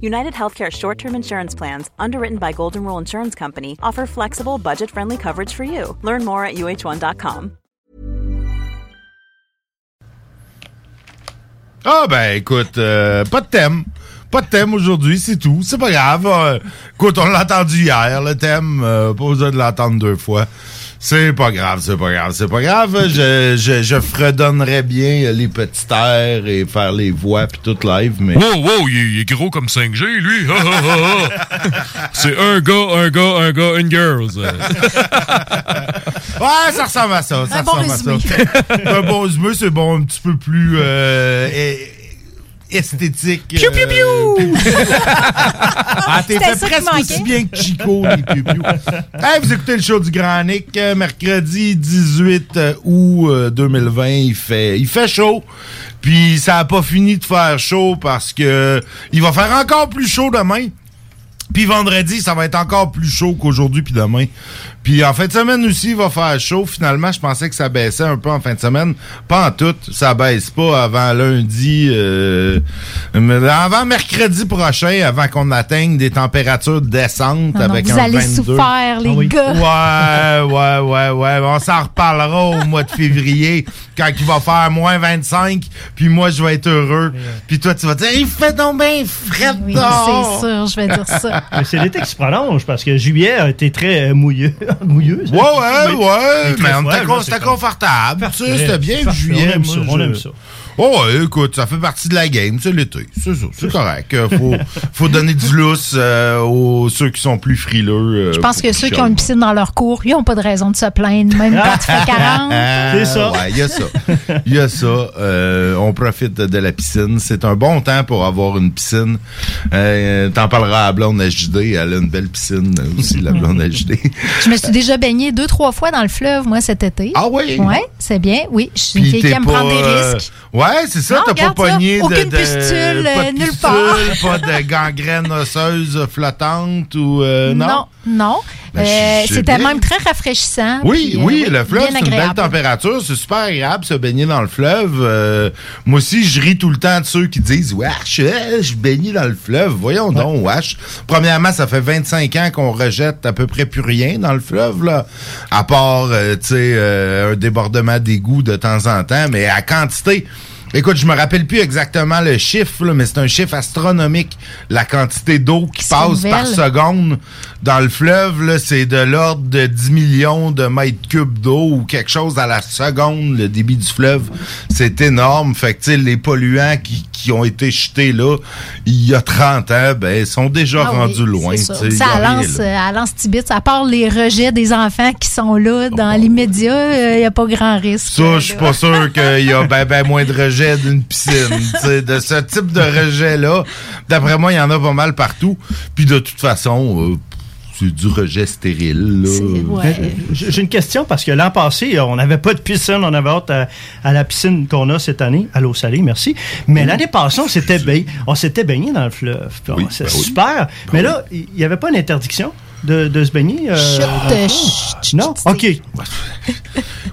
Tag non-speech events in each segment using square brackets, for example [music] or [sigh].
United Healthcare short term insurance plans, underwritten by Golden Rule Insurance Company, offer flexible, budget friendly coverage for you. Learn more at uh1.com. Ah ben écoute, euh, pas de thème. Pas de thème aujourd'hui, c'est tout. C'est pas grave. Euh, écoute, on l'a entendu hier, le thème. Euh, pas besoin de l'entendre deux fois. C'est pas grave, c'est pas grave, c'est pas grave. Je, je, je fredonnerais bien les petits airs et faire les voix puis tout live, mais... Wow, wow, il, est- il est gros comme 5G, lui. C'est un gars, un gars, un gars, une girl. ça. [laughs] Ouais, ça ressemble à ça. Ça Un bon ressemble à résumé. ça. un bon résumé, c'est bon, un petit peu plus euh, esthétique. Piu, piu, piu! [laughs] ah, t'es fait presque aussi bien que Chico, les piu, piu. Hey, vous écoutez le show du Grand Nick, euh, mercredi 18 août euh, 2020. Il fait, il fait chaud. Puis ça a pas fini de faire chaud parce que il va faire encore plus chaud demain. Puis vendredi, ça va être encore plus chaud qu'aujourd'hui puis demain. Puis en fin de semaine aussi, il va faire chaud. Finalement, je pensais que ça baissait un peu en fin de semaine. Pas en tout. Ça baisse pas avant lundi. euh, mais avant mercredi prochain, avant qu'on atteigne des températures décentes Non, non, avec vous un allez 22. souffrir, les gars. Ouais, ouais, ouais, ouais. On s'en reparlera au mois de février quand il va faire moins 25. Puis moi, je vais être heureux. Puis toi, tu vas dire, il fait donc bien frais Oui, dehors. c'est sûr, je vais dire ça. [laughs] Mais c'est l'été qui se prolonge parce que juillet a été très euh, mouilleux. [laughs] mouilleux. Ouais, ouais, ouais. Mais on était comme- confortable. C'était bien le juillet. On aime ça, Oh, écoute, ça fait partie de la game, c'est l'été. C'est ça, c'est correct. Faut, faut donner du lousse euh, aux ceux qui sont plus frileux. euh, Je pense que ceux qui ont une piscine dans leur cours, ils n'ont pas de raison de se plaindre, même quand il fait 40. [laughs] Ah, C'est ça. Ouais, il y a ça. Il y a ça. Euh, on profite de la piscine. C'est un bon temps pour avoir une piscine. Euh, T'en parleras à la blonde HD. Elle a une belle piscine aussi, la blonde HD. [laughs] Je me suis déjà baignée deux, trois fois dans le fleuve, moi, cet été. Ah oui? Ouais, c'est bien. Oui, je suis une fille qui aime pas, prendre des euh, risques. Ouais, c'est ça. T'as pas pogné de, Aucune de- pustule, pas de nulle part. pas de gangrène osseuse flottante ou euh, non? non, non. Ben, Euh, C'était même très rafraîchissant. Oui, puis, euh, oui, le fleuve, c'est une belle température. C'est super agréable se baigner dans le fleuve. Moi aussi, je ris tout le temps de ceux qui disent Wesh, je baigne dans le fleuve. Voyons donc, wesh. Premièrement, ça fait 25 ans qu'on rejette à peu près plus rien dans le fleuve, là. À part, tu sais, un débordement d'égout de temps en temps, mais à quantité. Écoute, je me rappelle plus exactement le chiffre, là, mais c'est un chiffre astronomique. La quantité d'eau qui Qui se passe par seconde dans le fleuve, c'est de l'ordre de 10 millions de mètres cubes d'eau ou quelque chose à la seconde, le débit du fleuve. C'est énorme. Fait que, les polluants qui, qui ont été jetés là, il y a 30 ans, ben, sont déjà Ah oui, rendus loin. ça. Ça lance, euh, à lance Tibit, à part les rejets des enfants qui sont là dans l'immédiat, il n'y a pas grand risque. Ça, je suis pas sûr qu'il y a [laughs] ben, ben moins de rejets d'une piscine. de ce type de rejet-là, d'après moi, il y en a pas mal partout. Puis de toute façon, euh, c'est du rejet stérile. Ouais. J'ai une question parce que l'an passé, on n'avait pas de piscine, on avait hâte à, à la piscine qu'on a cette année, à l'eau salée, merci. Mais l'année passée, on s'était baigné, on s'était baigné dans le fleuve. Oui, C'est ben oui. super. Mais là, il n'y avait pas une interdiction? De, de se baigner. euh, Chut, euh, Non? OK. [laughs]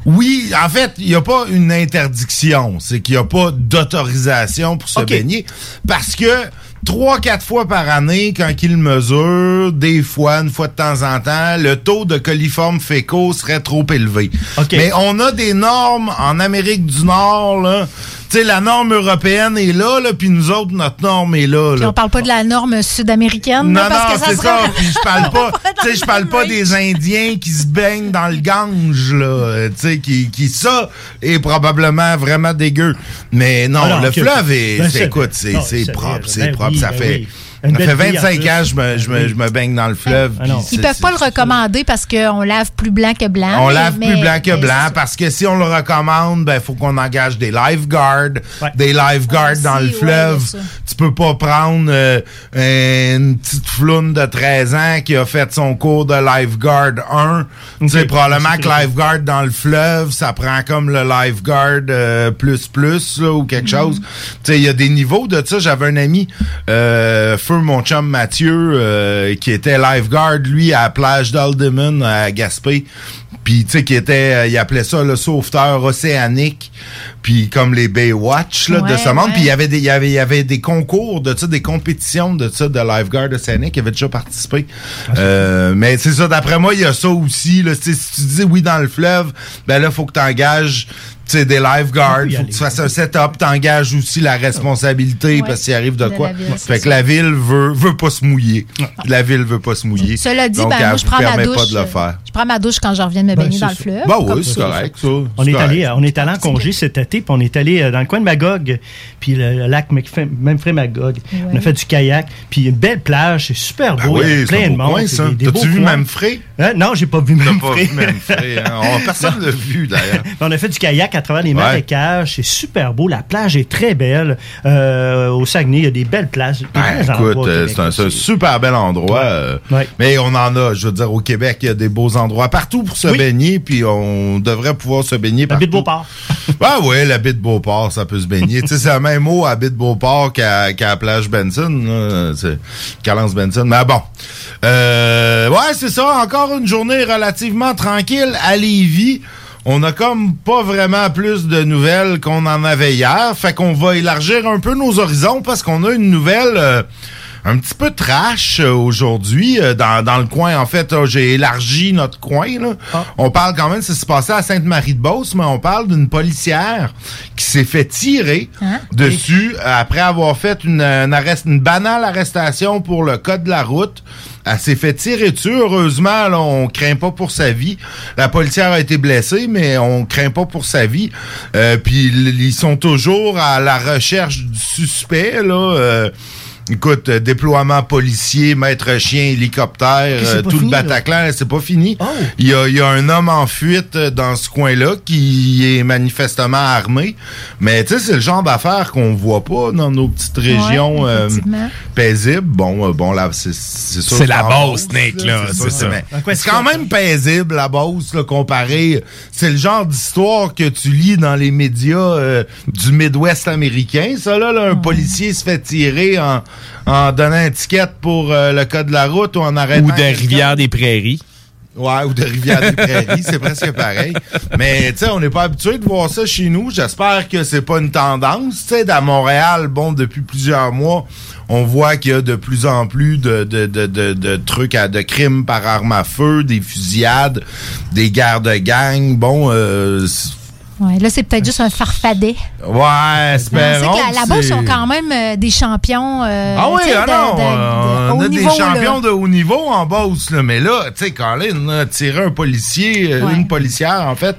Oui, en fait, il n'y a pas une interdiction. C'est qu'il n'y a pas d'autorisation pour se baigner. Parce que trois, quatre fois par année, quand ils mesurent, des fois, une fois de temps en temps, le taux de coliformes fécaux serait trop élevé. Mais on a des normes en Amérique du Nord, là. Tu sais, la norme européenne est là, là, puis nous autres, notre norme est là. Puis là. on parle pas de la norme sud-américaine, Non, là, parce non, que ça c'est serait ça. Puis je parle [laughs] pas, tu sais, je parle le pas des Indiens qui se baignent dans le Gange, là. euh, Tu sais, qui, qui, ça, est probablement vraiment dégueu. Mais non, Ah le fleuve est, Ben, c'est, c'est- écoute, c'est, non, c'est c'est- propre, ben c'est propre. ça ben fait, Ça fait vie, en 25 plus. ans que je me, je me, je me baigne dans le fleuve. Ah Ils peuvent pas le recommander parce qu'on lave plus blanc que blanc. On mais- lave plus mais- blanc que blanc parce que si on le recommande, ben faut qu'on engage des lifeguards, Ouais. des lifeguards Ah, dans si, le ouais, fleuve. ça. tu peux pas prendre euh, une petite floune de 13 ans qui a fait son cours de lifeguard 1. Tu sais, probablement que lifeguard dans le fleuve, ça prend comme le lifeguard euh, plus plus là, ou Mm. quelque chose. Tu sais, il y a des niveaux de ça. J'avais un ami, euh, feu mon chum Mathieu, euh, qui était lifeguard lui à la plage d'Alderman à Gaspé. Puis tu sais qui était, euh, il appelait ça le sauveteur océanique. Puis comme les Baywatch là, de ce monde. Puis il y avait des, il y avait, il y avait des concours de ça, des compétitions de ça de lifeguard océanique. qui avait déjà participé. Euh, mais c'est ça. D'après moi, il y a ça aussi. Là, Tu sais, si tu dis oui dans le fleuve, ben là faut que tu engages tu sais, des lifeguards, faut que tu fasses un setup, t'engages aussi la responsabilité Ouais. parce qu'il arrive de, De quoi. ville, fait que ça. la ville veut, veut pas se mouiller. La ville veut pas se mouiller. Cela dit, Donc, ben, elle moi, je prends ma permet douche. pas de le euh, faire. Je prends ma douche quand je reviens de me Ben, baigner dans le fleuve. Bah comme oui, c'est correct, ça. On est, correct. allé, on est allé en congé cet été, puis on est allé euh, dans le coin de Magog, puis le, le lac Memphis Magog. On a fait du kayak, puis une belle plage, c'est super Ben beau, il y a oui, c'est plein de beau monde. T'as-tu vu coins. Memphis? Hein? Non, j'ai pas vu T'as vu Memphis, hein? [laughs] On- Personne l'a vu, d'ailleurs. On a fait du kayak à travers les Ouais. marécages. C'est super beau. La plage est très belle. Euh, au Saguenay, il y a des belles plages. des Ben, écoute, euh, c'est un, super bel endroit. euh, Ouais. Mais on en a, je veux dire, au Québec, il y a des beaux endroits partout pour se Oui. baigner, puis on devrait pouvoir se baigner La partout. baie de Beauport. Ah [laughs] oui, la baie de Beauport, ça peut se baigner. c'est le même mot à baie de Beauport qu'à la plage Benson. Calance Benson. Mais bon. Euh, ouais, c'est ça. Encore une journée relativement tranquille à Lévis. On a comme pas vraiment plus de nouvelles qu'on en avait hier. Fait qu'on va élargir un peu nos horizons parce qu'on a une nouvelle... euh, un petit peu trash euh, aujourd'hui euh, dans, dans le coin. En fait, j'ai élargi notre coin. Là. On parle quand même, ça s'est passé à Sainte-Marie-de-Beauce, mais on parle d'une policière qui s'est fait tirer Hein? dessus après avoir fait une, une, arrest- une banale arrestation pour le code de la route. Elle s'est fait tirer dessus. Heureusement, là, on craint pas pour sa vie. La policière a été blessée, mais on craint pas pour sa vie. Euh, Puis ils sont toujours à la recherche du suspect. Là. Euh, Écoute, euh, déploiement policier, maître chien, hélicoptère, euh, tout le fini. Bataclan, c'est pas fini. Oh. Il, y a, il y a un homme en fuite euh, dans ce coin-là qui est manifestement armé. Mais tu sais, c'est le genre d'affaires qu'on voit pas dans nos petites régions Ouais, euh, paisibles. Bon, euh, bon là, c'est c'est sûr. C'est la Beauce, Beauce, Nick, là, c'est quand même paisible, la Beauce, là, comparé. C'est le genre d'histoire que tu lis dans les médias euh, du Midwest américain. Ça, là, là, un policier se fait tirer en, en donnant un ticket pour euh, le code de la route ou en arrêtant... Ou de quelqu'un. Rivière-des-Prairies. Ouais, ou de Rivière-des-Prairies, c'est presque pareil. Mais, tu sais, on n'est pas habitué de voir ça chez nous. J'espère que c'est pas une tendance. Tu sais, à Montréal, bon, depuis plusieurs mois, on voit qu'il y a de plus en plus de, de, de, de, de trucs, à, de crimes par arme à feu, des fusillades, des guerres de gang. Bon, euh, Ouais, là, c'est peut-être juste un farfadet. ouais, On sait espérons. que la, la Beauce sont quand même euh, des champions. euh, Ah oui, ah non, de- de euh, on a des là. champions de haut niveau en Beauce, là, mais là, tu sais, Colin, tirer un policier, euh, Ouais. une policière, en fait,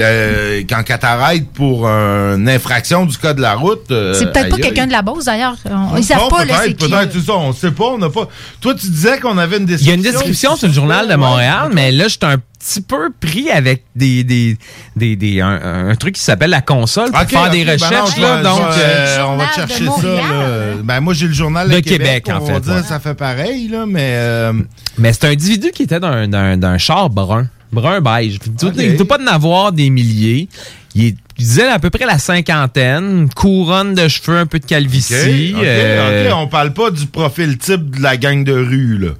euh, quand elle t'arrête pour une infraction du code de la route... euh, C'est peut-être pas quelqu'un de la Beauce, d'ailleurs. On- Ils savent pas, là, c'est peut-être, qui. peut-être, c'est ça, on sait pas, on n'a pas... Toi, tu disais qu'on avait une Il y description. a une description sur le journal de Montréal, mais là, je suis un petit peu pris avec des, des, des, des- un, un truc qui s'appelle la console pour faire des ben recherches. non, là, donc, je- euh, on va chercher ça. Là. Ben, moi, j'ai le journal De de Québec, Québec, en on va fait, dire, ouais. ça fait pareil, là, mais... euh, mais c'est un individu qui était d'un- d'un d'un char brun. Brun beige. Il doit- Ok. Il ne doit pas en avoir des milliers. Il, est- il disait à peu près la cinquantaine, couronne de cheveux, un peu de calvitie. OK, OK, euh, OK, on parle pas du profil type de la gang de rue, là.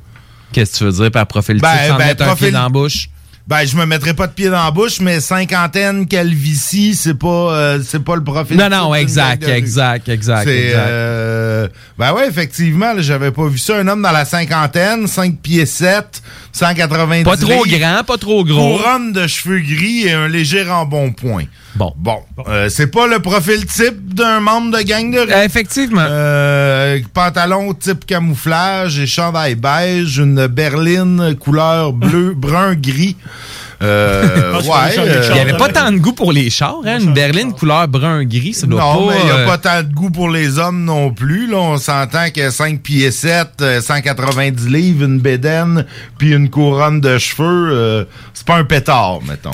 Qu'est-ce que tu veux dire par profil Ben, type sans ben, mettre un pied profil- dans la bouche? Ben, je me mettrais pas de pied dans la bouche, mais cinquantaine, calvitie, c'est pas, euh, c'est pas le profil. Non, non, exact, exact, exact, exact. euh, ben ouais, effectivement, j'avais pas vu ça. Un homme dans la cinquantaine, 5 pieds 7, 190 Pas trop livres, grand, pas trop gros. Couronne de cheveux gris et un léger embonpoint. Bon. Bon, euh, c'est pas le profil type d'un membre de gang de rue? Euh, Effectivement. Euh, pantalon type camouflage et chandail beige, une berline couleur bleu, [laughs] brun, gris. Euh, pense ouais. euh. Il n'y avait pas tant de goût pour les chars, hein? Une berline couleur brun-gris, ça doit Non, pas... mais il n'y a euh, pas tant de goût pour les hommes non plus. Là, on s'entend que 5 pieds 7, euh, 190 livres, une bédaine, puis une couronne de cheveux, euh, c'est pas un pétard, mettons.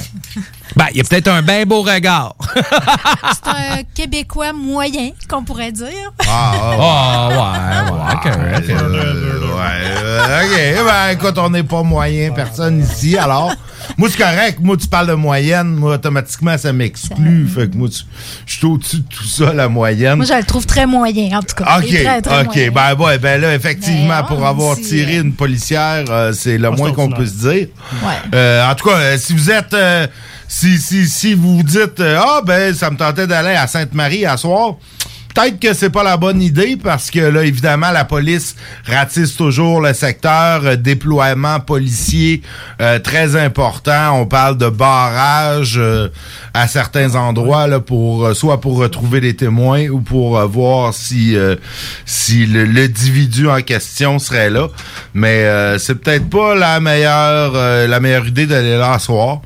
Ben, il y a peut-être un bien beau regard. [laughs] C'est un Québécois moyen, qu'on pourrait dire. Ah, ah, [laughs] Ah, ouais, ouais, correct. Ouais, euh, OK. Ben, écoute, on n'est pas moyen, personne ici. Alors, moi, c'est correct. Moi, tu parles de moyenne. Moi, automatiquement, ça m'exclut. Fait que moi, je suis au-dessus de tout ça, la moyenne. Moi, je le trouve très moyen, en tout cas. OK, très, très OK. moyen. Ben, ouais, ben là, effectivement, Ben, pour avoir dit, tiré euh, une policière, euh, c'est le moins qu'on puisse dire. Ouais. Euh, en tout cas, euh, si vous êtes... euh, si, si, si vous dites, euh, ah, ben, ça me tentait d'aller à Sainte-Marie à soir... Peut-être que c'est pas la bonne idée parce que là, évidemment, la police ratisse toujours le secteur, euh, déploiement policier euh, très important. On parle de barrage euh, à certains endroits là pour euh, soit pour retrouver des témoins ou pour voir si si l'individu en question serait là. Mais c'est peut-être pas la meilleure la meilleure idée d'aller là ce soir.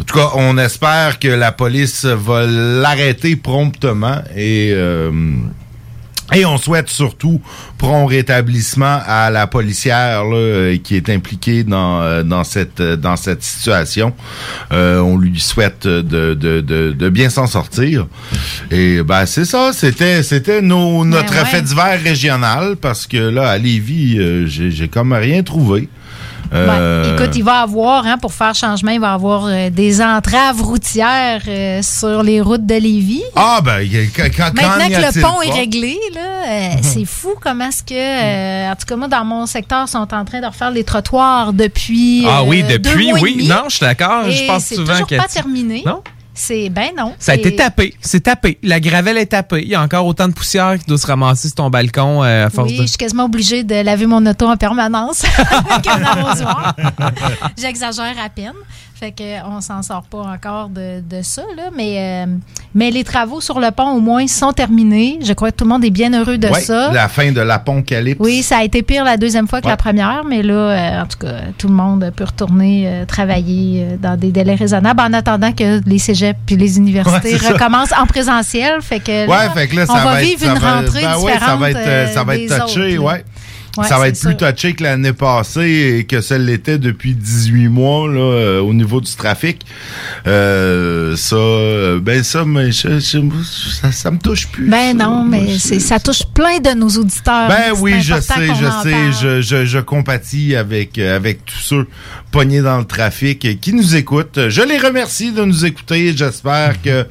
En tout cas, on espère que la police va l'arrêter promptement et euh, et on souhaite surtout prompt rétablissement à la policière là, euh, qui est impliquée dans euh, dans cette dans cette situation. Euh, on lui souhaite de de, de, de bien s'en sortir. Et ben c'est ça, c'était c'était nos notre Ben ouais. fait divers régional parce que là à Lévis, j'ai comme rien trouvé. Euh. Écoute, il va avoir, hein, pour faire changement, il va avoir euh, des entraves routières euh, sur les routes de Lévis. Ah ben quand, quand Maintenant que le pont est réglé, là, [laughs] c'est fou comment est-ce que, en tout cas moi dans mon secteur, sont en train de refaire les trottoirs depuis. Ah oui, euh, deux depuis, mois et oui. demi. Non, je suis d'accord. Je pense c'est souvent que. pas terminé. Non? C'est ben non. Ça a Et- été tapé. C'est tapé. La gravelle est tapée. Il y a encore autant de poussière qui doit se ramasser sur ton balcon euh, à force Oui, de. je suis quasiment obligée de laver mon auto en permanence [laughs] avec un arrosoir. [laughs] J'exagère à peine. Fait que on s'en sort pas encore de, de ça, là. Mais, euh, mais les travaux sur le pont, au moins, sont terminés. Je crois que tout le monde est bien heureux de Ouais, ça. la fin de l'apocalypse. Oui, ça a été pire la deuxième fois que Ouais. la première, mais là, euh, en tout cas, tout le monde peut retourner euh, travailler dans des délais raisonnables en attendant que les cégeps puis les universités Ouais, recommencent en présentiel. Fait que là, Ouais, fait que là, ça on va, va, vivre être, une va- rentrée ben différente. ça va être, euh, ça va être des touché, autres, ouais. Ouais, ça va être plus ça. touché que l'année passée et que celle l'était depuis 18 mois là, euh, au niveau du trafic. Euh, ça, euh, ben ça, mais je- je- ça, ça me touche plus. Ben ça. non, mais c'est, ça touche plein de nos auditeurs. Ben oui, je sais, je sais, je, je, je compatis avec, euh, avec tous ceux pognés dans le trafic qui nous écoutent. Je les remercie de nous écouter. J'espère que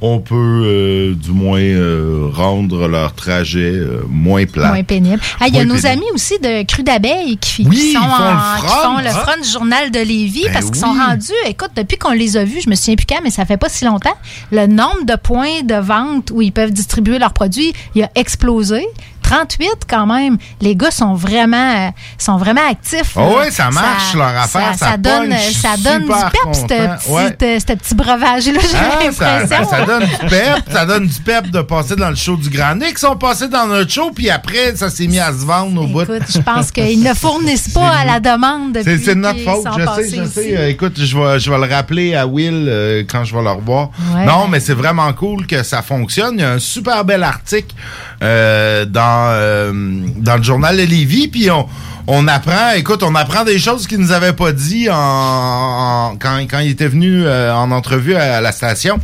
on peut euh, du moins euh, rendre leur trajet euh, moins plat. Moins pénible. Ah, Il y a nos pénible. amis aussi de Cru d'abeilles qui, Oui, qui sont en- le qui font le Ah. front du journal de Lévis Ben parce qu'ils sont rendus, écoute, depuis qu'on les a vus, je me souviens plus quand, mais ça fait pas si longtemps, le nombre de points de vente où ils peuvent distribuer leurs produits, il a explosé. 38 quand même. Les gars sont vraiment, euh, sont vraiment actifs. Ah ouais, ça marche, leur affaire, ça ça donne du pep, ce Ouais. petit, euh, petit breuvage-là, j'ai Ah, ça, l'impression. ça donne du pep, ça donne du pep de passer dans le show du Grand Nick. Ils sont passés dans notre show, puis après, ça s'est mis à se vendre au bout. Écoute, je pense qu'ils ne fournissent pas [laughs] à la demande C'est c'est de notre faute, je sais, je ici. sais. Euh, écoute, je vais, je vais le rappeler à Will euh, quand je vais le revoir. Ouais. Non, mais c'est vraiment cool que ça fonctionne. Il y a un super bel article euh, dans, euh, dans le journal de Lévis, puis on, on apprend, écoute, on apprend des choses qu'il nous avait pas dit en, en- quand, quand il était venu euh, en entrevue à, la station.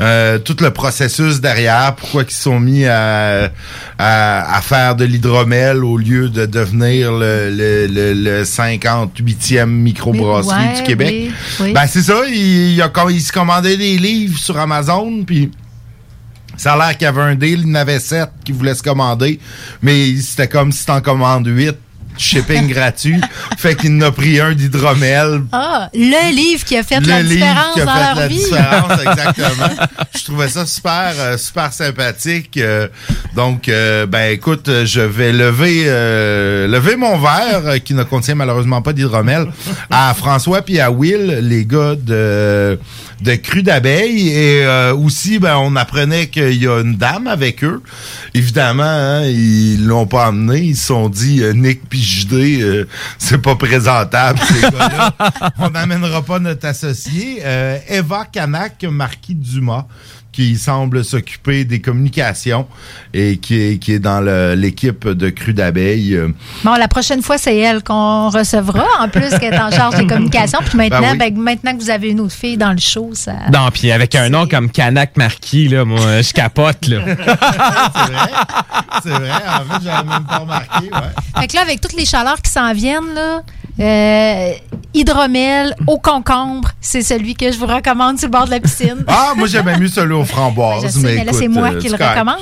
Euh, tout le processus derrière, pourquoi ils sont mis à, à, à faire de l'hydromel au lieu de devenir le, le, le, le 58e microbrasserie Ouais, du Québec. oui, oui. Ben c'est ça, il, il, a, il se commandait des livres sur Amazon, puis ça a l'air qu'il y avait un deal, il y en avait sept qui voulaient se commander, mais c'était comme si t'en commandes huit, shipping [laughs] gratuit, fait qu'il en a pris un d'hydromel. Ah, le livre qui a fait Le la livre différence qui a dans fait leur la vie. différence, [laughs] exactement. Je trouvais ça super, euh, super sympathique. euh, donc, euh, ben écoute, je vais lever, euh, lever mon verre qui ne contient malheureusement pas d'hydromel à François puis à Will, les gars de de cru d'abeilles. Et euh, aussi, ben, on apprenait qu'il y a une dame avec eux. Évidemment, hein, ils l'ont pas amené. Ils se sont dit, euh, Nick JD, euh, [laughs] c'est pas présentable, ces gars-là. [laughs] on n'amènera pas notre associé. Euh, Eva Canac, Marquis Dumas qui semble s'occuper des communications et qui est, qui est dans l'équipe de cru d'abeilles. Euh, Bon, la prochaine fois, c'est elle qu'on recevra, en plus qu'elle est en charge des [laughs] communications. Puis maintenant, Ben oui. ben, maintenant que vous avez une autre fille dans le show, ça. Non, puis avec un nom comme Canac Marquis, là, moi, je capote, là. [laughs] c'est vrai. C'est vrai. En fait, j'avais même pas remarqué. Ouais. Fait que là, avec toutes les chaleurs qui s'en viennent, là, euh, hydromel au concombre, c'est celui que je vous recommande sur le bord de la piscine. Ah, moi, j'aimais mieux celui aux [laughs] framboises. Je sais, mais, là, c'est moi euh, qui le recommande.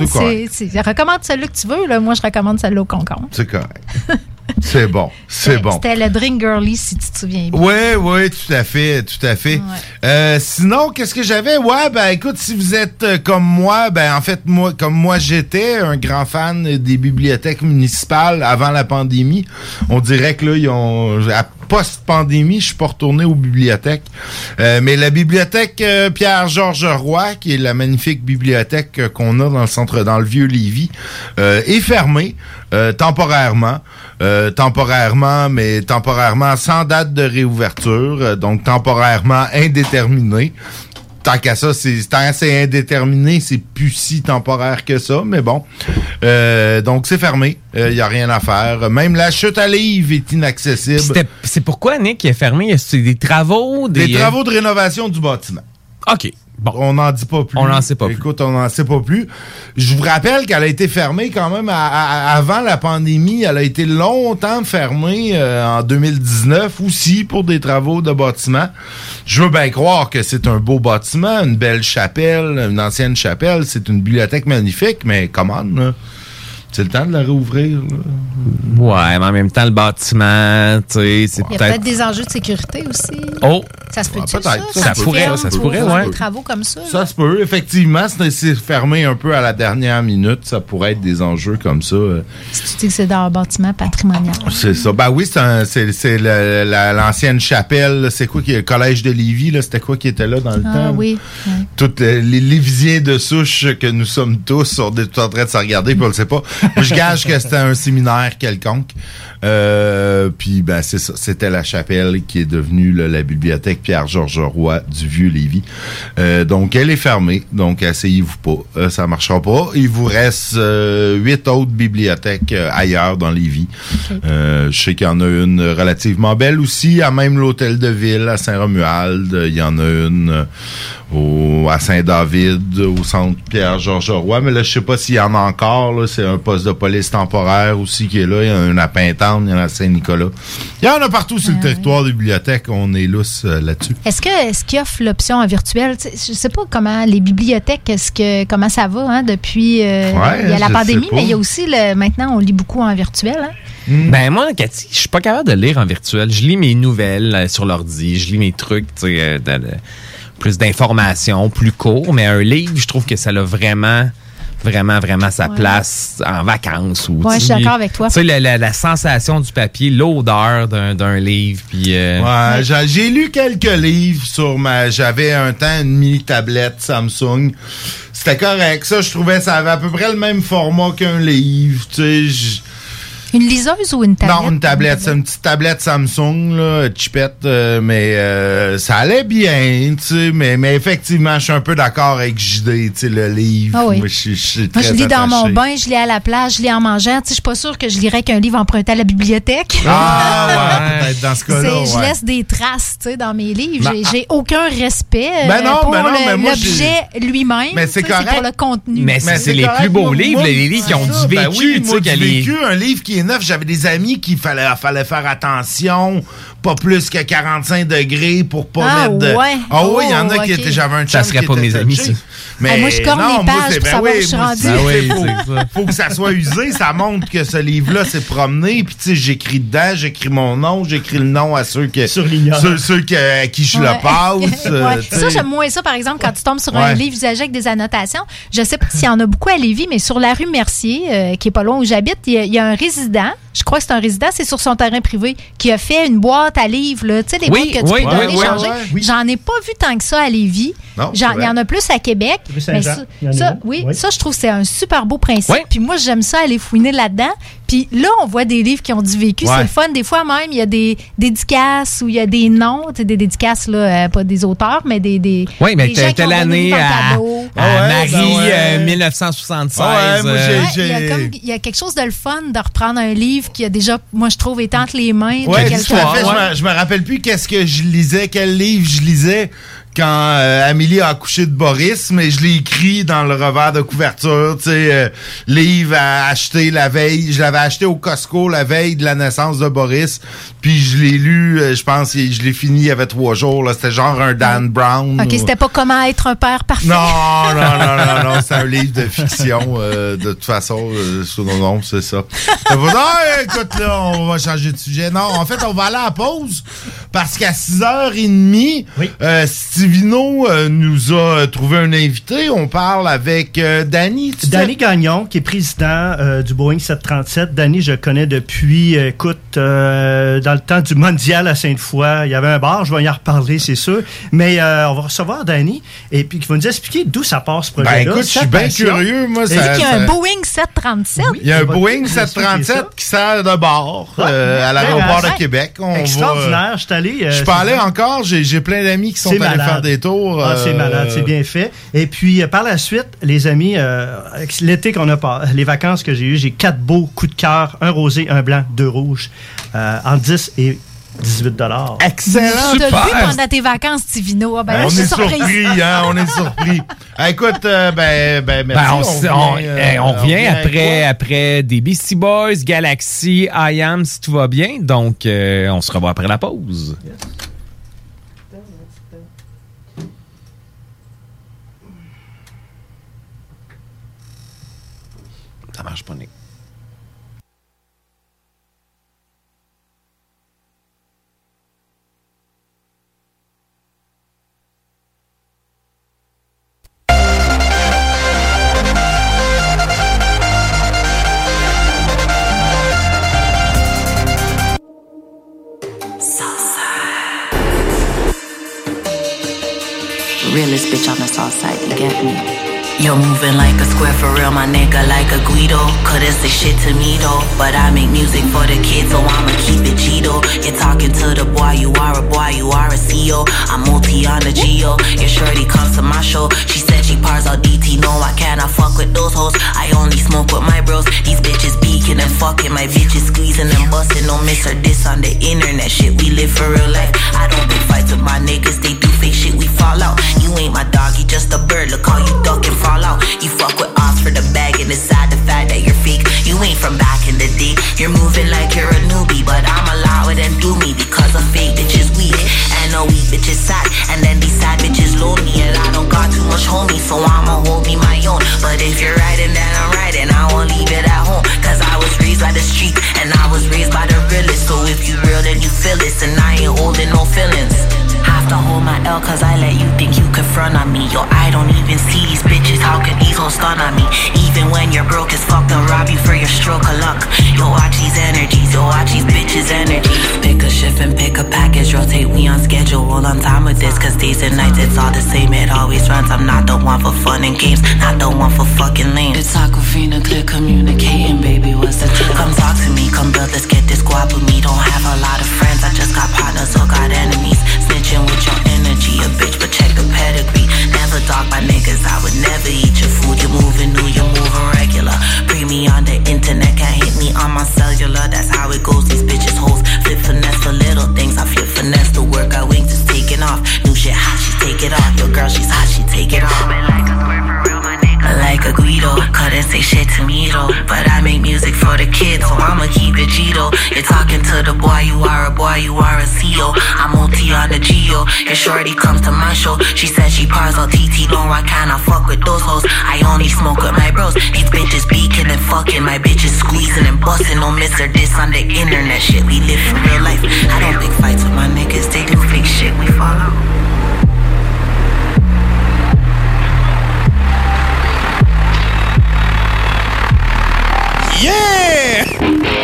recommande celui que tu veux. Là. Moi, je recommande celui au concombre. C'est correct. [laughs] C'est bon. C'est bon. C'était le drink girly, si tu te souviens bien. Oui, oui, tout à fait, tout à fait. Ouais. Euh, sinon, qu'est-ce que j'avais? Ouais, ben écoute, si vous êtes euh, comme moi, ben en fait, moi, comme moi j'étais un grand fan des bibliothèques municipales avant la pandémie, on dirait que là, ils ont à post-pandémie, je suis pas retourné aux bibliothèques. Euh, mais la bibliothèque euh, Pierre-Georges Roy, qui est la magnifique bibliothèque euh, qu'on a dans le centre, dans le vieux Lévis, euh, est fermée euh, temporairement. Euh, temporairement, mais temporairement sans date de réouverture, euh, donc temporairement indéterminé. Tant qu'à ça, c'est tant que c'est indéterminé, c'est plus si temporaire que ça, mais bon. Euh, donc c'est fermé, il y a rien à faire. Même la chute à livre est inaccessible. C'est pourquoi, Nick, il est fermé? C'est des travaux? Des Des, travaux de rénovation du bâtiment. OK. Bon. On n'en dit pas plus. On n'en sait pas plus. Écoute, on n'en sait pas plus. Je vous rappelle qu'elle a été fermée quand même à- à- avant la pandémie. Elle a été longtemps fermée euh, en 2019 aussi pour des travaux de bâtiment. Je veux bien croire que c'est un beau bâtiment, une belle chapelle, une ancienne chapelle. C'est une bibliothèque magnifique, mais comment, là? C'est le temps de la réouvrir. là? Ouais, mais en même temps, le bâtiment, tu sais, c'est Il y a peut-être peut-être... des enjeux de sécurité aussi. Oh! Ça se peut-tu, Ouais, ça? peut-être. Quand Ça tu pourrait, ça se pour pourrait, faire ouais. des travaux comme ça. là? Ça se peut, effectivement. C'est c'est fermé un peu à la dernière minute. Ça pourrait être des enjeux comme ça. euh, Si tu dis que c'est dans un bâtiment patrimonial. C'est ça. Ben oui, c'est la- l'ancienne chapelle. C'est quoi qui est le collège de Lévis? là? C'était quoi qui était là dans le temps? Ah oui. ouais. Toutes les Lévisiens de souche que nous sommes tous sont en train de se regarder, puis on le sait pas. Je gage que c'était un séminaire quelconque. Euh, puis ben c'est ça. C'était la chapelle qui est devenue là, la bibliothèque Pierre-Georges Roy du vieux Lévis. Euh, donc elle est fermée. Donc asseyez-vous pas. Euh, ça marchera pas. Il vous reste euh, huit autres bibliothèques ailleurs dans Lévis. Je sais qu'il y en a une relativement belle aussi, à même l'hôtel de ville à Saint-Romuald. Il y en a une au, à Saint-David, au centre Pierre-Georges Roy. Mais là, je sais pas s'il y en a encore. là. C'est un poste de police temporaire aussi qui est là. Il y en a à Pintante, il y en a à Saint-Nicolas. Il y en a partout sur le territoire des bibliothèques. On est lousse euh, là-dessus. Est-ce que est-ce qu'il offre l'option en virtuel? Tu sais, Je sais pas comment les bibliothèques, est-ce que comment ça va hein, depuis euh, Ouais, il y a la pandémie, mais il y a aussi le maintenant on lit beaucoup en virtuel. Hein? Ben moi, Cathy, je suis pas capable de lire en virtuel. Je lis mes nouvelles euh, sur l'ordi, je lis mes trucs, tu sais, euh, de- de- plus d'informations, plus court, mais un livre, je trouve que ça a vraiment vraiment, vraiment sa Ouais. place en vacances. Ou, Ouais, tu je suis sais, d'accord avec toi. Tu sais, la, la- la sensation du papier, l'odeur d'un d'un livre, puis... euh, Ouais, j'ai- j'ai lu quelques livres sur ma. J'avais un temps une mini tablette Samsung. C'était correct. Ça, je trouvais ça avait à peu près le même format qu'un livre. Tu sais, Une liseuse ou une tablette? non, une tablette, c'est une petite tablette Samsung, là, chipette, euh, mais euh, ça allait bien, tu sais, mais, mais effectivement, je suis un peu d'accord avec JD, tu sais, le livre. Ah oui. Moi, je suis- je suis Moi, je lis dans mon bain, je lis à la plage, je lis en mangeant. Tu sais, je suis pas sûre que je lirais qu'un livre emprunté à la bibliothèque. Ah, ouais, peut-être dans ce [laughs] cas-là. Je laisse des traces tu sais, dans mes livres. Ben, J'ai- J'ai aucun respect euh, Ben non, pour ben moi, l'objet lui-même. Mais c'est correct. pour le contenu. Mais Mais c'est les plus beaux livres, les livres qui ont du. Ben vécu. tu sais, un livre qui est j'avais des amis qui fallait, fallait faire attention, pas plus que 45 degrés pour pas Ah, mettre de... ouais. Ah oui, il y en a Oh, qui ok. étaient, j'avais un Ça serait pas mes amis, ça. Mais Ah, moi, je corne non, les moi, pages c'est- pour ben savoir oui, où je suis Ah faut, c'est ça. faut que ça soit usé, ça montre que ce livre-là s'est promené, puis tu sais, j'écris dedans, j'écris mon nom, j'écris le nom à ceux que... Surlignant. Ceux, ceux que- à qui je Ouais. le passe. [laughs] euh, Ouais. Ça, j'aime moins ça, par exemple, quand tu tombes sur Ouais. un livre usagé avec des annotations. Je sais pas s'il y en a beaucoup à Lévis, mais sur la rue Mercier, euh, qui est pas loin où j'habite, il y, a- il y a un résident, je crois que c'est un résident, c'est sur son terrain privé, qui a fait une boîte à livres, là. tu sais, des Oui, boîtes que tu oui, peux oui, donner, oui, changer. oui. J'en ai pas vu tant que ça à Lévis. Il y en a plus à Québec. Mais ça, il y en a ça, oui, Oui. ça, je trouve que c'est un super beau principe. Oui. Puis moi, j'aime ça aller fouiner là-dedans. Puis là, on voit des livres qui ont du vécu. Ouais. C'est le fun. Des fois même, il y a des dédicaces ou il y a des noms. Tu sais, des dédicaces, là, euh, pas des auteurs, mais des. des Oui, mais des l'année comme à, Ah Marie ben ouais. euh, 1976. Ah ouais, moi, euh, Ouais, il, y a y quelque chose de le fun de reprendre un livre qui a déjà, moi, je trouve, été entre les mains de Ouais, quelqu'un. Je me rappelle plus qu'est-ce que je lisais, quel livre je lisais quand euh, Amélie a accouché de Boris, mais je l'ai écrit dans le revers de couverture, tu sais, euh, livre à acheter la veille. Je l'avais acheté au Costco la veille de la naissance de Boris, puis je l'ai lu, euh, je pense, et je l'ai fini il y avait trois jours. là. C'était genre un Dan Brown. OK, ou- c'était pas comment être un père parfait. non, non, non, non, non, [laughs] c'est un livre de fiction. euh, de toute façon, euh, sous nos noms, c'est ça. Ah, écoute, là, on va changer de sujet. Non, en fait, on va aller à la pause parce qu'à 6h30, Oui. euh, Stivino euh, nous a euh, trouvé un invité. On parle avec euh, Danny. tu Danny sais? Gagnon, qui est président euh, du Boeing 737. Danny, je connais depuis, écoute, euh, dans le temps du mondial à Sainte-Foy. Il y avait un bar, je vais y en reparler, c'est sûr. Mais euh, on va recevoir Danny et puis qui va nous expliquer d'où ça passe ce Ben projet-là. écoute, je suis bien curieux. Moi, ça, Il y a un ça- Boeing 737. il y a un Boeing nous expliquer 737 ça. qui sert de Ouais, euh, à l'aéroport de Québec. On va, Extraordinaire. Je suis allé. euh, Je suis pas allé encore, j'ai plein d'amis qui sont allés. Faire des tours. Ah, c'est euh, malade, c'est bien fait. Et puis, euh, par la suite, les amis, euh, l'été qu'on a pas, les vacances que j'ai eues, j'ai quatre beaux coups de cœur, un rosé, un blanc, deux rouges, euh, en 10 et 18 dollars. Excellent! Tu t'as vu pendant tes vacances, Tivino? Ah, ben, on je suis est surpris, hein, on est surpris. [laughs] Ah, écoute, euh, ben, ben, merci. Ben, on, on- euh, après, après des Beastie Boys, Galaxy, I Am, si tout va bien. Donc, euh, on se revoit après la pause. Marche realest bitch on the south side, you get me? You're moving like a square for real, my nigga, like a Guido. Couldn't say shit to me though, but I make music for the kids, so I'ma keep it Cheeto. You're talking to the boy, you are a boy, you are a CEO. I'm multi on the Geo. Your shorty comes to my show. She pars out DT, no, I cannot fuck with those hoes. I only smoke with my bros. These bitches beaking and fucking, my bitches squeezing and busting. Don't miss her this on the internet shit. We live for real life. I don't pick fights with my niggas, they do fake shit, we fall out. You ain't my dog, you just a bird. Look how you duck and fall out. You fuck with us for the bag and it's decide the fact that you're fake. You ain't from back in the day. You're moving like you're a newbie, but I'm allowed and do me because a fake bitch is weak and a weak bitch is sad. And then these sad bitches lonely and I don't got too much homies, so I'ma hold me my own. But if you're riding, then I'm riding. I won't leave it at home, cause I was raised by the street and I was raised by the realest. So if you real, then you feel this, and I ain't holding no feelings. Have to hold my L cause I let you think you could front on me. Yo, I don't even see these bitches. How could these hoes stun on me? Even when you're broke as fuck, they'll rob you for your stroke of luck. Yo, watch these energies. Yo, watch these bitches' energies. Pick a shift and pick a package. Rotate, we on schedule. All on time with this. Cause days and nights, it's all the same. It always runs. I'm not the one for fun and games. Not the one for fucking lame. It's Aquafina, clear communicating, baby. What's the tip? Come talk to me. Come build, let's get this squad with me. Don't have a lot of friends. I just got partners or got enemies. Snitching with your energy, a bitch, but check the pedigree. Never talk by niggas, I would never eat your food. You're moving new, you're moving regular. Bring me on the internet, can't hit me on my cellular. That's how it goes. These bitches hoes flip finesse for little things. I flip finesse the work I wings is taking off. New shit hot, she take it off. Your girl, she's hot, she take it off. Like a for real, my. Like a Guido, couldn't say shit to me though. But I make music for the kids, so I'ma keep it Gito. You're talking to the boy, you are a boy, you are a CEO. I'm OT on the Geo. Your shorty comes to my show. She said she pars on TT, no, I cannot fuck with those hoes. I only smoke with my bros. These bitches beaking and fucking, my bitches squeezing and busting. Don't miss her this on the internet shit. We live for real life. I don't pick fights with my niggas, they do fake shit, we fall out. Yeah!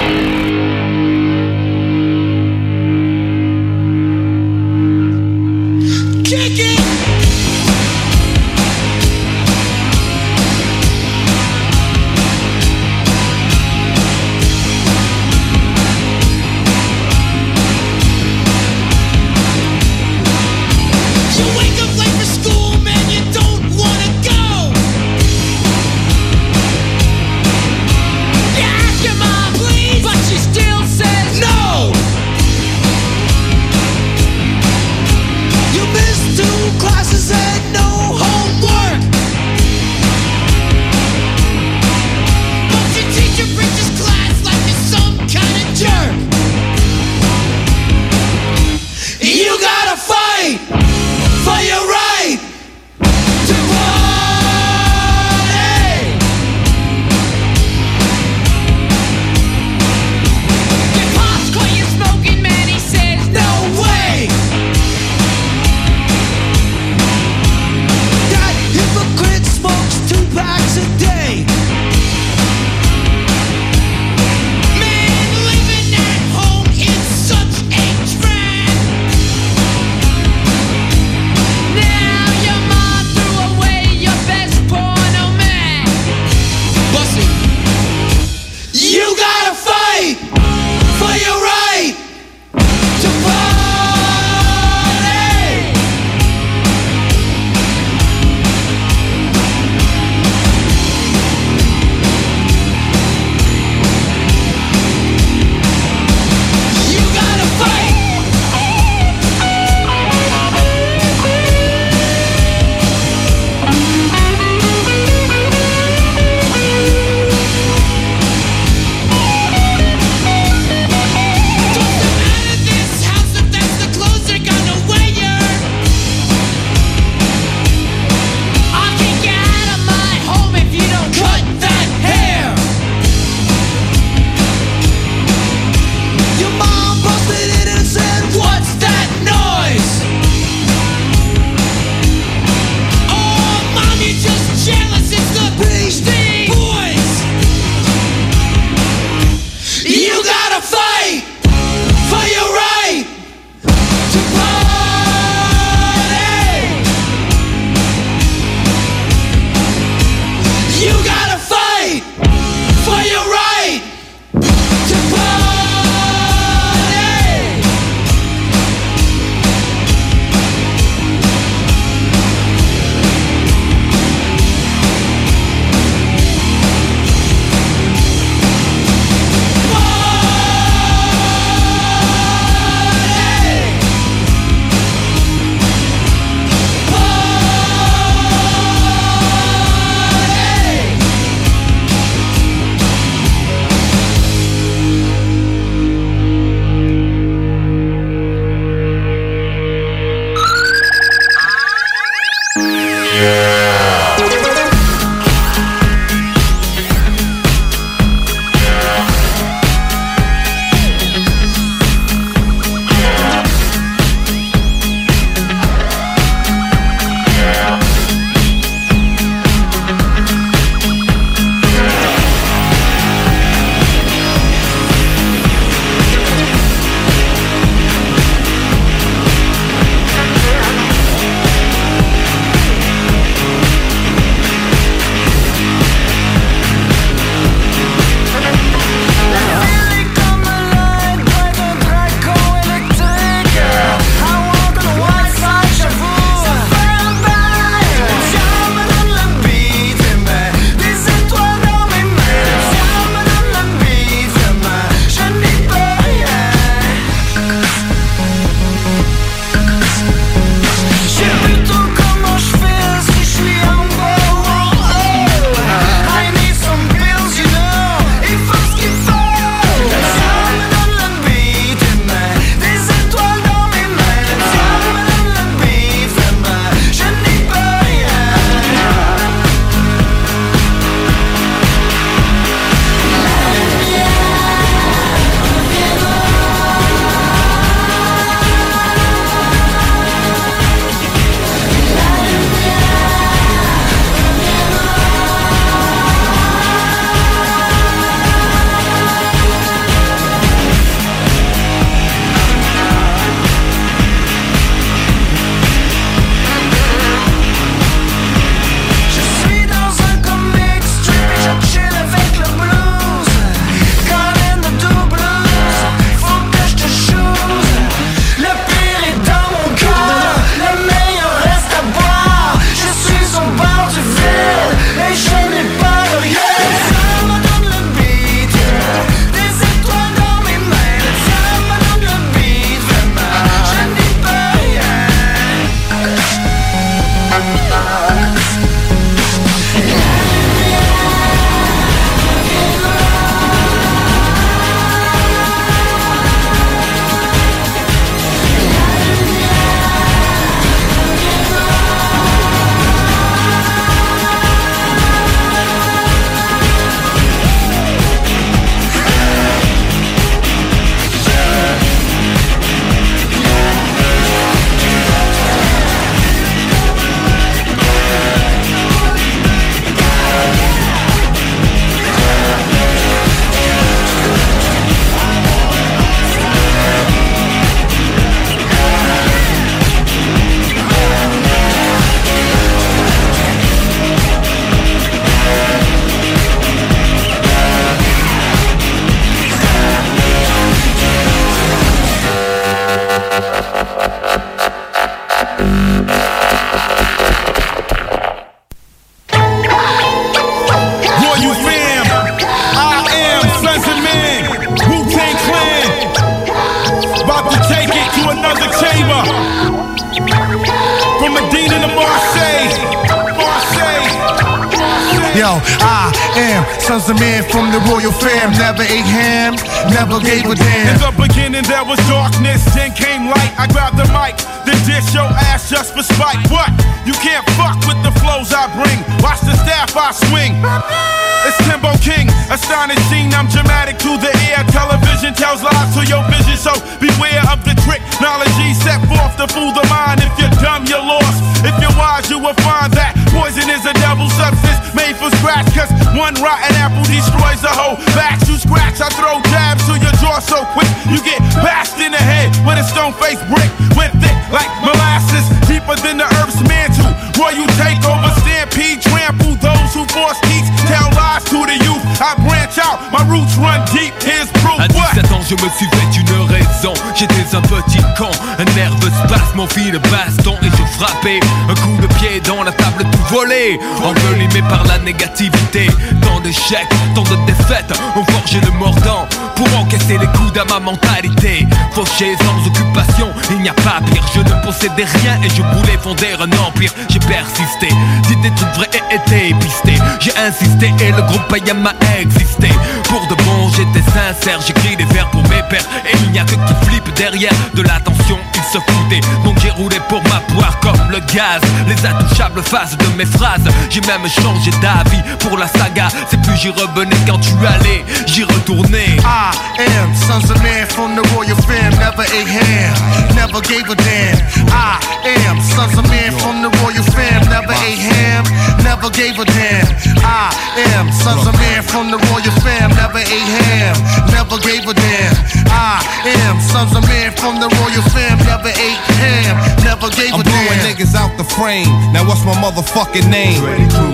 Mon fil baston et je frappais. Un coup de pied dans la tout volé, envelimé par la négativité. Tant d'échecs, tant de défaites, ont forgé le mordant pour encaisser les coups à ma mentalité. Fauché sans occupation, il n'y a pas pire. Je ne possédais rien et je voulais fonder un empire. J'ai persisté, dit des trucs vrais et été pisté. J'ai insisté et le groupe Payam a existé. Pour de bon, j'étais sincère, j'écris des vers pour mes pères. Et il n'y a que qui flippe derrière de l'attention, ils se foutaient. Donc j'ai roulé pour ma poire comme le gaz. Les intouchables de mes phrases. J'ai même changé d'avis pour la saga. C'est plus j'y revenais quand tu allais, j'y retournais. I am sons of man from the royal fam. Never ate ham, never gave a damn. I am sons of man from the royal fam. Never ate ham, never gave a damn. I am sons of man from the royal fam. Never ate ham, never gave a damn. I am sons of man from the royal fam. Never ate ham, never gave a damn. I'm blowing niggas out the frame. Now what's my motherfucking name?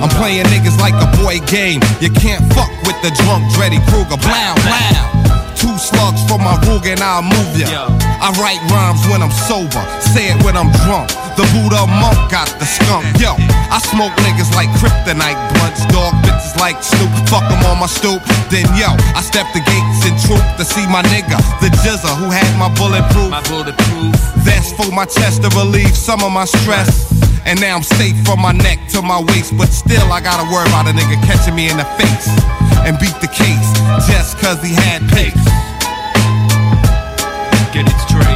I'm playing niggas like a boy game. You can't fuck with the drunk Dreddy Kruger. Blow, blow. Two slugs for my rug and I'll move ya. I write rhymes when I'm sober, say it when I'm drunk. The Buddha monk got the skunk. Yo, I smoke niggas like kryptonite blunts, dog bitches like Snoop. Fuck 'em on my stoop. Then yo, I step the gates in troop to see my nigga, the Jizza who had my bulletproof. My bulletproof. Vest for my chest to relieve some of my stress. And now I'm safe from my neck to my waist, but still I gotta worry about a nigga catching me in the face and beat the case just cause he had pace. Get it straight.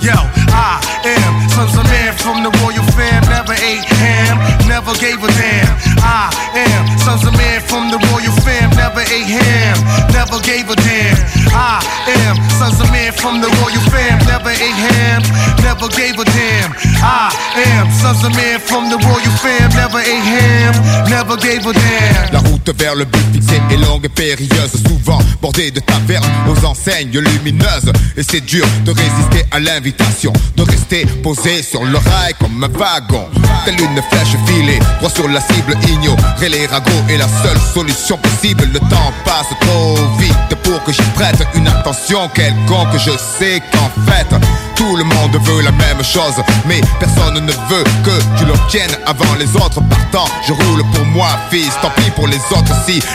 Yo, I am sons of man from the royal fam. Never ate ham, never gave a damn. I am sons of man from the royal fam. Never ate ham, never gave a damn. I am sons of man from the royal fam. Never ate ham, never gave a damn. I am sons of man from the royal fam. Never ate ham, never gave a damn. Vers le but fixé est longue et périlleuse, souvent bordée de tavernes aux enseignes lumineuses. Et c'est dur de résister à l'invitation, de rester posé sur le rail comme un wagon. Telle une flèche filée, droit sur la cible, ignorer les ragots est la seule solution possible. Le temps passe trop vite pour que j'y prête une attention quelconque. Je sais qu'en fait, tout le monde veut la même chose, mais personne ne veut que tu l'obtiennes avant les autres. Partant, je roule pour moi, fils. Tant pis pour les autres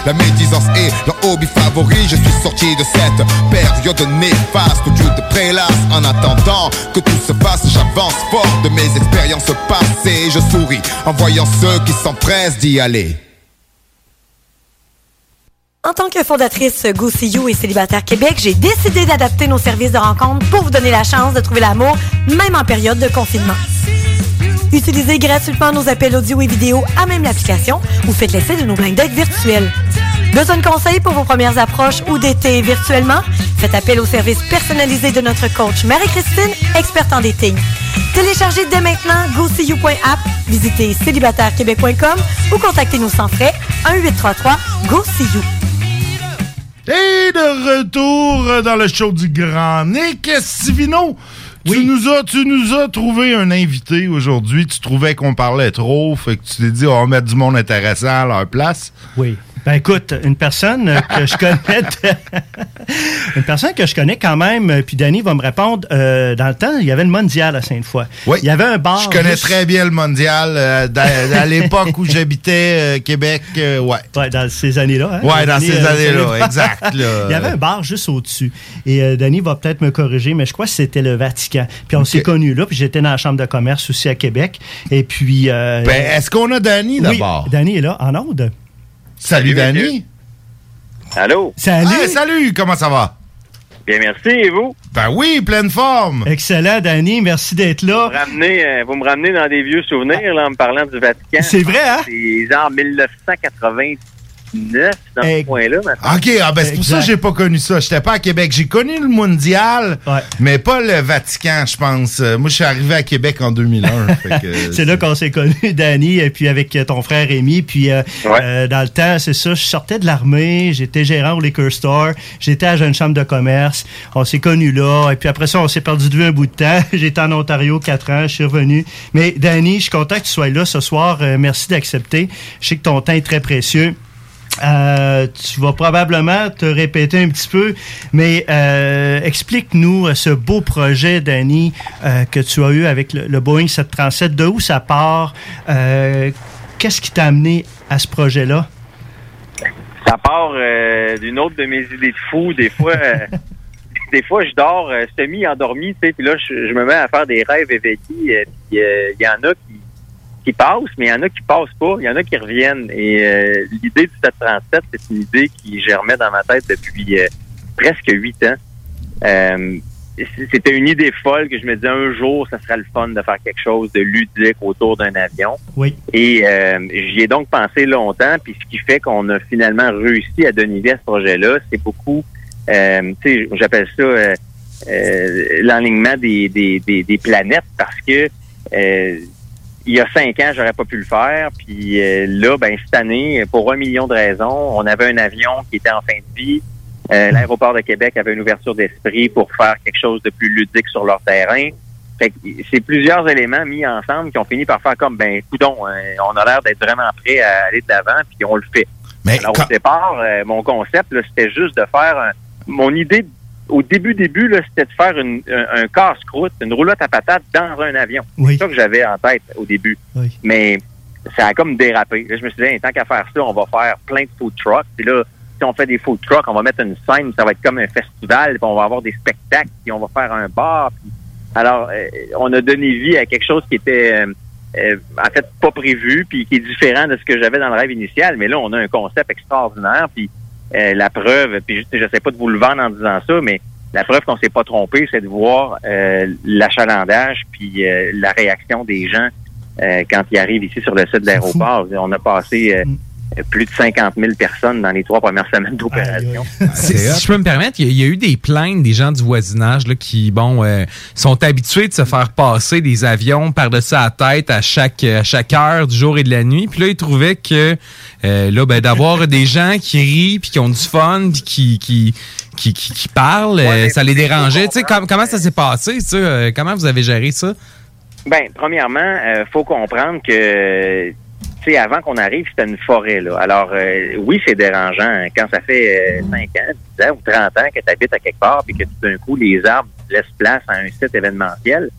la médisance est leur hobby favori. Je suis sorti de cette période néfaste où Dieu te prélasse. En attendant que tout se fasse, j'avance fort de mes expériences passées. Je souris en voyant ceux qui s'empressent d'y aller. En tant que fondatrice Go See You et Célibataire Québec, j'ai décidé d'adapter nos services de rencontre pour vous donner la chance de trouver l'amour, même en période de confinement. Utilisez gratuitement nos appels audio et vidéo à même l'application ou faites l'essai de nos blind dates virtuels. Besoin de conseils pour vos premières approches ou d'été virtuellement? Faites appel au service personnalisé de notre coach Marie-Christine, experte en dating. Téléchargez dès maintenant GoSeeYou.app, visitez célibatairequebec.com ou contactez-nous sans frais 1-833-GO-SEE-YOU. Et de retour dans le show du Grand Nick Sivino. Tu, nous as, tu nous as trouvé un invité aujourd'hui. Tu trouvais qu'on parlait trop. Fait que tu t'es dit, on va mettre du monde intéressant à leur place. Oui. Ben écoute, une personne que je connais, [laughs] une personne que je connais quand même, euh, puis Danny va me répondre. euh, dans le temps, il y avait le mondial à Sainte-Foy. Oui. Il y avait un bar. Je connais juste- très bien le mondial. euh, à l'époque où j'habitais euh, Québec, ouais. Ouais, dans ces années-là. hein? Ouais, dans ces années, années-là, exact, là. [laughs] Il y avait un bar juste au-dessus. Et Danny va peut-être me corriger, mais je crois que c'était le Vatican. Puis on s'est connus là, puis j'étais dans la chambre de commerce aussi à Québec. Et puis. Ben, est-ce qu'on a Danny oui, d'abord? Danny est là, en onde. Salut, Danny. Allô? Salut. Salut, comment ça va? Bien, merci. Et vous? Ben oui, pleine forme. Excellent, Danny. Merci d'être là. Vous me ramenez, euh, vous me ramenez dans des vieux souvenirs là, en me parlant du Vatican. C'est vrai, hein? C'est genre 1999 dans ce coin-là. maintenant. OK, ah ben c'est pour ça que j'ai pas connu ça. J'étais pas à Québec. J'ai connu le mondial, mais pas le Vatican, je pense. Euh, Moi, je suis arrivé à Québec en 2001. [laughs] fait que, C'est là qu'on s'est connus, [laughs] Danny, et puis avec ton frère Rémi. Puis euh, euh, dans le temps, c'est ça, je sortais de l'armée, j'étais gérant au Liquor Store, j'étais à Jeune Chambre de commerce. On s'est connus là, et puis après ça, on s'est perdu de vue un bout de temps. [laughs] J'étais en Ontario quatre ans, je suis revenu. Mais Danny, je suis content que tu sois là ce soir. Euh, merci d'accepter. Je sais que ton temps est très précieux. Euh, tu vas probablement te répéter un petit peu, mais euh, explique-nous euh, ce beau projet, Danny, euh, que tu as eu avec le, le Boeing 737. De où ça part? Qu'est-ce qui t'a amené à ce projet-là? Ça part d'une autre de mes idées de fou. Des fois, [laughs] des fois, je dors semi-endormi, tu sais, puis là, je, je me mets à faire des rêves éveillés. puis il y en a qui, qui passent, mais il y en a qui passent pas. Il y en a qui reviennent. Et euh, l'idée du 737, c'est une idée qui germait dans ma tête depuis euh, presque huit ans. Euh, c'était une idée folle que je me disais un jour, ça serait le fun de faire quelque chose de ludique autour d'un avion. Oui. Et euh, j'y ai donc pensé longtemps, puis ce qui fait qu'on a finalement réussi à donner à ce projet-là, c'est beaucoup, euh, tu sais, j'appelle ça euh, l'alignement des, des, des, des planètes, parce que euh, il y a cinq ans, j'aurais pas pu le faire, puis euh, là, ben cette année, pour un million de raisons, on avait un avion qui était en fin de vie. Euh, L'aéroport de Québec avait une ouverture d'esprit pour faire quelque chose de plus ludique sur leur terrain. Fait que c'est plusieurs éléments mis ensemble qui ont fini par faire comme ben coudon, on a l'air d'être vraiment prêt à aller de l'avant puis on le fait. Alors au départ, euh, mon concept c'était juste de faire un- mon idée au début début là, c'était de faire une- un, un casse-croûte, une roulotte à patates dans un avion. C'est ça que j'avais en tête au début. Mais ça a comme dérapé. Là, je me suis dit, Hey, tant qu'à faire ça, on va faire plein de food trucks. Puis là, si on fait des food trucks, on va mettre une scène, ça va être comme un festival, puis on va avoir des spectacles, puis on va faire un bar. puis- Alors, euh, on a donné vie à quelque chose qui était euh, euh, en fait pas prévu, puis qui est différent de ce que j'avais dans le rêve initial. Mais là, on a un concept extraordinaire, puis euh, la preuve, puis je, sais pas de vous le vendre en disant ça, mais la preuve qu'on s'est pas trompé, c'est de voir euh, l'achalandage puis euh, la réaction des gens euh, quand ils arrivent ici sur le site de l'aéroport. On a passé euh, plus de 50 000 personnes dans les trois premières semaines d'opération. Si si je peux me permettre, il y, a- il y a eu des plaintes des gens du voisinage là, qui, bon, euh, sont habitués de se faire passer des avions par-dessus la tête à chaque, à chaque heure du jour et de la nuit. Puis là, ils trouvaient que euh, là, ben, d'avoir [laughs] des gens qui rient, puis qui ont du fun, puis qui, qui, qui, qui, qui parlent, euh, ça les dérangeait. Tu sais, com- comment ça s'est passé? ça? Euh, comment vous avez géré ça? Ben, premièrement, euh, faut comprendre que, sais, avant qu'on arrive, c'était une forêt, là. Alors, euh, oui, c'est dérangeant hein, quand ça fait euh, 5 ans, 10 ans ou 30 ans que tu habites à quelque part puis que tout d'un coup, les arbres laissent place à un site événementiel.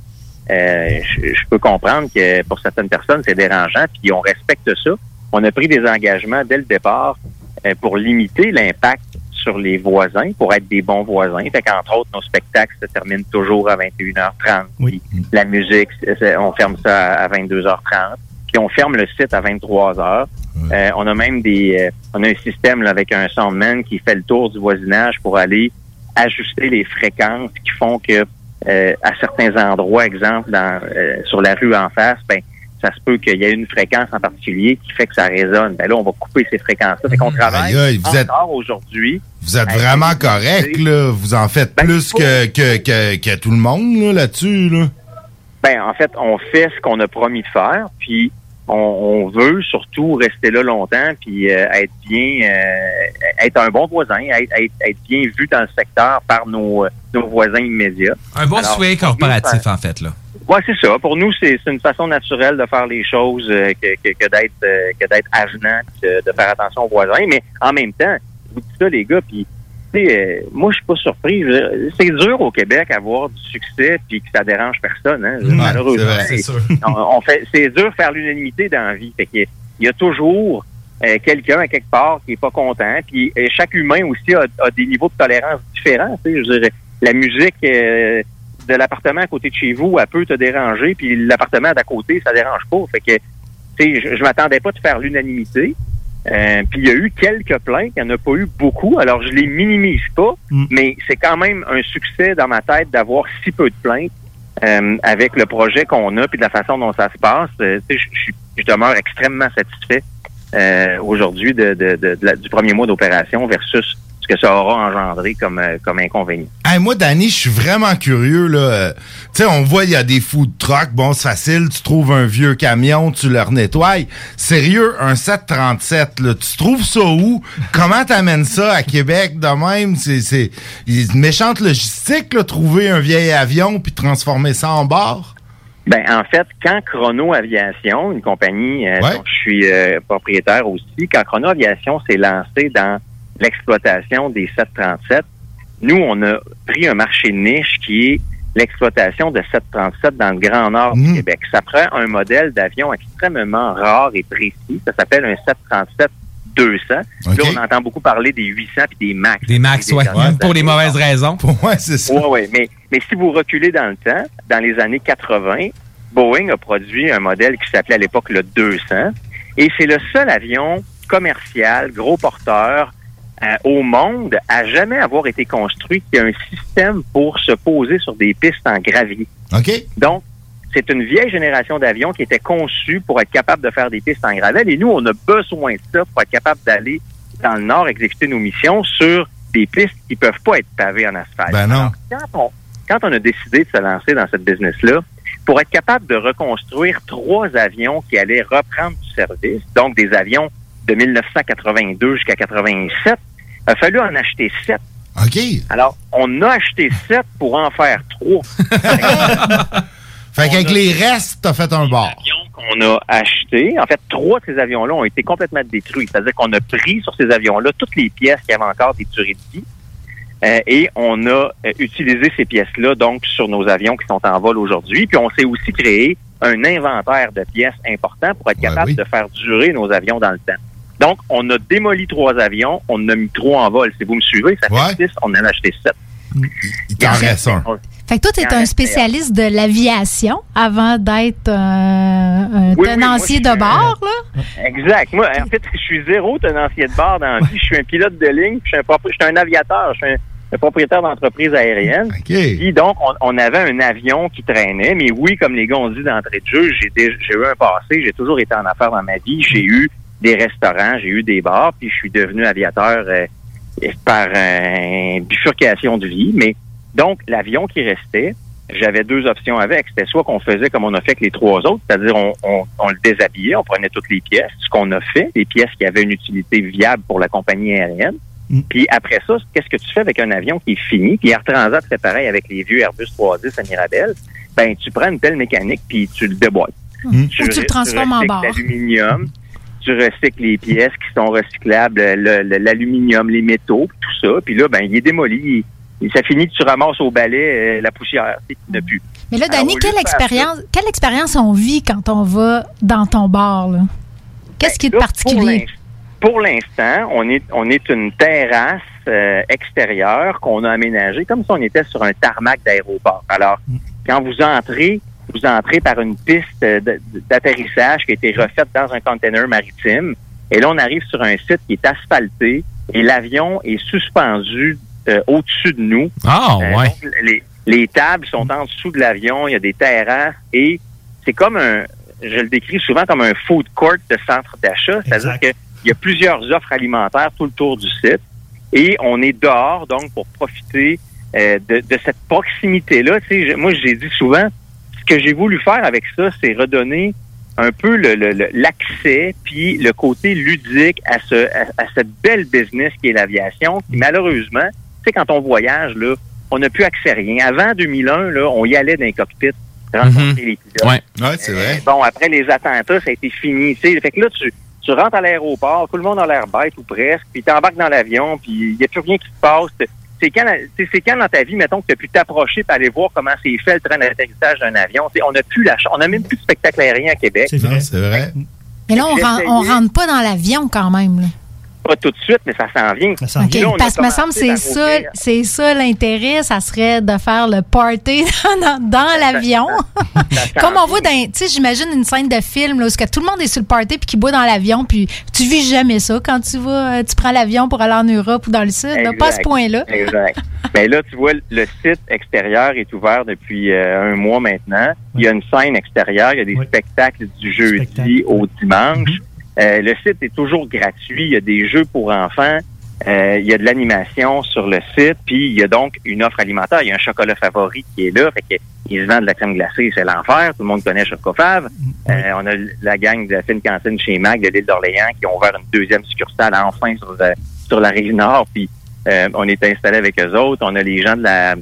Euh, je peux comprendre que pour certaines personnes, c'est dérangeant, puis on respecte ça. On a pris des engagements dès le départ euh, pour limiter l'impact sur les voisins, pour être des bons voisins. Fait qu'entre autres, nos spectacles se terminent toujours à 21h30. Puis La musique, on ferme ça à 22h30. Puis on ferme le site à 23h. Euh, on a même des, euh, on a un système là, avec un soundman qui fait le tour du voisinage pour aller ajuster les fréquences qui font que euh, à certains endroits, exemple dans, euh, sur la rue en face, ben ça se peut qu'il y ait une fréquence en particulier qui fait que ça résonne. Ben là, on va couper ces fréquences-là. Fait qu'on travaille Aïe, vous êtes- encore aujourd'hui. Vous êtes vraiment correct, là. Vous en faites Ben, plus que, que, que, que tout le monde, là, là-dessus, là. Ben, en fait, on fait ce qu'on a promis de faire, puis on, on veut surtout rester là longtemps, puis euh, être bien, euh, être un bon voisin, être, être, être bien vu dans le secteur par nos, euh, nos voisins immédiats. Un bon Alors, souhait corporatif, en fait, là. Ouais, c'est ça. Pour nous, c'est une façon naturelle de faire les choses euh, que, que, que d'être que d'être avenant, de, de faire attention aux voisins. Mais en même temps, vous dites ça, les gars, puis euh, moi, je suis pas surpris. C'est dur au Québec avoir du succès puis que ça dérange personne. Hein, Ouais, malheureusement. c'est sûr. [laughs] on, on fait, c'est dur de faire l'unanimité dans la vie. Fait qu'il y a- il y a toujours euh, quelqu'un à quelque part qui est pas content. Puis euh, chaque humain aussi a, a des niveaux de tolérance différents. tu sais. Je veux dire, la musique de l'appartement à côté de chez vous, elle peut te déranger, puis l'appartement d'à côté, ça dérange pas. Fait que, tu sais, je, je m'attendais pas de faire l'unanimité. Euh, puis il y a eu quelques plaintes, il n'y en a pas eu beaucoup. Alors je les minimise pas, mais c'est quand même un succès dans ma tête d'avoir si peu de plaintes euh, avec le projet qu'on a puis de la façon dont ça se passe. Euh, je, je, demeure extrêmement satisfait euh, aujourd'hui de, de- de- du premier mois d'opération versus ce que ça aura engendré comme, euh, comme inconvénient. Hey, moi, Danny, je suis vraiment curieux. là. Euh, Tu sais, on voit, il y a des food trucks. Bon, c'est facile. Tu trouves un vieux camion, tu le nettoies. Sérieux, un 737, là, tu trouves ça où? Comment t'amènes ça à Québec de même? C'est, une méchante logistique, là, trouver un vieil avion puis transformer ça en bar? Ben, en fait, quand Chrono Aviation, une compagnie euh, dont je suis euh, propriétaire aussi, quand Chrono Aviation s'est lancé dans l'exploitation des 737, nous, on a pris un marché niche qui est l'exploitation de 737 dans le Grand Nord du Québec. Ça prend un modèle d'avion extrêmement rare et précis. Ça s'appelle un 737 200. Là, on entend beaucoup parler des 800 puis des MAX. Des max, ouais. Pour les mauvaises raisons. [laughs] Ouais, c'est ça. Ouais, ouais. Mais, mais si vous reculez dans le temps, dans les années 80, Boeing a produit un modèle qui s'appelait à l'époque le 200. Et c'est le seul avion commercial, gros porteur, euh, au monde à jamais avoir été construit qui a un système pour se poser sur des pistes en gravier. OK. Donc, c'est une vieille génération d'avions qui était conçue pour être capable de faire des pistes en gravel. Et nous, on a besoin de ça pour être capable d'aller dans le Nord exécuter nos missions sur des pistes qui peuvent pas être pavées en asphalte. Ben non. Alors, quand on, quand on a décidé de se lancer dans cette business-là, pour être capable de reconstruire trois avions qui allaient reprendre du service, donc des avions de 1982 jusqu'à 87, il a fallu en acheter sept. OK. Alors, on a acheté sept pour en faire trois. [laughs] Fait qu'avec les restes, t'as fait un bar. qu'on a acheté. En fait, trois de ces avions-là ont été complètement détruits. C'est-à-dire qu'on a pris sur ces avions-là toutes les pièces qui avaient encore des durées de vie. euh, et on a euh, utilisé ces pièces-là donc sur nos avions qui sont en vol aujourd'hui. Puis on s'est aussi créé un inventaire de pièces important pour être capable de faire durer nos avions dans le temps. Donc, on a démoli trois avions, on en a mis trois en vol. Si vous me suivez, ça fait six, on en a acheté sept. Il t'en reste un. Fait que toi, tu es un spécialiste de l'aviation avant d'être euh, un Oui, oui, tenancier moi, de bord, là? Exact. Moi, en fait, je suis zéro tenancier de bord dans la vie. Je suis un pilote de ligne, puis je suis un, propri- je suis un aviateur, je suis un, un propriétaire d'entreprise aérienne. Puis donc, on, on avait un avion qui traînait, mais oui, comme les gars ont dit d'entrée de jeu, j'ai dé- j'ai eu un passé, j'ai toujours été en affaires dans ma vie. J'ai eu des restaurants, j'ai eu des bars, puis je suis devenu aviateur euh, par euh, bifurcation de vie. Mais donc, l'avion qui restait, j'avais deux options avec. C'était soit qu'on faisait comme on a fait avec les trois autres, c'est-à-dire on, on, on le déshabillait, on prenait toutes les pièces, ce qu'on a fait, les pièces qui avaient une utilité viable pour la compagnie aérienne. Puis après ça, qu'est-ce que tu fais avec un avion qui est fini? Puis Air Transat fait pareil avec les vieux Airbus 310 à Mirabel? Ben, tu prends une telle mécanique puis tu le déboîtes. Ou tu le transformes en recycles bar. Tu recycles les pièces qui sont recyclables, le- le- l'aluminium, les métaux, tout ça. Puis là, ben, il est démoli. Il- ça finit que tu ramasses au balai euh, la poussière, en a plus. Mais là, lieu quelle expérience, quelle expérience on vit quand on va dans ton bar, là? Qu'est-ce qui est de Ben, Là, particulier? Pour l'in- Pour l'instant, on est on est une terrasse euh, extérieure qu'on a aménagée comme si on était sur un tarmac d'aéroport. Alors, quand vous entrez, vous entrez par une piste d'atterrissage qui a été refaite dans un container maritime. Et là, on arrive sur un site qui est asphalté et l'avion est suspendu euh, au-dessus de nous. Ah, Euh, ouais. donc, les, les tables sont en dessous de l'avion, il y a des terrasses et c'est comme un, je le décris souvent comme un food court de centre d'achat, c'est-à-dire qu'il y a plusieurs offres alimentaires tout le tour du site et on est dehors donc pour profiter euh, de, de cette proximité-là. Moi, j'ai dit souvent, que j'ai voulu faire avec ça, c'est redonner un peu le- le- le- l'accès puis le côté ludique à ce à, à cette belle business qui est l'aviation qui malheureusement tu sais quand on voyage là on n'a plus accès à rien avant 2001 là on y allait dans les cockpits transporter les pilotes. Ouais. Ouais, c'est vrai. Bon, après les attentats, ça a été fini. tu sais. Fait que là, tu, tu rentres à l'aéroport, tout le monde a l'air bête ou presque, puis tu embarques dans l'avion, puis il n'y a plus rien qui se passe. C'est quand, tu sais, c'est quand dans ta vie, mettons, que tu as pu t'approcher pour aller voir comment c'est fait le train d'atterrissage d'un avion. Tu sais, on n'a plus la ch- on n'a même plus de spectacle aérien à Québec. C'est vrai. C'est vrai. Mais là, on, J'ai ren- essayé. on rentre pas dans l'avion quand même. là. Pas tout de suite, mais ça s'en vient. Ça Là, parce que me semble c'est ça, c'est ça l'intérêt, ça serait de faire le party [laughs] dans, dans [laughs] l'avion. [laughs] Comme on voit dans, tu sais, j'imagine une scène de film là, où que tout le monde est sur le party puis qui boit dans l'avion, puis tu vis jamais ça quand tu vas, euh, tu prends l'avion pour aller en Europe ou dans le sud, là, pas à ce point-là. Exact. Mais là, tu vois, le site extérieur est ouvert depuis euh, un mois maintenant. Il y a une scène extérieure, il y a des Oui. spectacles du jeudi Spectacle. au dimanche. Euh, le site est toujours gratuit. Il y a des jeux pour enfants. Euh, il y a de l'animation sur le site, puis il y a donc une offre alimentaire. Il y a un chocolat favori qui est là, fait que il se vend de la crème glacée, c'est l'enfer. Tout le monde connaît Chocofave. Euh, on a la gang de la fine cantine chez Mac de l'île d'Orléans qui ont ouvert une deuxième succursale enfin sur, la- sur la rive nord, puis euh, on est installé avec eux autres. On a les gens de la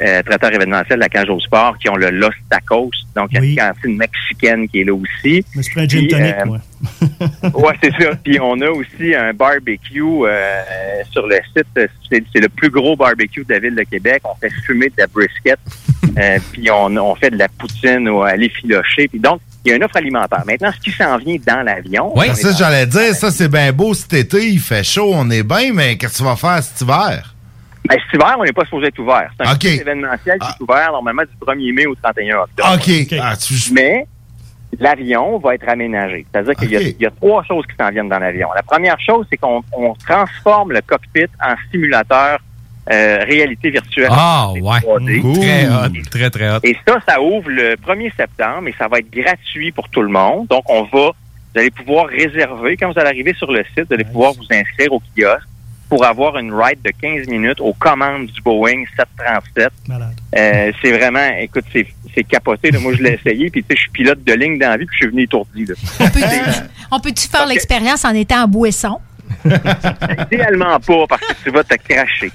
euh, traiteur événementiel de la cage au sport qui ont le Los Tacos, donc il y a Oui. une cantine mexicaine qui est là aussi. Je me suis pris un gin tonic, euh, moi. [laughs] Ouais, c'est ça. Puis on a aussi un barbecue euh, sur le site. C'est c'est le plus gros barbecue de la ville de Québec. On fait fumer de la brisket. [laughs] Euh, puis on, on fait de la poutine ou à l'effiloché. Puis donc, il y a une offre alimentaire. Maintenant, ce qui s'en vient dans l'avion... Oui, Ça, j'allais dire, ça, c'est bien beau cet été, il fait chaud, on est bien, mais qu'est-ce que tu vas faire cet hiver? Ben, cet hiver, on n'est pas supposé être ouvert. C'est un événementiel qui Ah. est ouvert normalement du 1er mai au 31 octobre. OK. Ah, tu- Mais l'avion va être aménagé. C'est-à-dire qu'il y a- y, trois choses qui s'en viennent dans l'avion. La première chose, c'est qu'on on transforme le cockpit en simulateur euh, réalité virtuelle. Ah, C'est ouais. 3D. Cool. Très hot. Très, très hot. Et ça, ça ouvre le 1er septembre et ça va être gratuit pour tout le monde. Donc, on va, vous allez pouvoir réserver, quand vous allez arriver sur le site, vous allez pouvoir vous inscrire au kiosque pour avoir une ride de 15 minutes aux commandes du Boeing 737. Malade. Euh, c'est vraiment, écoute, c'est, c'est capoté. là. Moi, je l'ai essayé, puis tu sais, je suis pilote de ligne dans la vie, puis je suis venu étourdi. Là. On peut-tu, on peut-tu faire l'expérience en étant en boisson? [laughs] Idéalement pas, parce que tu vas te cracher.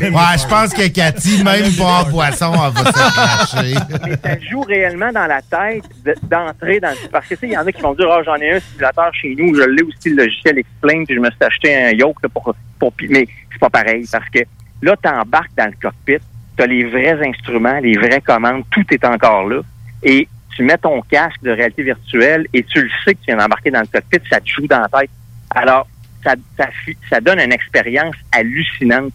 Ouais, je pense que Cathy, même pas en poisson, elle va se cracher. Mais ça joue réellement dans la tête de- d'entrer dans le... Parce que, tu sais, il y en a qui vont dire, ah, j'en ai un simulateur chez nous, je l'ai aussi, le logiciel Explain, puis je me suis acheté un yoke là, pour, pour... Mais c'est pas pareil, parce que là, tu embarques dans le cockpit, tu as les vrais instruments, les vraies commandes, tout est encore là. Et tu mets ton casque de réalité virtuelle et tu le sais que tu viens d'embarquer dans le cockpit, ça te joue dans la tête. Alors, ça, ça, fi- ça donne une expérience hallucinante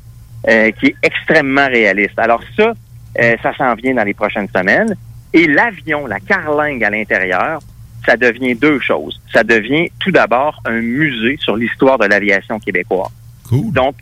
euh, qui est extrêmement réaliste. Alors ça, euh, ça s'en vient dans les prochaines semaines. Et l'avion, la carlingue à l'intérieur, ça devient deux choses. Ça devient tout d'abord un musée sur l'histoire de l'aviation québécoise. Cool. Donc,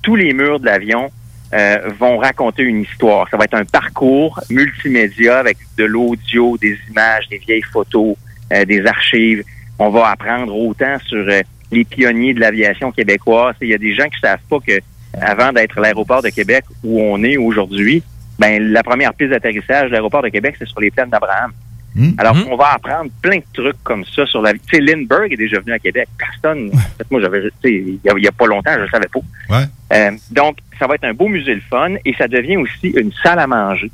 tous les murs de l'avion euh, vont raconter une histoire. Ça va être un parcours multimédia avec de l'audio, des images, des vieilles photos, euh, des archives. On va apprendre autant sur euh, les pionniers de l'aviation québécoise. Il y a des gens qui savent pas que avant d'être l'aéroport de Québec où on est aujourd'hui, ben la première piste d'atterrissage de l'aéroport de Québec, c'est sur les plaines d'Abraham. Hmm? Alors, on va apprendre plein de trucs comme ça sur la vie. Tu sais, Lindbergh est déjà venu à Québec. Personne, en fait, moi, j'avais, tu sais, il y a- il y a pas longtemps, je ne savais pas. Ouais. Euh, donc, ça va être un beau musée le fun et ça devient aussi une salle à manger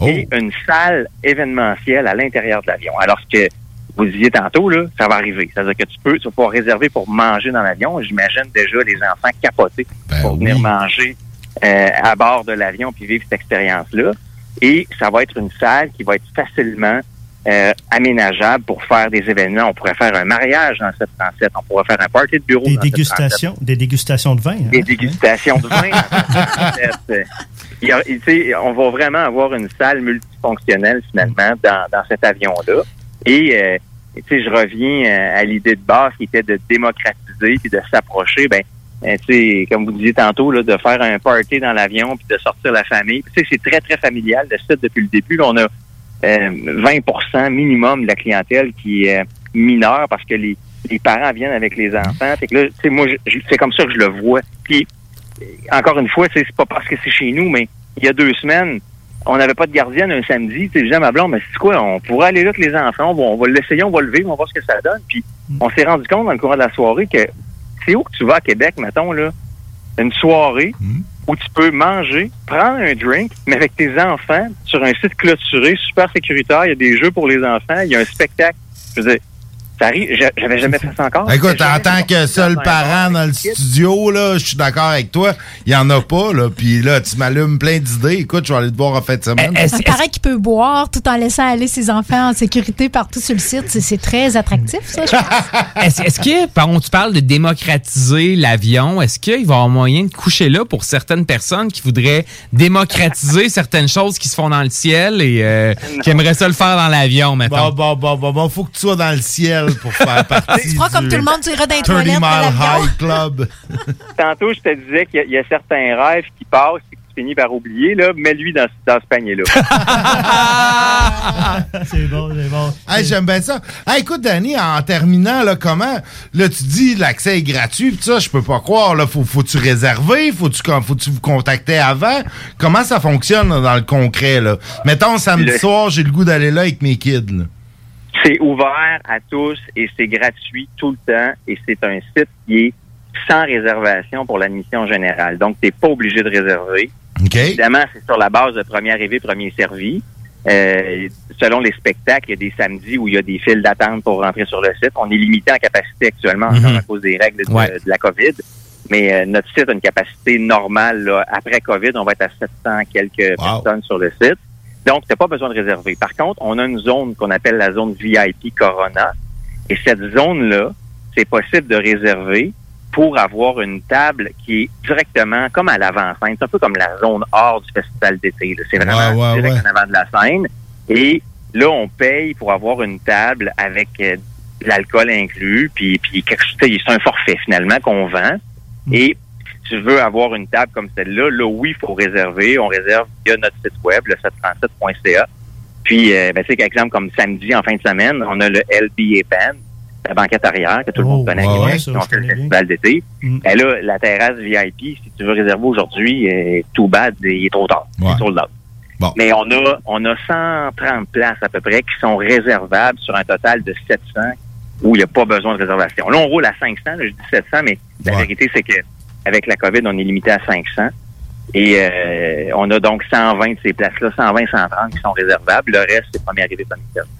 Oh. et une salle événementielle à l'intérieur de l'avion. Alors ce que vous disiez tantôt, là, ça va arriver. C'est-à-dire que tu peux, tu vas pouvoir réserver pour manger dans l'avion. J'imagine déjà les enfants capoter Ben pour venir manger euh, à bord de l'avion puis vivre cette expérience-là. Et ça va être une salle qui va être facilement euh, aménageable pour faire des événements. On pourrait faire un mariage dans le 737. On pourrait faire un party de bureau Des dans le 737 dégustations, des dégustations de vin. hein? des dégustations de vin. [laughs] Il y a- on va vraiment avoir une salle multifonctionnelle finalement dans, dans cet avion-là. Et euh, tu sais, je reviens euh, à l'idée de base qui était de démocratiser puis de s'approcher. Ben, euh, tu sais, comme vous disiez tantôt, là, de faire un party dans l'avion puis de sortir la famille. Tu sais, c'est très très familial le site depuis le début. Là, on a 20% minimum de la clientèle qui est euh, mineure parce que les, les parents viennent avec les enfants. Fait que là, tu sais, moi, c'est comme ça que je le vois. Puis, euh, encore une fois, c'est pas parce que c'est chez nous, mais il y a deux semaines, on n'avait pas de gardienne un samedi. Tu sais, je disais à ma blonde, mais c'est quoi, on pourrait aller là avec les enfants, on va, on va l'essayer, on va le vivre, on va voir ce que ça donne. Puis, on s'est rendu compte dans le courant de la soirée que c'est où que tu vas à Québec, mettons, là, une soirée, où tu peux manger, prendre un drink, mais avec tes enfants sur un site clôturé, super sécuritaire. Il y a des jeux pour les enfants, il y a un spectacle. Je veux dire, ça arrive, j'a- j'avais jamais fait ça encore. Écoute, J'avais en tant que ça seul parent dans le studio, là, je suis d'accord avec toi. Il y en a pas, là. Puis là, tu m'allumes plein d'idées. Écoute, je vais aller te voir en fin de semaine. Un parent qui peut boire tout en laissant aller ses enfants en sécurité partout sur le site, c'est- très attractif, ça, je pense. [laughs] Est-ce est-ce que, par contre, tu parles de démocratiser l'avion, est-ce qu'il va y avoir moyen de coucher là pour certaines personnes qui voudraient démocratiser [laughs] certaines choses qui se font dans le ciel et euh, qui aimeraient ça le faire dans l'avion, maintenant? Bon, bon, bon, bon, bon, faut que tu sois dans le ciel pour faire [laughs] partie. Tu feras comme tout le monde, tu iras dans les 30 toilettes Mile. High Club. [laughs] Tantôt, je te disais qu'il y a- il y, a certains rêves qui passent et que tu finis par oublier. Là, mets-lui dans, dans ce panier-là. [laughs] c'est bon, c'est bon. Hey, j'aime bien ça. Hey, écoute, Danny, en terminant, là, comment, là, tu dis l'accès est gratuit, pis ça, je peux pas croire, là, faut, faut-tu réserver, faut-tu, com- faut-tu vous contacter avant? Comment ça fonctionne, là, dans le concret, là? Mettons, samedi Le- soir, j'ai le goût d'aller là avec mes kids, là. C'est ouvert à tous et c'est gratuit tout le temps et c'est un site qui est sans réservation pour l'admission générale. Donc, tu n'es pas obligé de réserver. Évidemment, c'est sur la base de premier arrivé, premier servi. Euh, selon les spectacles, il y a des samedis où il y a des files d'attente pour rentrer sur le site. On est limité en capacité actuellement Mhm. à cause des règles de, Ouais. de la COVID. Mais euh, notre site a une capacité normale. là. Après COVID, on va être à 700 quelques personnes sur le site. Donc, tu n'as pas besoin de réserver. Par contre, on a une zone qu'on appelle la zone VIP Corona. Et cette zone-là, c'est possible de réserver pour avoir une table qui est directement comme à l'avant-scène. C'est un peu comme la zone hors du festival d'été. C'est vraiment Ouais, ouais, direct ouais. en avant de la scène. Et là, on paye pour avoir une table avec euh, de l'alcool inclus, puis, puis quelque chose- c'est un forfait finalement qu'on vend. Et si tu veux avoir une table comme celle-là, là, oui, il faut réserver. On réserve via notre site web, le 737.ca. Puis, euh, ben, par exemple, comme samedi en fin de semaine, on a le LBA Band, la banquette arrière, que tout le monde connaît à ouais, ouais, qui fait le festival d'été. Mm. Ben là, la terrasse VIP, si tu veux réserver aujourd'hui, euh, tout bad, il est trop tard. C'est sold out. Mais on a, on a 130 places à peu près qui sont réservables sur un total de 700 où il n'y a pas besoin de réservation. Là, on roule à 500, là, je dis 700, mais la vérité, c'est que avec la COVID, on est limité à 500. Et euh, on a donc 120 de ces places-là, 120, 130 qui sont réservables. Le reste, c'est premier arrivé, premier servi.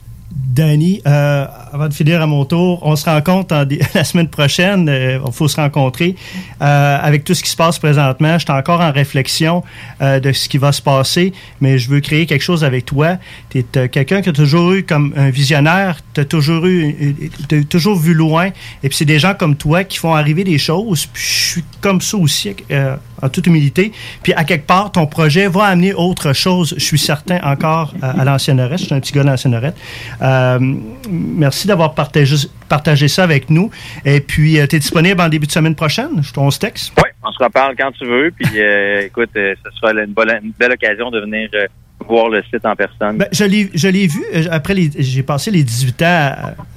Danny, euh, avant de finir à mon tour, on se rencontre [laughs] la semaine prochaine. Il faut se rencontrer. Euh, avec tout ce qui se passe présentement, je suis encore en réflexion euh, de ce qui va se passer, mais je veux créer quelque chose avec toi. Tu es quelqu'un qui a toujours eu comme un visionnaire, tu as toujours, eu, t'as toujours vu loin. Et puis c'est des gens comme toi qui font arriver des choses. Je suis comme ça aussi, euh, en toute humilité. Puis à quelque part, ton projet va amener autre chose, je suis certain, encore à, l'ancienne Je suis un petit gars de l'ancienne euh, merci d'avoir partagé, partagé ça avec nous. Et puis, tu es disponible en début de semaine prochaine? On se texte? Oui, on se reparle quand tu veux. Puis, euh, [laughs] écoute, euh, ce sera une, une belle occasion de venir euh, voir le site en personne. Ben, je l'ai je l'ai vu. euh, Après, les- j'ai passé les 18 ans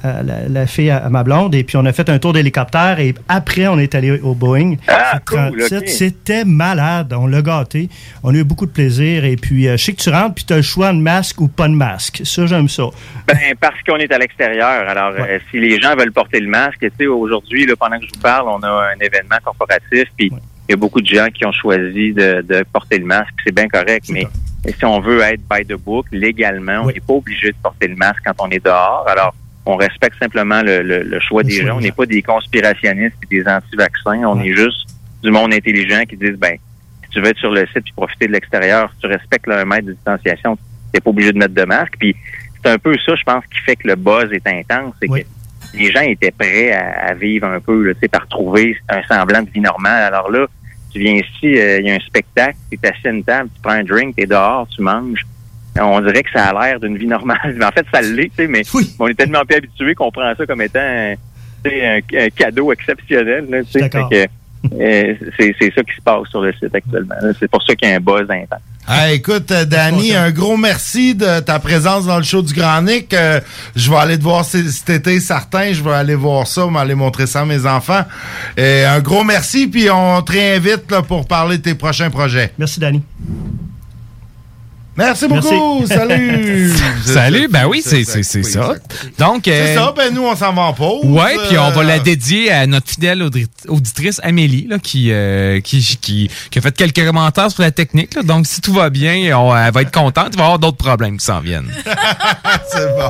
à, à la, la fille, à, ma blonde, et puis on a fait un tour d'hélicoptère, et après, on est allé au Boeing. Ah, cool, 37. ok. C'était malade. On l'a gâté. On a eu beaucoup de plaisir. Et puis, euh, je sais que tu rentres, puis tu as le choix de masque ou pas de masque. Ça, j'aime ça. Ben, parce qu'on est à l'extérieur. Alors, euh, si les gens veulent porter le masque, tu sais, aujourd'hui, pendant que je vous parle, on a un événement corporatif, puis il y a beaucoup de gens qui ont choisi de, de porter le masque. C'est bien correct, mais si on veut être by the book, légalement, on n'est pas obligé de porter le masque quand on est dehors. Alors, on respecte simplement le, le- le choix des gens. On n'est pas des conspirationnistes et des anti-vaccins. On est juste du monde intelligent qui disent, ben, si tu veux être sur le site et profiter de l'extérieur, si tu respectes le mètre de distanciation, tu n'es pas obligé de mettre de masque. Puis c'est un peu ça, je pense, qui fait que le buzz est intense. C'est que les gens étaient prêts à, à vivre un peu, là, tu sais, par trouver un semblant de vie normale. Alors là, tu viens ici, euh, il y a un spectacle, tu es assis à une table, tu prends un drink, tu es dehors, tu manges. On dirait que ça a l'air d'une vie normale. [laughs] Mais en fait, ça l'est, tu sais, mais on est tellement peu habitué qu'on prend ça comme étant un, sais, un, un cadeau exceptionnel. là, tu sais. C'est c'est ça qui se passe sur le site actuellement. C'est pour ça qu'il y a un buzz intense. Ah, écoute, euh, Danny, un gros merci de ta présence dans le show du Grand Nick. Euh, je vais aller te voir cet été, certain. Je vais aller voir ça, m'aller montrer ça à mes enfants. Et un gros merci, puis on te réinvite là, pour parler de tes prochains projets. Merci, Danny. Merci beaucoup. Salut. [laughs] Salut, ben oui, c'est c'est- c'est ça. Donc, C'est euh, ça, ben nous, on s'en va en pause. Ouais, puis on va Euh, la dédier à notre fidèle auditrice Amélie, là, qui, euh, qui, qui, qui a fait quelques commentaires sur la technique. là. Donc, si tout va bien, on- elle va être contente. Il va y avoir d'autres problèmes qui s'en viennent. [laughs] C'est bon.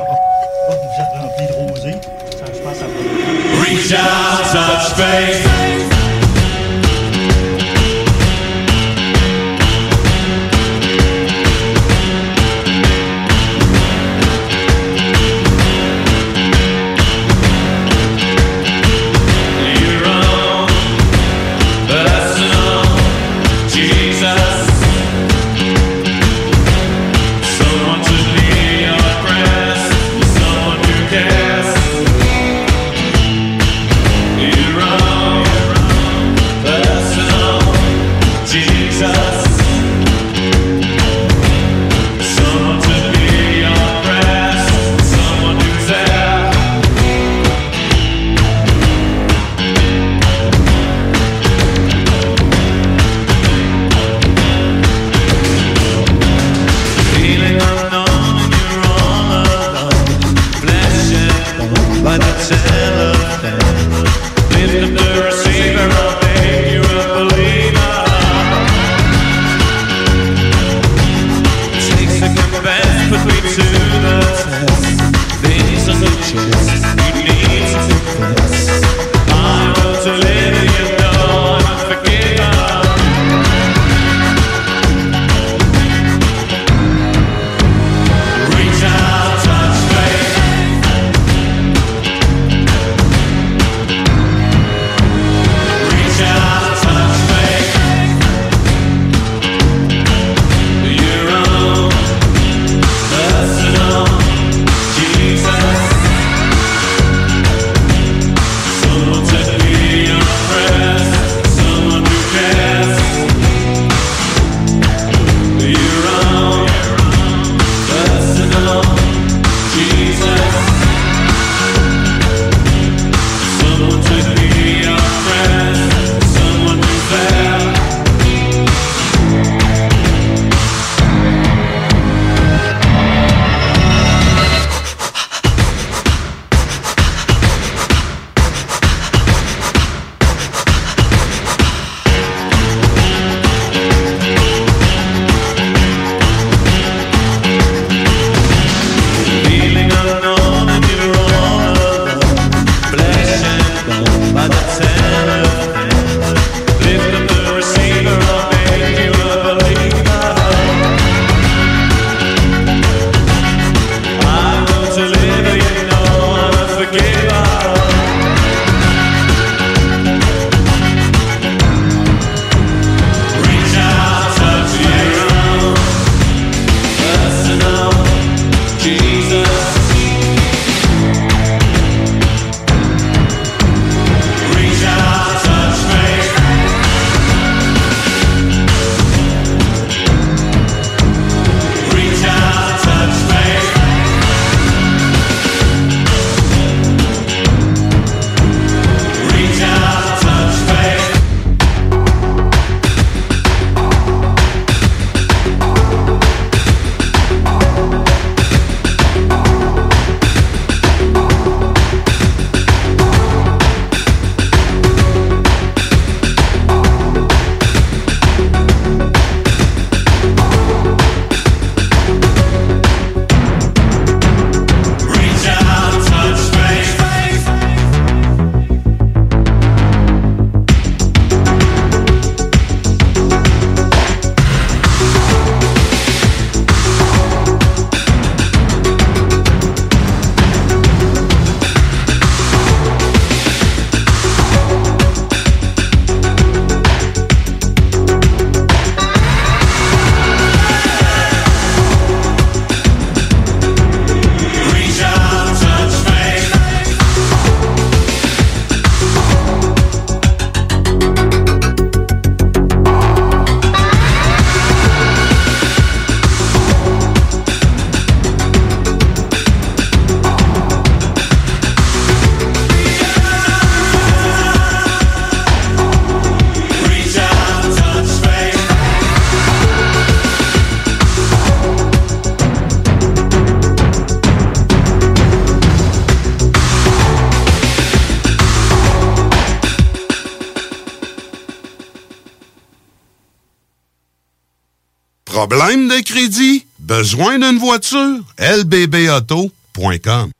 Besoin d'une voiture? lbbauto.com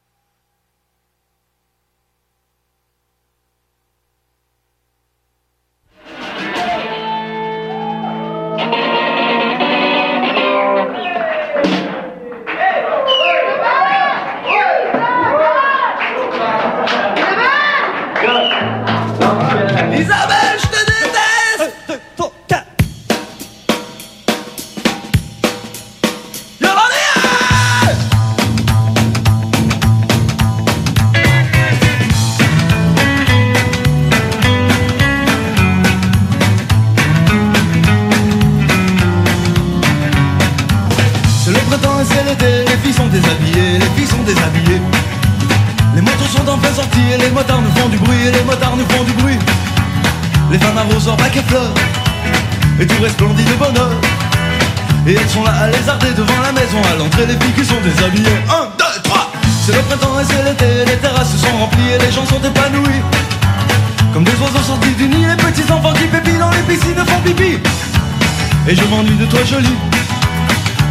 Et je m'ennuie de toi jolie.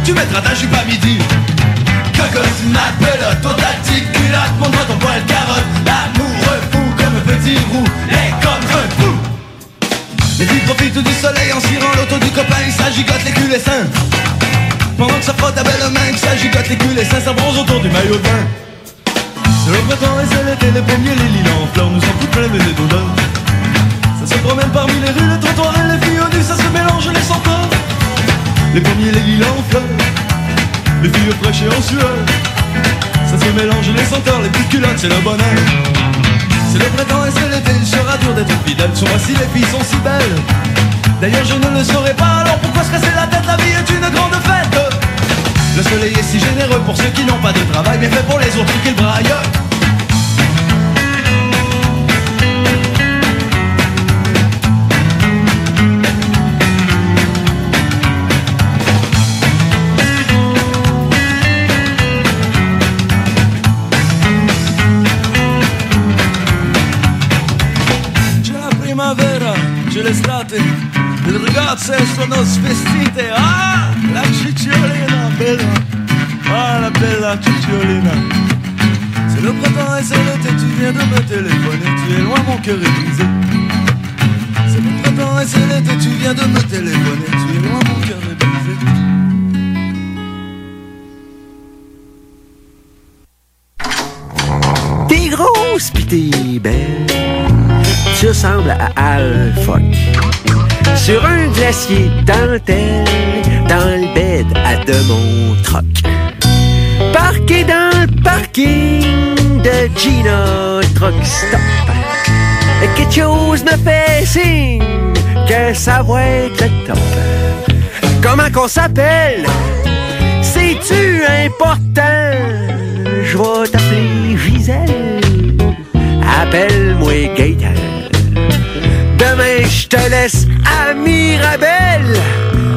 Tu mettras ta jupe à midi. Cocotte, ma pelote, ton ta petite culotte Montre-moi ton poil carotte. L'amoureux fou comme un petit roux. Et comme un fou. Les filles profitent du soleil en cirant l'auto du copain. Il s'agigote les culs et Pendant que ça frotte ta belle main Que ça gigote les culs et seins. Ça bronze autour du maillot de bain. C'est le printemps et c'est l'été Les pommiers, les lilas en fleurs Nous sont toutes pleins de d'odeurs Ça promène parmi les rues, les trottoirs et les filles au Ça se mélange les senteurs. Les pommiers, les lilas en fleurs Les filles fraîches et en sueur Ça se mélange les senteurs, les petites culottes, c'est le bonheur. C'est le printemps et c'est l'été, il sera dur d'être fidèle. Sur si les filles sont si belles. D'ailleurs je ne le saurais pas, alors pourquoi se casser la tête? La vie est une grande fête. Le soleil est si généreux pour ceux qui n'ont pas de travail Mais fait pour les autres qu'ils braillent sono svestite. Ah, la cicciolina bella, ah la bella cicciolina. C'est le printemps et c'est l'été, tu viens de me téléphoner, tu es loin, mon cœur est brisé. C'est le printemps et c'est l'été, tu viens de me téléphoner, tu es loin, mon cœur est brisé. Grosse pis t'es belle. Tu ressembles à Al Fuck. Sur un glacier dentelle, dans le bed à de mon troc. Parqué dans le parking de Gina Truck Stop. Quelque chose me fait signe que ça va être top. Comment qu'on s'appelle? C'est-tu important? Je vais t'appeler Gisèle. Appelle-moi Gaëtan. Demain, je te laisse à Mirabel.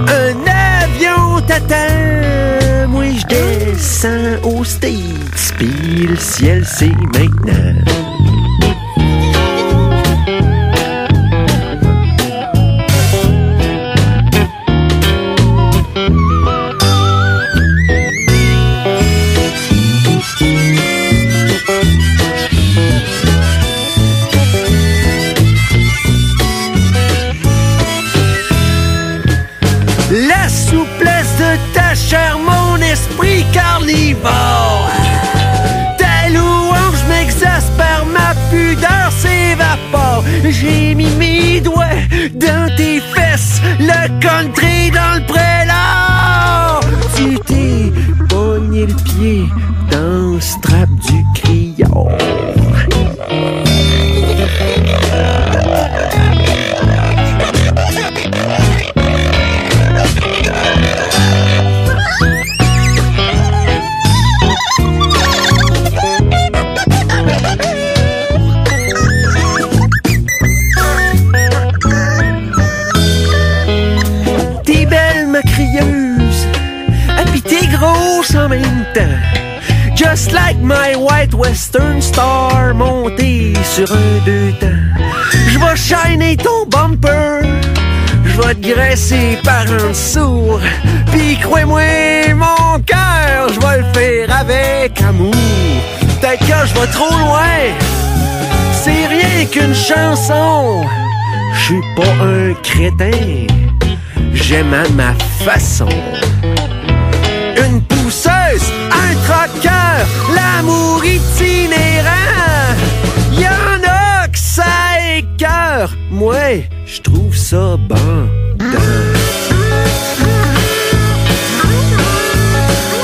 Un avion t'attend. Moi, je descends aux States. Puis le ciel, c'est maintenant. J'ai mis mes doigts dans tes fesses, le country sur un. Je vais shiner ton bumper, je vais te graisser par en dessous. Puis crois-moi, mon cœur, je vais le faire avec amour. Peut-être je vais trop loin, c'est rien qu'une chanson. Je suis pas un crétin, j'aime à ma façon. Une pousseuse, un croqueur, l'amour itinérant. Moi, je trouve ça bon.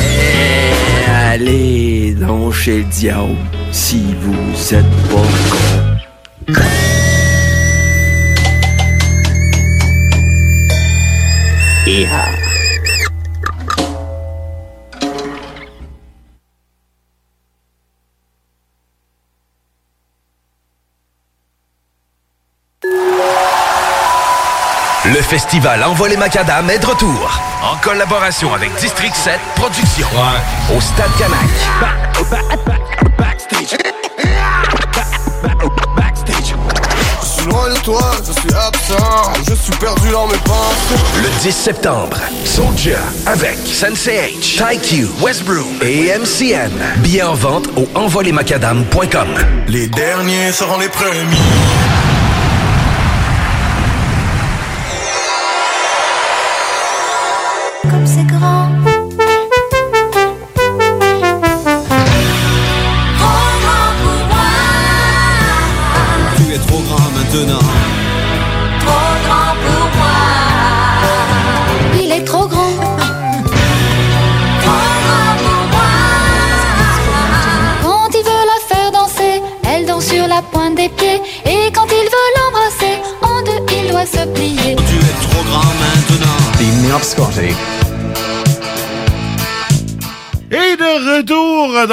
Eh, Allez donc chez le diable si vous êtes pas con. Festival Envoie les Macadam est de retour. En collaboration avec District 7 Productions. Au Stade Canac. Je suis loin de toi, je suis absent, je suis perdu dans mes pensées. Le 10 septembre, Soldier avec Sensei H, TyQ, Westbrook et MCN. Billets en vente au envolemacadam.com. Les derniers seront les premiers.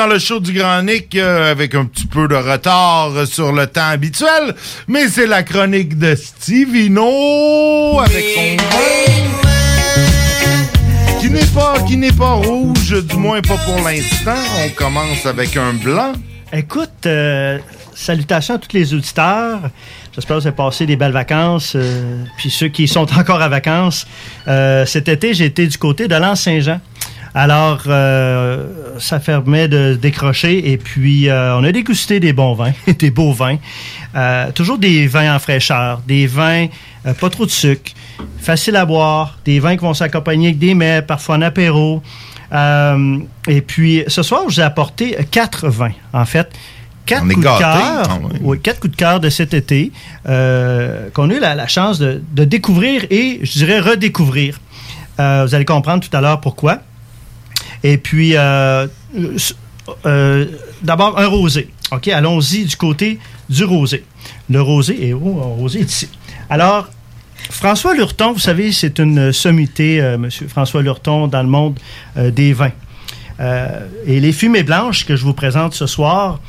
Dans le show du Grand Nick euh, avec un petit peu de retard euh, sur le temps habituel, mais c'est la chronique de Stevino avec son vin qui n'est pas qui n'est pas rouge, du moins pas pour l'instant. On commence avec un blanc. Écoute, euh, salutations à tous les auditeurs. J'espère que vous avez passé des belles vacances. euh, puis ceux qui sont [laughs] encore à vacances, euh, cet été, j'ai été du côté de l'Anse-Saint-Jean. Alors, euh, ça permet de décrocher et puis euh, on a dégusté des bons vins, [laughs] des beaux vins. Euh, toujours des vins en fraîcheur, des vins euh, pas trop de sucre, faciles à boire, des vins qui vont s'accompagner avec des mets, parfois en apéro. Euh, et puis, ce soir, je vous ai apporté quatre vins, en fait. Quatre coups de gâtés. cœur. Ah ouais. Oui, quatre coups de cœur de cet été euh, qu'on a eu la, la chance de, de découvrir et, je dirais, redécouvrir. Euh, vous allez comprendre tout à l'heure pourquoi. Et puis, euh, euh, d'abord, un rosé. OK, allons-y du côté du rosé. Le rosé est où? Un rosé est ici. Alors, François Lurton, vous savez, c'est une sommité, euh, Monsieur François Lurton, dans le monde des vins. Et les fumées blanches que je vous présente ce soir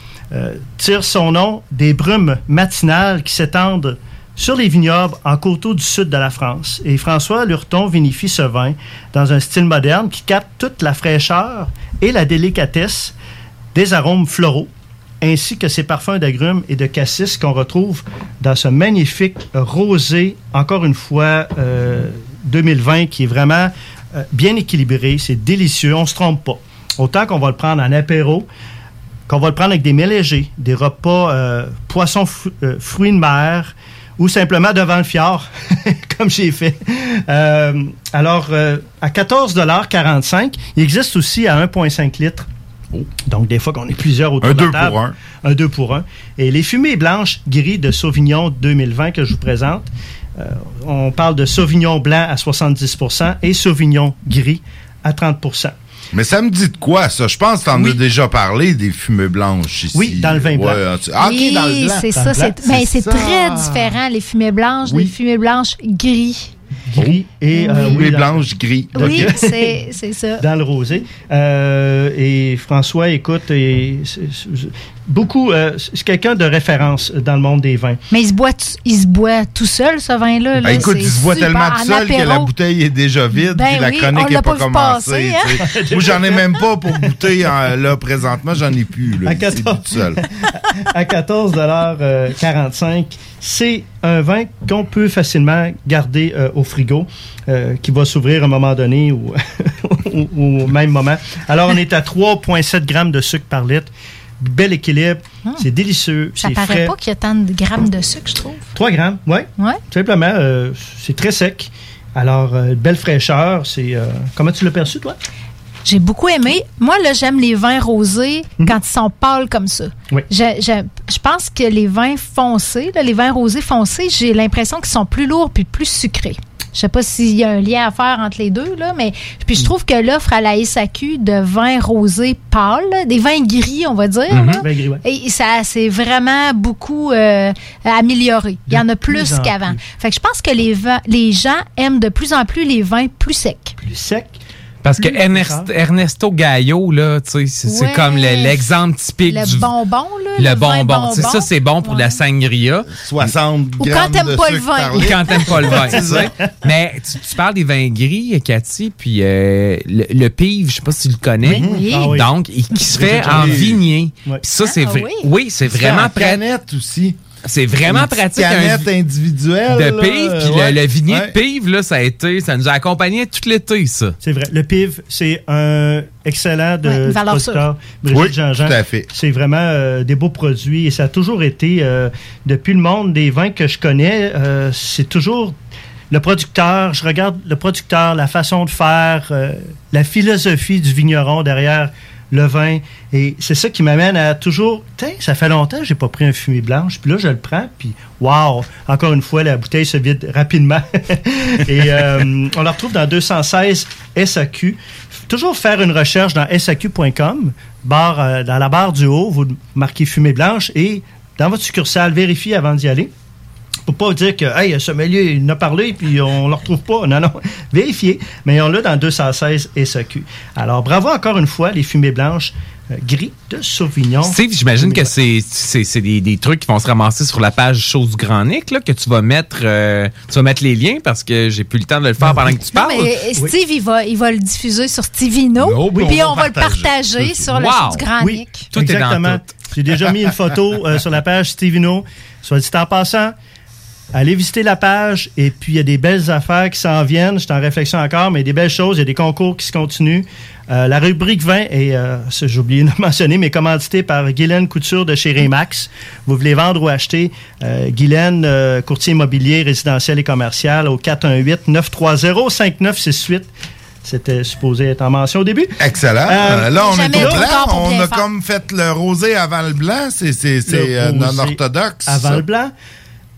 tirent son nom des brumes matinales qui s'étendent sur les vignobles en coteaux du sud de la France. Et François Lurton vinifie ce vin dans un style moderne qui capte toute la fraîcheur et la délicatesse des arômes floraux, ainsi que ses parfums d'agrumes et de cassis qu'on retrouve dans ce magnifique rosé, encore une fois, euh, 2020, qui est vraiment euh, bien équilibré, c'est délicieux, on se trompe pas. Autant qu'on va le prendre en apéro, qu'on va le prendre avec des mets légers, des repas euh, poissons, fru- euh, fruits de mer, ou simplement devant le fjord, [laughs] comme j'ai fait. Euh, alors, euh, à 14,45 il existe aussi à 1,5 litres. Donc, des fois qu'on est plusieurs autour Un de la deux table. pour un. Un 2 pour 1. Et les fumées blanches gris de Sauvignon 2020 que je vous présente, euh, on parle de Sauvignon blanc à 70% et Sauvignon gris à 30 Mais ça me dit de quoi, ça? Je pense que t'en as déjà parlé des fumées blanches ici. Oui, dans le vin blanc. Ouais, tu- ah, ok, oui, dans le blanc. c'est ça. C'est ben, très différent, les fumées blanches, Oui. des fumées blanches gris. Gris et euh, Fumées oui, dans- gris. Oui, c'est c'est ça. dans le rosé. Euh, et François, écoute, et beaucoup. euh, c'est quelqu'un de référence dans le monde des vins. Mais il se boit, il se boit tout seul, ce vin-là. là. Ben, écoute, il se super. tellement En tout seul que la bouteille est déjà vide, Ben puis la oui, chronique on n'est pas, pas commencée. hein? Moi, j'en ai même pas pour goûter en- là présentement, j'en ai plus. Là, À Il s'est 14. bu tout seul. [laughs] à 14,45 C'est un vin qu'on peut facilement garder euh, au frigo, euh, qui va s'ouvrir à un moment donné ou [laughs] ou- au même moment. Alors, on est à 3,7 grammes de sucre par litre. Bel équilibre. C'est délicieux. Ça paraît frais. pas qu'il y a tant de grammes de sucre, je trouve. 3 grammes, oui. Ouais. Simplement, euh, c'est très sec. Alors, euh, belle fraîcheur. C'est euh, Comment tu l'as perçu, toi? J'ai beaucoup aimé. Moi, là, j'aime les vins rosés quand ils sont pâles comme ça. Mhm. Oui. Je, je- je pense que les vins foncés, là, les vins rosés foncés, j'ai l'impression qu'ils sont plus lourds puis plus sucrés. Je sais pas s'il y a un lien à faire entre les deux, là, mais puis je trouve que l'offre à la SAQ de vins rosés pâles, là, des vins gris, on va dire, Mhm. là, Vin gris, ouais. et ça c'est vraiment beaucoup euh, amélioré. Il y en a plus plus qu'avant. Fait que je pense que les, vins- les gens aiment de plus en plus les vins plus secs. Plus sec. Parce que Ernest- Ernesto Gallo, là, tu sais, c'est Ouais. comme le- l'exemple typique Le du bonbon, là. le bonbon. Tu sais, ça, c'est bon pour la sangria. 60 Ou quand t'aimes pas le vin. Ou quand t'aimes pas le vin. Mais tu, tu parles des vins gris, Cathy, puis euh, le, le pive, je sais pas si tu le connais. Oui. Oui. Ah oui. Donc, il- qui se fait en vignier. Ouais. Puis ça, c'est Ah vrai. oui. Oui, c'est vraiment canette aussi. C'est vraiment Une pratique. un Canette vi- individuelle. de pive, puis ouais. le, le vignier Ouais. de pive, là, ça a été, ça nous a accompagnés tout l'été, ça. C'est vrai. Le PIV, c'est un excellent de Ouais, valeur producteur. Brigitte Oui, Jean-Jean. tout à fait. C'est vraiment euh, des beaux produits et ça a toujours été, euh, depuis le monde des vins que je connais, euh, c'est toujours le producteur. Je regarde le producteur, la façon de faire, euh, la philosophie du vigneron derrière le vin. Et c'est ça qui m'amène à toujours, Tiens, ça fait longtemps que j'ai pas pris un fumée blanche. Puis là, je le prends, puis wow, encore une fois, la bouteille se vide rapidement. [laughs] Et euh, on la retrouve dans 216 SAQ. Toujours faire une recherche dans SAQ.com, barre, euh, dans la barre du haut, vous marquez fumée blanche et dans votre succursale, vérifiez avant d'y aller. Pour pas dire que, hey, ce sommelier, il en a parlé, puis on le retrouve pas. Non, non. [laughs] Vérifiez. Mais on l'a dans 216 SAQ. Alors, bravo encore une fois, les fumées blanches euh, gris de Sauvignon. Steve, j'imagine que c'est c'est- c'est des, des trucs qui vont se ramasser sur la page Chose du Grand Nick, là, que tu vas mettre euh, tu vas mettre les liens parce que j'ai plus le temps de le faire pendant que tu Non, parles. mais euh, Steve, il, va, il va le diffuser sur Stevino. Oh, oui, puis on on, va va le partager. sur Wow. show du Grand Oui, Nick. Tout est dans exactement. J'ai déjà mis une photo euh, sur la page Stevino. Soit dit en passant, allez visiter la page et puis il y a des belles affaires qui s'en viennent. J'étais en réflexion encore, mais des belles choses. Il y a des concours qui se continuent. Euh, la rubrique 20 est, euh, j'ai oublié de [laughs] mentionner, mais commandité par Guylaine Couture de chez Remax. Vous voulez vendre ou acheter, euh, Guylaine, euh, courtier immobilier, résidentiel et commercial au 418-930-5968. C'était supposé être en mention au début. Excellent. Euh, là, on est au blanc. On a faire. comme fait le rosé avant le blanc. C'est non orthodoxe. Avant ça. le blanc.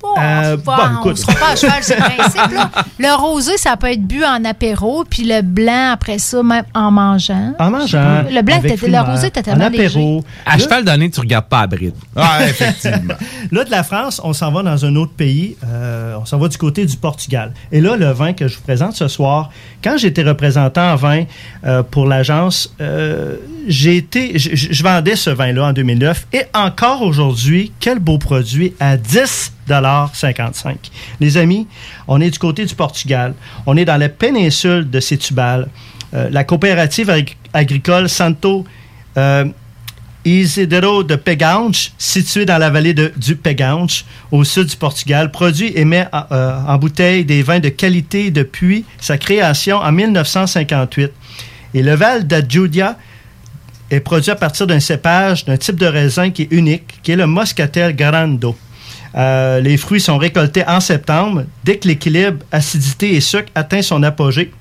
Bon, Euh, bon, bon, on écoute. sera pas à cheval le principe. là. Le rosé, ça peut être bu en apéro, puis le blanc, après ça, même en mangeant. En mangeant. Le blanc, avec était- le rosé était En tellement apéro. À Là- cheval donné, tu regardes pas à bride. Ah, effectivement. [laughs] Là, de la France, on s'en va dans un autre pays. Euh, on s'en va du côté du Portugal. Et là, le vin que je vous présente ce soir, quand j'étais représentant en vin euh, pour l'agence, euh, j'ai été, je, vendais ce vin-là en 2009. Et encore aujourd'hui, quel beau produit à 10,55 Les amis, on est du côté du Portugal. On est dans la péninsule de Setúbal. Euh, la coopérative agri- agricole Santo euh, Isidro de Peganche, situé dans la vallée du Peganche, au sud du Portugal, produit et met en, euh, en bouteille des vins de qualité depuis sa création en 1958. Et le Val d'Adjudia est produit à partir d'un cépage, d'un type de raisin qui est unique, qui est le Moscatel Grando. Euh, les fruits sont récoltés en septembre, dès que l'équilibre acidité et sucre atteint son apogée.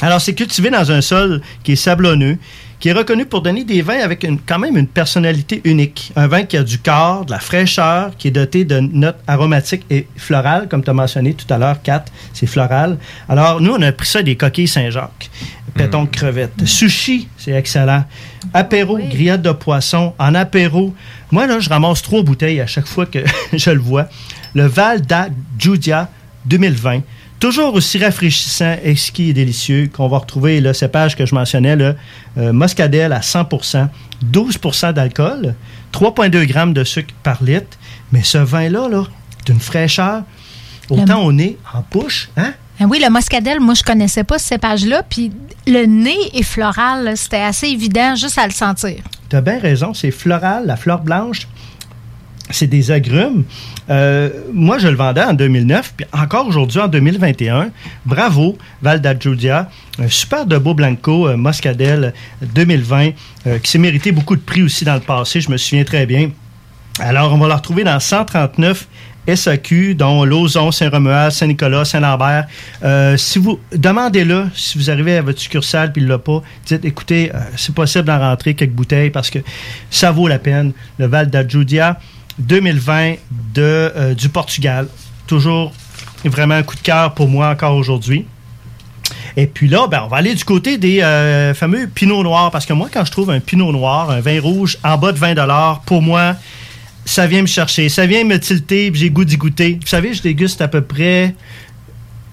Alors, c'est cultivé dans un sol qui est sablonneux, qui est reconnu pour donner des vins avec une- quand même une personnalité unique. Un vin qui a du corps, de la fraîcheur, qui est doté de notes aromatiques et florales, comme tu as mentionné tout à l'heure, Kat, c'est floral. Alors, nous, on a pris ça des coquilles Saint-Jacques, péton de crevettes. Sushi, c'est excellent. Apéro, grillade de poisson. En apéro, moi, là, je ramasse trois bouteilles à chaque fois que [laughs] je le vois. Le Val d'Adjudia 2020. Toujours aussi rafraîchissant, exquis et délicieux, qu'on va retrouver le cépage que je mentionnais, le euh, Muscadel à 100% 12% d'alcool, 3,2 grammes de sucre par litre. Mais ce vin-là, là, d'une fraîcheur, autant au nez, en bouche, hein? Ah oui, le muscadel, moi, je connaissais pas ce cépage-là. Puis le nez est floral. C'était assez évident juste à le sentir. Tu as bien raison, c'est floral, la fleur blanche. C'est des agrumes. Euh, moi, je le vendais en 2009, puis encore aujourd'hui, en 2021. Bravo, Val d'Adjudia. Un super de beau Blanco euh, Moscadel 2020, euh, qui s'est mérité beaucoup de prix aussi dans le passé, je me souviens très bien. Alors, on va le retrouver dans 139 SAQ, dont Lauson, Saint-Romuald, Saint-Nicolas, Saint-Lambert. Si vous demandez-le, si vous arrivez à votre succursale puis il l'a pas, dites écoutez, c'est possible d'en rentrer quelques bouteilles parce que ça vaut la peine. Le Val d'Adjudia 2020 de, euh, du Portugal. Toujours vraiment un coup de cœur pour moi encore aujourd'hui. Et puis là, ben, on va aller du côté des euh, fameux Pinot Noirs, parce que moi, quand je trouve un Pinot Noir, un vin rouge en bas de 20 pour moi, ça vient me chercher, ça vient me tilter, j'ai goût d'y goûter. Vous savez, je déguste à peu près,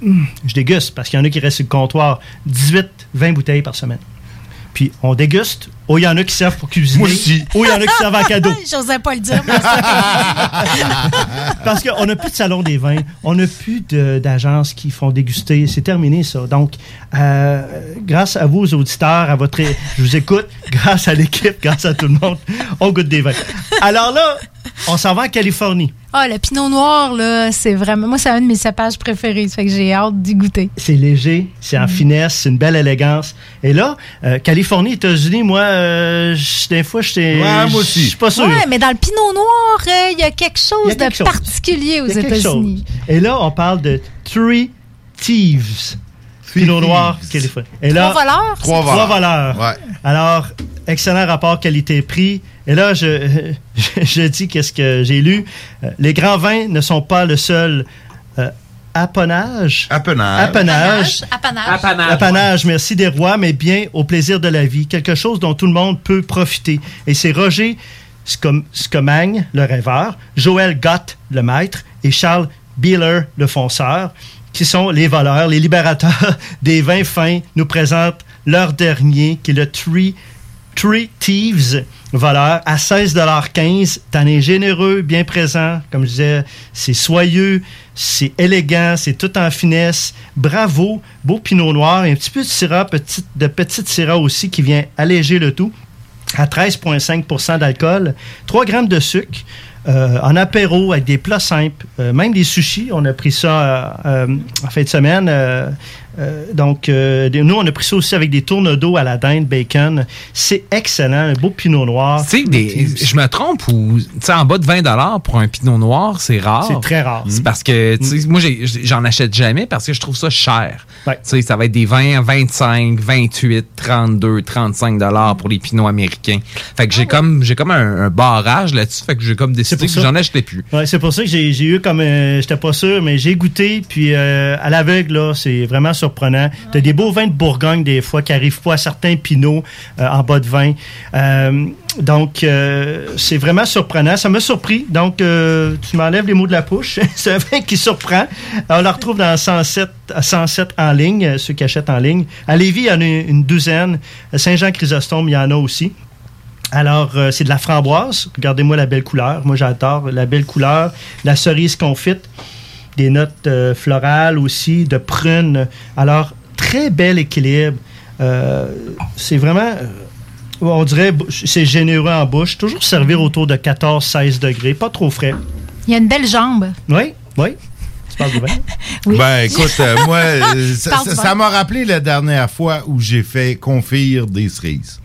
hum, je déguste, parce qu'il y en a qui restent sur le comptoir, 18, 20 bouteilles par semaine. Puis on déguste, ou il y en a qui servent pour cuisiner, Moi aussi. ou il y en a qui servent en cadeau. [laughs] J'osais pas le dire. mais [laughs] Parce qu'on n'a plus de salon des vins, on n'a plus d'agences qui font déguster. C'est terminé, ça. Donc, euh, grâce à vous, aux auditeurs, à votre. Je vous écoute, grâce à l'équipe, grâce à tout le monde, on goûte des vins. Alors là, on s'en va en Californie. Ah, le pinot noir, là, c'est vraiment. Moi, c'est un de mes cépages préférés. Ça fait que j'ai hâte d'y goûter. C'est léger, c'est en finesse, c'est une belle élégance. Et là, euh, Californie, États-Unis, moi, euh, des fois, j'étais. Ouais, moi aussi. Je suis pas sûr. Ouais, mais dans le pinot noir, euh, il y a quelque chose a quelque de chose. particulier aux États-Unis. Et là, on parle de Three Thieves. Pinot Noir, Californie. Et là, Trois voleurs, Trois voleurs. Ouais. Alors, excellent rapport qualité-prix. Et là, je, [laughs] je, je dis qu'est-ce que j'ai lu. Euh, Les grands vins ne sont pas le seul euh, appanage. Appanage. Appanage. Apanage. Apanage, merci des rois, mais bien au plaisir de la vie. Quelque chose dont tout le monde peut profiter. Et c'est Roger Scom- Scomagne, le rêveur, Joël Gott, le maître, et Charles Bieler, le fonceur, qui sont les voleurs, les libérateurs [laughs] des vins fins, nous présentent leur dernier, qui est le Three, Three Thieves voleur à 16,15 T'en es généreux, bien présent. Comme je disais, c'est soyeux, c'est élégant, c'est tout en finesse. Bravo, beau pinot noir. Et un petit peu de syrah, de petite syrah aussi qui vient alléger le tout. À 13,5% d'alcool, 3 grammes de sucre. euh, en apéro avec des plats simples, euh, même des sushis. On a pris ça euh, en fin de semaine. Euh, donc, euh, nous, on a pris ça aussi avec des tournes d'eau à la dinde, bacon. C'est excellent, un beau pinot noir. Tu sais, je me trompe ou, tu sais, en bas de 20 pour un pinot noir, c'est rare. C'est très rare. C'est parce que, tu sais, moi, j'en achète jamais parce que je trouve ça cher. Tu sais, ça va être des 20, 25, 28, 32, 35 dollars pour les pinots américains. Fait que j'ai comme, j'ai comme un, un barrage là-dessus. Fait que j'ai comme décidé que j'en achetais plus. Ouais, c'est pour ça que j'ai eu comme. euh, J'étais pas sûr, mais j'ai goûté. Puis euh, à l'aveugle, là, c'est vraiment surprenant. T'as des beaux vins de Bourgogne, des fois, qui arrivent pas à certains pinots euh, en bas de vin. Euh, donc, euh, c'est vraiment surprenant. Ça m'a surpris. Donc, tu m'enlèves les mots de la bouche. [laughs] c'est un vin qui surprend. On le retrouve dans 107, à 107 en ligne, ceux qui achètent en ligne. À Lévis, il y en a une douzaine. Saint-Jean-Chrysostome, il y en a aussi. Alors, c'est de la framboise. Regardez-moi la belle couleur. Moi, j'adore la belle couleur. La cerise confite. Des notes euh, florales aussi, de prunes. Alors, très bel équilibre. Euh, c'est vraiment, euh, on dirait, c'est généreux en bouche. Toujours servir autour de 14-16 degrés. Pas trop frais. Il y a une belle jambe. Oui, oui. Vin? [laughs] Ben écoute, euh, moi, [laughs] euh, ça- m'a rappelé la dernière fois où j'ai fait confire des cerises.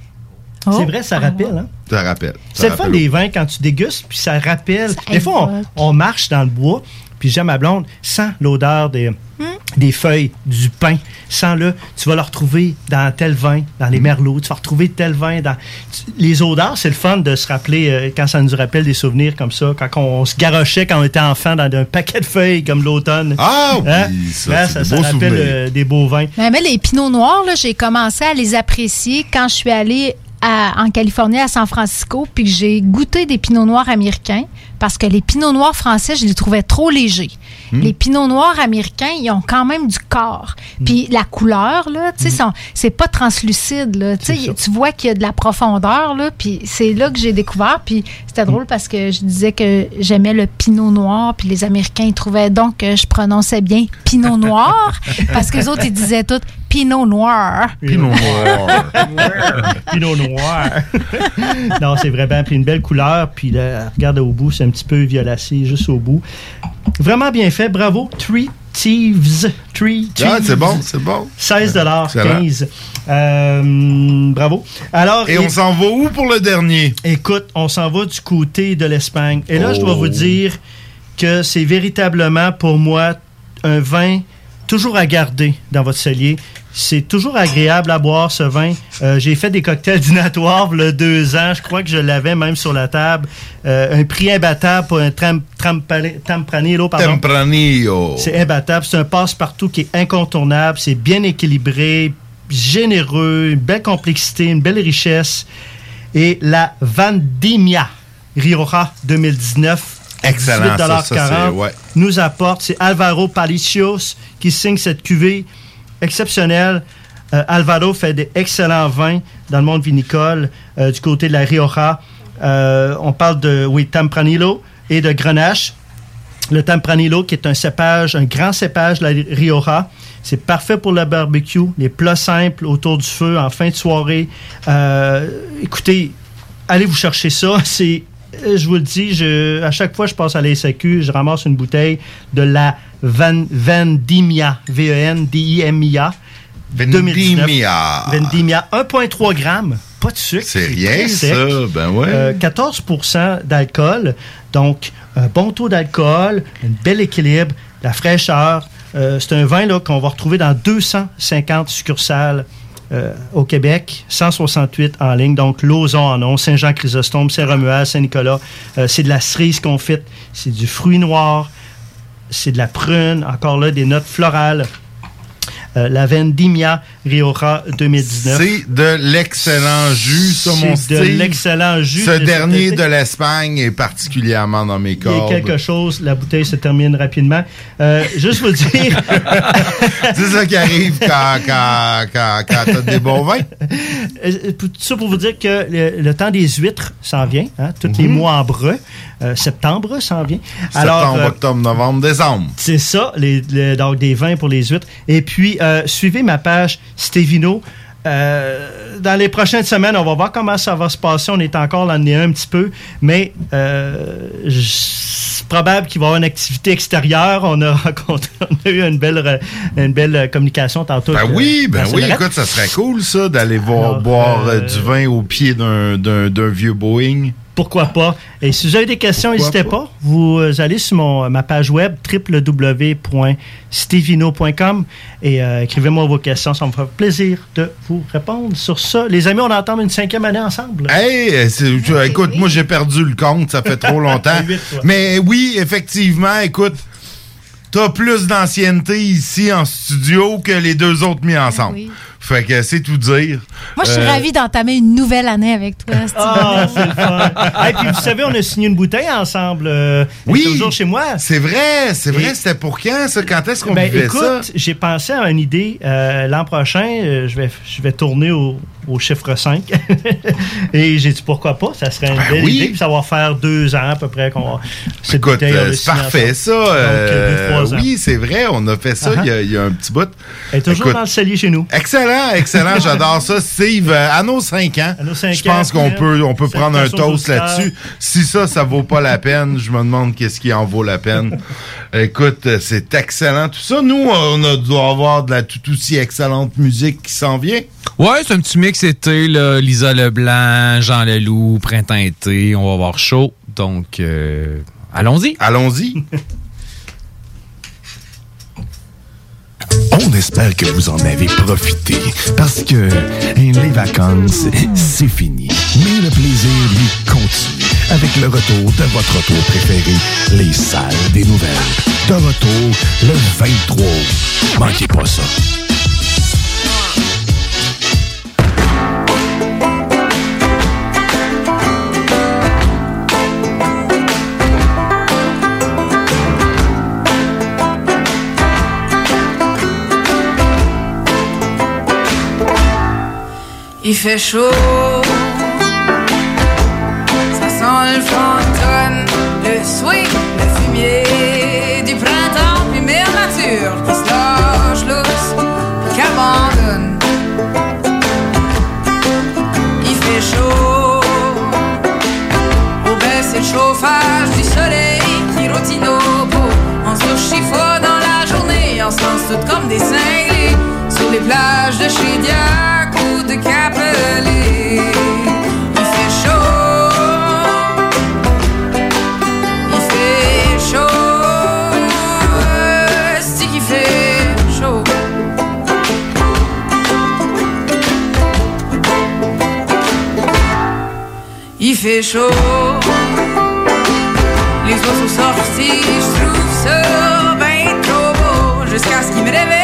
C'est vrai, ça rappelle, hein? Ça rappelle. ça C'est le fun des vins quand tu dégustes, puis ça rappelle. Ça des fois, on marche dans le bois, puis j'aime ma blonde, sent l'odeur des, Hmm? des feuilles, du pain. Sens-le. Tu vas le retrouver dans tel vin, dans Hmm. les merlots. Tu vas retrouver tel vin dans. tu- Les odeurs, c'est le fun de se rappeler, euh, quand ça nous rappelle des souvenirs comme ça, quand on se garochait quand on était enfant dans un paquet de feuilles comme l'automne. Ah oui, Hein? ça, ça, des ça beaux rappelle euh, des beaux vins. Mais, mais les pinots noirs, là, j'ai commencé à les apprécier quand je suis allée à- en Californie, à San Francisco, puis que j'ai goûté des pinots noirs américains, parce que les pinots noirs français, je les trouvais trop légers. Hmm. Les pinots noirs américains, ils ont quand même du corps. Puis la couleur, là, tu sais, sont- c'est pas translucide, là. Tu sais, tu vois qu'il y a de la profondeur, là, puis c'est là que j'ai découvert. Puis c'était drôle parce que je disais que j'aimais le pinot noir, puis les Américains, ils trouvaient donc que je prononçais bien pinot noir, [laughs] parce que les autres, ils disaient tout pinot noir. Pinot noir. [laughs] Pinot noir. non, c'est vraiment. Puis une belle couleur. Puis là, regarde au bout, c'est un petit peu violacé juste au bout. Vraiment bien fait. Bravo. Three Thieves. Three Thieves. Ah, c'est bon, c'est bon. 16 Excellent. 15 Euh, bravo. Alors, Et on s'en va où pour le dernier? Écoute, on s'en va du côté de l'Espagne. Et là, je dois Oh. vous dire que c'est véritablement pour moi un vin toujours à garder dans votre cellier. C'est toujours agréable à boire ce vin. Euh, J'ai fait des cocktails dînatoires il y a deux ans. Je crois que je l'avais même sur la table. Euh, un prix imbattable pour un tram, trampale- Tempranillo. pardon. Tempranillo. C'est imbattable. C'est un passe-partout qui est incontournable. C'est bien équilibré, généreux, une belle complexité, une belle richesse. Et la Vendimia Rioja 2019, à Excellent, ça, ça, 18,40 c'est- ouais. nous apporte. C'est Alvaro Palicios qui signe cette cuvée exceptionnelle. Euh, Alvaro fait des excellents vins dans le monde vinicole euh, du côté de la Rioja. Euh, on parle de, oui, Tempranillo et de Grenache. Le Tempranillo, qui est un cépage, un grand cépage de la Rioja. C'est parfait pour le barbecue, les plats simples autour du feu en fin de soirée. Écoutez, allez vous chercher ça. [laughs] C'est, je vous le dis, à chaque fois que je passe à la SAQ, je ramasse une bouteille de la Van, Vendimia, E V-E-N-D-I-M-I-A. Vendimia. Vendimia, 1,3 grammes. Pas de sucre. C'est rien, ça. Ben ouais. Euh, 14% d'alcool. Donc, un bon taux d'alcool, un bel équilibre, la fraîcheur. Euh, c'est un vin là, qu'on va retrouver dans 250 succursales euh, au Québec, 168 en ligne. Donc, Lauson en ont, Saint-Jean-Chrysostome, Saint-Romuald, Saint-Nicolas. Euh, c'est de la cerise confite, c'est du fruit noir, c'est de la prune, encore là, des notes florales. Euh, la Vendimia Rioja 2019. C'est de l'excellent jus, ça, mon C'est de l'excellent jus. Ce de dernier de l'Espagne est particulièrement dans mes Il y a cordes. quelque chose, la bouteille se termine rapidement. Euh, juste vous dire. [laughs] C'est ça qui arrive quand, quand, quand, quand t'as des bons vins. Euh, Tout ça pour vous dire que le, le temps des huîtres s'en vient, hein, tous les Mhm. mois en breu. Euh, septembre s'en vient. Septembre, euh, octobre, novembre, décembre. c'est ça, les, les- donc des vins pour les huîtres. Et puis, euh, suivez ma page Stevino. Euh, dans les prochaines semaines, on va voir comment ça va se passer. On est encore nez un petit peu, mais euh, c'est probable qu'il va y avoir une activité extérieure. On a, [laughs] rencontré- on a eu une belle, re- une belle communication tantôt. Ben oui, ben oui, écoute, ça serait cool, ça, d'aller voir, Alors, boire euh, du vin au pied d'un vieux Boeing. Pourquoi pas? Et si vous avez des questions, n'hésitez pas? pas. Vous allez sur mon, ma page web www.stevino.com et euh, écrivez-moi vos questions. Ça me fera plaisir de vous répondre sur ça. Les amis, on entend une cinquième année ensemble. Hey, c'est- tu- écoute, moi j'ai perdu le compte, ça fait trop [laughs] longtemps. Mais oui, effectivement, écoute, t'as plus d'ancienneté ici en studio que les deux autres mis ensemble. oui. Fait que c'est tout dire. Moi, je suis Euh, ravie d'entamer une nouvelle année avec toi. Ah, c'est le fun. Et puis, vous savez, on a signé une bouteille ensemble. euh, Oui. toujours chez moi. C'est vrai, c'est vrai, Et- c'était pour quand ça? Quand est-ce qu'on Ben, vivait écoute, ça? j'ai pensé à une idée. Euh, L'an prochain, euh, je, vais, je vais tourner au, au chiffre 5. [laughs] Et j'ai dit pourquoi pas, ça serait une Ben belle oui. idée. Puis ça va faire deux ans à peu près qu'on va. cette Écoute, euh, c'est parfait ça. Donc, euh, deux, oui, c'est vrai, on a fait ça Uh-huh. il y a- il y, a un petit bout. Elle est toujours Écoute, dans le cellier chez nous. Excellent, excellent, [laughs] j'adore ça. Steve, euh, à nos 5 ans, nos cinq je pense qu'on hein, peut, on peut prendre un toast là-dessus. Si ça, ça vaut pas la peine, je me demande qu'est-ce qui en vaut la peine. [laughs] Écoute, c'est excellent tout ça. Nous, on a doit avoir de la tout aussi excellente musique qui s'en vient. Ouais, c'est un petit mix été, là. Lisa Leblanc, Jean Leloup, printemps-été. On va avoir chaud. Donc, euh, allons-y. Allons-y. On espère que vous en avez profité parce que les vacances, c'est fini. Mais le plaisir, lui, continue avec le retour de votre retour préféré, les salles des nouvelles. De retour le 23 août. Manquez pas ça. Il fait chaud, ça sent le fantôme, le swing, fait chaud. Les oiseaux sortis, je trouve ça ben trop beau. Jusqu'à ce qu'ils me réveillent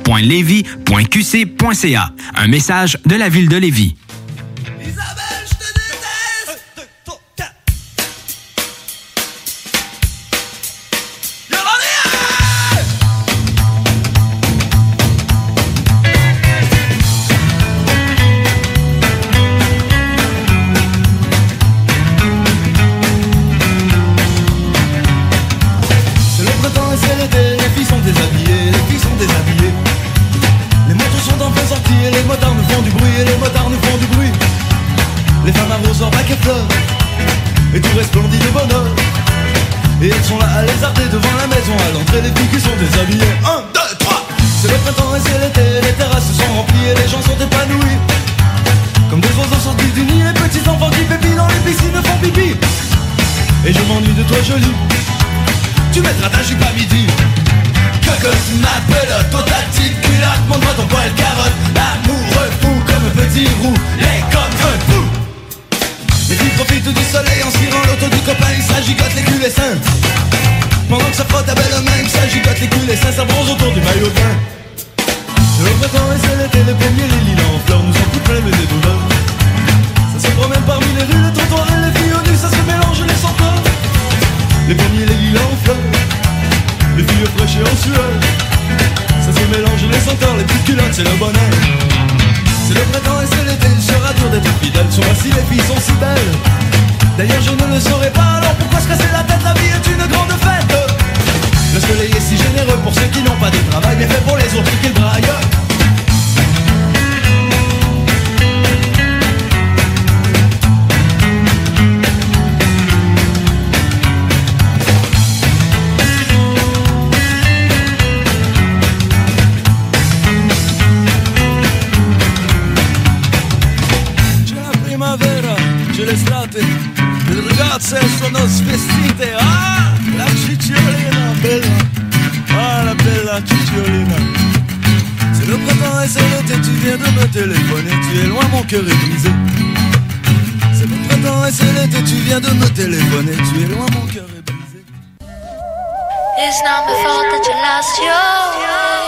Un message de la ville de Lévis. C'è l'estate, le ragazze sono svestite. Ah, la cicciolina bella, ah la bella cicciolina. C'est le printemps et c'est l'été, tu viens de me téléphoner, tu es loin, mon cœur est brisé. C'est le printemps et c'est l'été, tu viens de me téléphoner, tu es loin, mon cœur est brisé. It's not fault that you lost. Your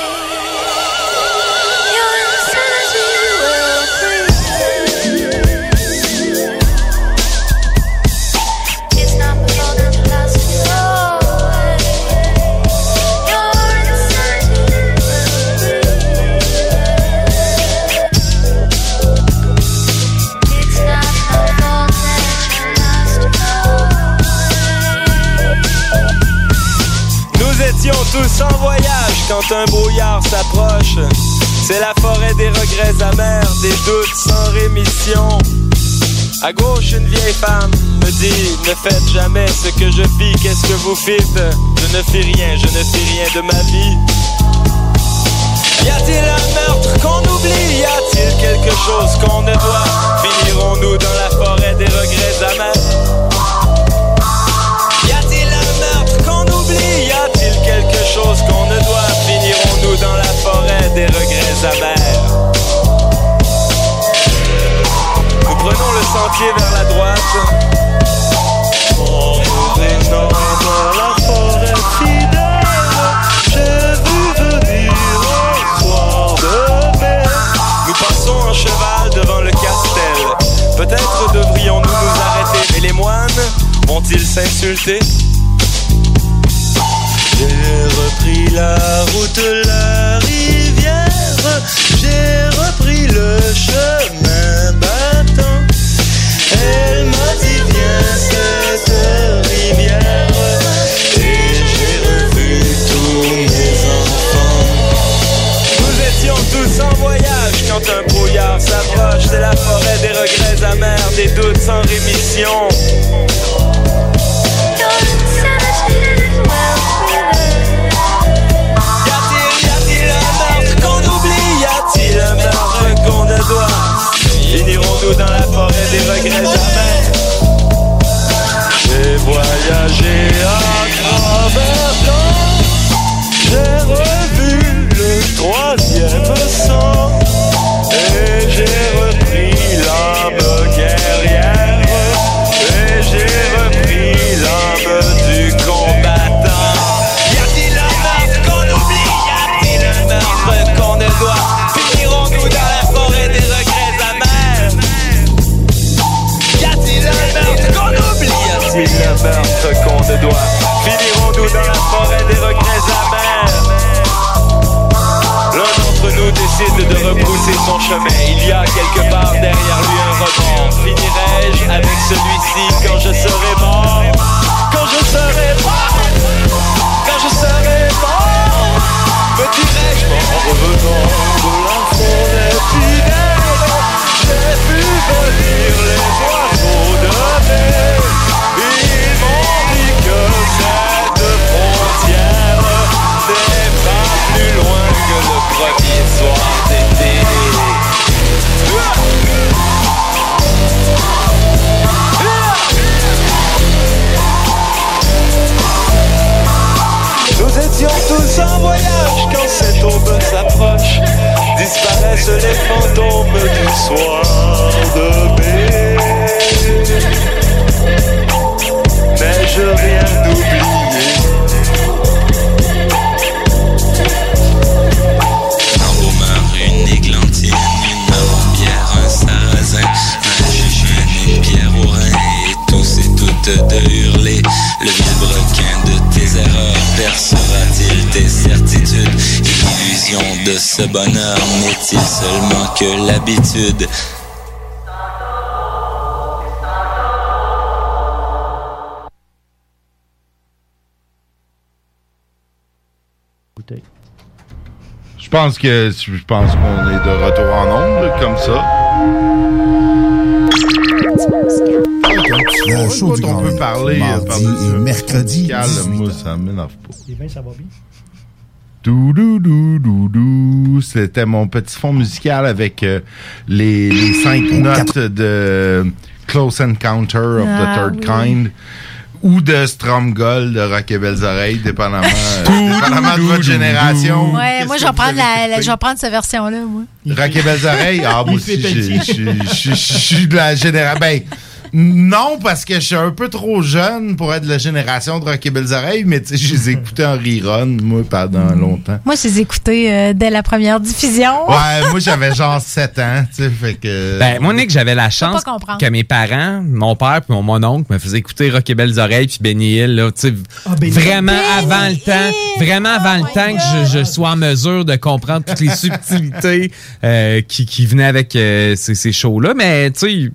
en voyage quand un brouillard s'approche. C'est la forêt des regrets amers, des doutes sans rémission. À gauche, une vieille femme me dit Ne faites jamais ce que je fis, qu'est-ce que vous fîtes Je ne fis rien, je ne fis rien de ma vie. Y a-t-il un meurtre qu'on oublie? Y a-t-il quelque chose qu'on ne doit? Finirons-nous dans la forêt des regrets amers? Des regrets amers. Nous prenons le sentier vers la droite. Revenant dans la forêt fidèle. J'ai vu venir un de mai Nous passons en cheval devant le castel. Peut-être devrions-nous nous arrêter Mais les moines vont-ils s'insulter? J'ai repris la route, la rivière J'ai repris le chemin battant. Elle m'a dit viens cette rivière. Et j'ai revu tous mes enfants. Nous étions tous en voyage quand un brouillard s'approche C'est la forêt des regrets amers, des doutes sans rémission Y a-t-il un ne doit Finirons-nous dans la forêt des regrets amers J'ai voyagé à travers temps. J'ai de repousser son chemin. Il y a quelque part derrière lui un rebond. Finirai-je avec celui-ci quand je serai mort? Quand je serai mort? Quand je serai mort? Me dirai-je? En revenant de la forêt fidèle J'ai vu venir les oiseaux de mai chassent les fantômes du soir que l'habitude Je pense que je pense qu'on est de retour en onde comme ça. Le show du on peut parler euh, mardi et un mercredi, musical, 18 Moi, ça m'énerve pas. Les vins, ça va bien? Dou, dou, dou, dou, dou. C'était mon petit fond musical avec euh, les, les cinq notes de Close Encounter of Ah, the Third oui. Kind ou de Stromgold de Rock et Belles Oreilles, dépendamment, euh, [laughs] dépendamment de votre génération. Ouais, moi, je vais prendre, la, la- je vais prendre cette version-là, moi. Rock et Belles Oreilles, ah, [laughs] moi aussi, je suis de la génération. Ben, non, parce que je suis un peu trop jeune pour être de la génération de Rock et Belles Oreilles, mais tu sais, je les ai écoutés en rerun, moi, pendant longtemps. Moi, je les ai écoutés euh, dès la première diffusion. Ouais, moi, j'avais genre [laughs] 7 ans, tu sais, fait que. Ben, moi, Nick, j'avais la chance pas comprendre. que mes parents, mon père puis mon, mon oncle me faisaient écouter Rock et Belles Oreilles puis Benny Hill, là, tu sais, Benny vraiment avant le temps, vraiment avant le temps que je, je sois en mesure de comprendre toutes les [laughs] subtilités euh, qui, qui venaient avec euh, ces, ces shows-là, mais tu sais,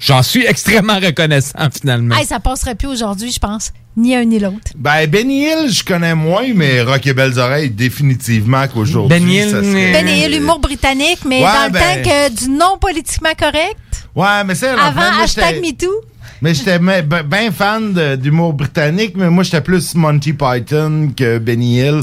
j'en suis extrêmement reconnaissant finalement. Hey, ça passerait plus aujourd'hui, je pense. Ni un ni l'autre. Ben, Benny Hill, je connais moins, mais Rock et Belles Oreilles, définitivement qu'aujourd'hui. Benny Hill, serait- Ben et l'humour britannique, mais Ouais, dans le ben- temps que du non politiquement correct, Ouais, mais c'est avant hashtag MeToo. Mais j'étais bien fan de- d'humour britannique, mais moi, j'étais plus Monty Python que Benny Hill.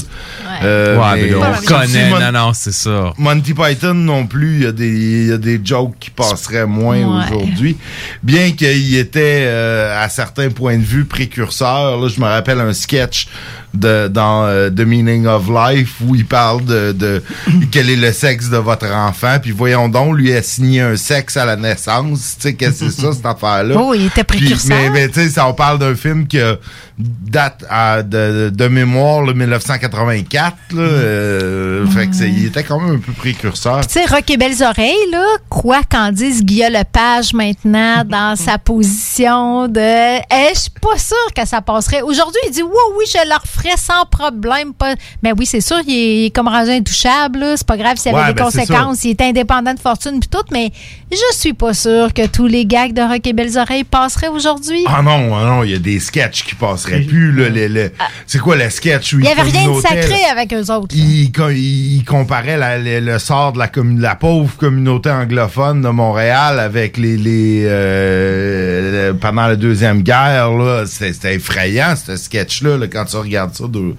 Euh, ouais, mais là, on connaît, Mon- non, non, c'est ça. Monty Python non plus, il y, a des- il y a des jokes qui passeraient moins Ouais. aujourd'hui. Bien qu'il était, euh, à certains points de vue, précurseur. Là, je me rappelle un sketch de, dans euh, The Meaning of Life où il parle de, de [laughs] quel est le sexe de votre enfant. Puis voyons donc, lui a signé un sexe à la naissance. Tu sais, qu'est-ce que c'est ça, cette affaire-là? Oh, il était Puis- précurseur. mais, mais tu sais, ça, on parle d'un film qui date à- de, de mémoire, le 1984. Là, euh, Fait que c'est- il était quand même un peu précurseur. Tu sais, Rock et Belles Oreilles, là, quoi qu'en dise Guillaume Lepage maintenant [laughs] dans sa position de. Eh, je suis pas sûre que ça passerait. Aujourd'hui, il dit oui, oui, je le referais sans problème. Pas... Mais oui, c'est sûr, il est, il est comme rangé intouchable. C'est pas grave s'il y avait Ouais, des ben, conséquences. Il est indépendant de fortune puis tout, mais je suis pas sûre que tous les gags de Rock et Belles Oreilles aujourd'hui? Ah non, ah non, il y a des sketchs qui passeraient plus. Là, le- le- c'est quoi le sketch où Il y avait rien de sacré avec eux autres. Il, co- il- il comparait la- le, sort de la, pauvre communauté anglophone de Montréal avec les, les euh, pendant la deuxième guerre là, c'était c'était effrayant ce sketch là, quand tu regardes ça de,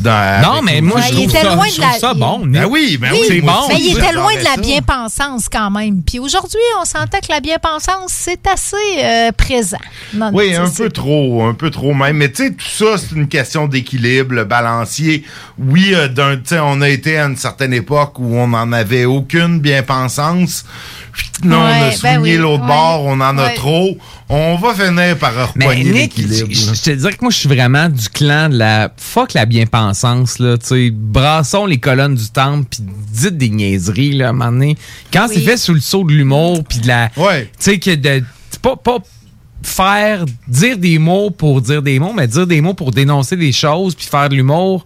dans, Non, mais moi, je il trouve était ça, loin je de trouve la- ça bon. Ben oui, ben oui, c'est bon. Mais il était loin de la bien-pensance quand même. Puis aujourd'hui, on sentait que la bien-pensance, c'est assez euh, présent. Non, Oui, non, un peu trop, un peu trop même. Mais tu sais, tout ça, c'est une question d'équilibre, le balancier. Oui, euh, d'un, tu sais, on a été à une certaine époque où on n'en avait aucune bien-pensance. Là, on a Ouais, ben souligné oui, l'autre ouais, bord, on en a ouais. trop. On va finir par je l'équilibre. je te dirais que moi, je suis vraiment du clan de la fuck la bien-pensance, là. Tu sais, brassons les colonnes du temple, puis dites des niaiseries, là, à un moment donné. Quand c'est fait sous le sceau de l'humour, puis de la. Tu sais, que de. Pas, pas faire, dire des mots pour dire des mots, mais dire des mots pour dénoncer des choses, puis faire de l'humour,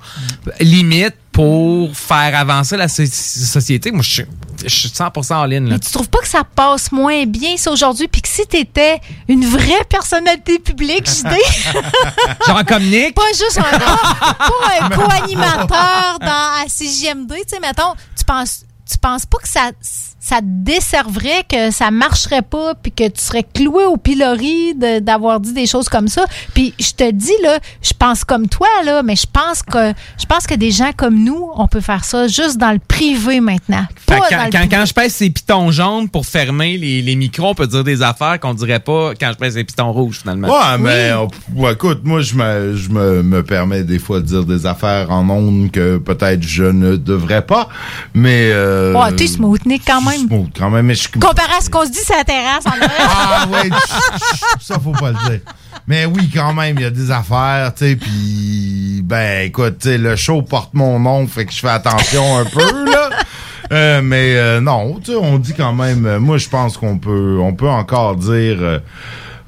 limite pour faire avancer la so- société. Moi, je suis je suis 100% en ligne, là. Mais tu trouves pas que ça passe moins bien, ça, aujourd'hui? Puis que si t'étais une vraie personnalité publique, JD, [laughs] Genre comme Nick. pas juste un, pas, un co-animateur dans à CJMD, tu sais, mettons, tu penses, tu penses pas que ça, ça te desserverait, que ça marcherait pas, puis que tu serais cloué au pilori de- d'avoir dit des choses comme ça. Puis je te dis là, je pense comme toi là, mais je pense que je pense que des gens comme nous, on peut faire ça juste dans le privé maintenant. Pas dans quand, le quand, je pèse ces pitons jaunes pour fermer les, les micros, on peut dire des affaires qu'on dirait pas quand je pèse les pitons rouges, finalement. Ouais, mais on- ouais, écoute, moi, je me, je me, me permets des fois de dire des affaires en ondes que peut-être je ne devrais pas, mais... Euh, Ouais, t'es smooth, Nick, quand même. Smooth quand même, mais je... Comparé à ce qu'on se dit sur la terrasse en arrière. Ah ouais, ça faut pas le dire. Mais oui, quand même, il y a des affaires, tu sais, puis ben écoute, le show porte mon nom, fait que je fais attention un peu là. Euh, mais euh, non, tu sais, on dit quand même. euh, moi, je pense qu'on peut, on peut encore dire.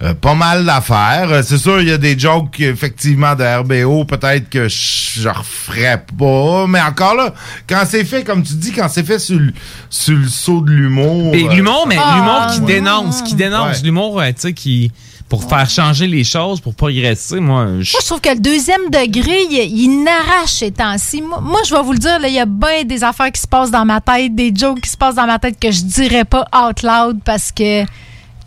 Euh, pas mal d'affaires. Euh, C'est sûr, il y a des jokes, effectivement, de RBO, peut-être que je referais pas. Mais encore là, quand c'est fait, comme tu dis, quand c'est fait sur le, sur le saut de l'humour. Et euh, l'humour, mais Ah, l'humour qui ouais. dénonce, qui dénonce, Ouais. l'humour, euh, tu sais, qui pour faire changer les choses, pour progresser, moi, je Moi, je trouve que le deuxième degré, il, il n'arrache ces temps-ci. Moi, moi, je vais vous le dire, là, il y a bien des affaires qui se passent dans ma tête, des jokes qui se passent dans ma tête que je dirais pas out loud parce que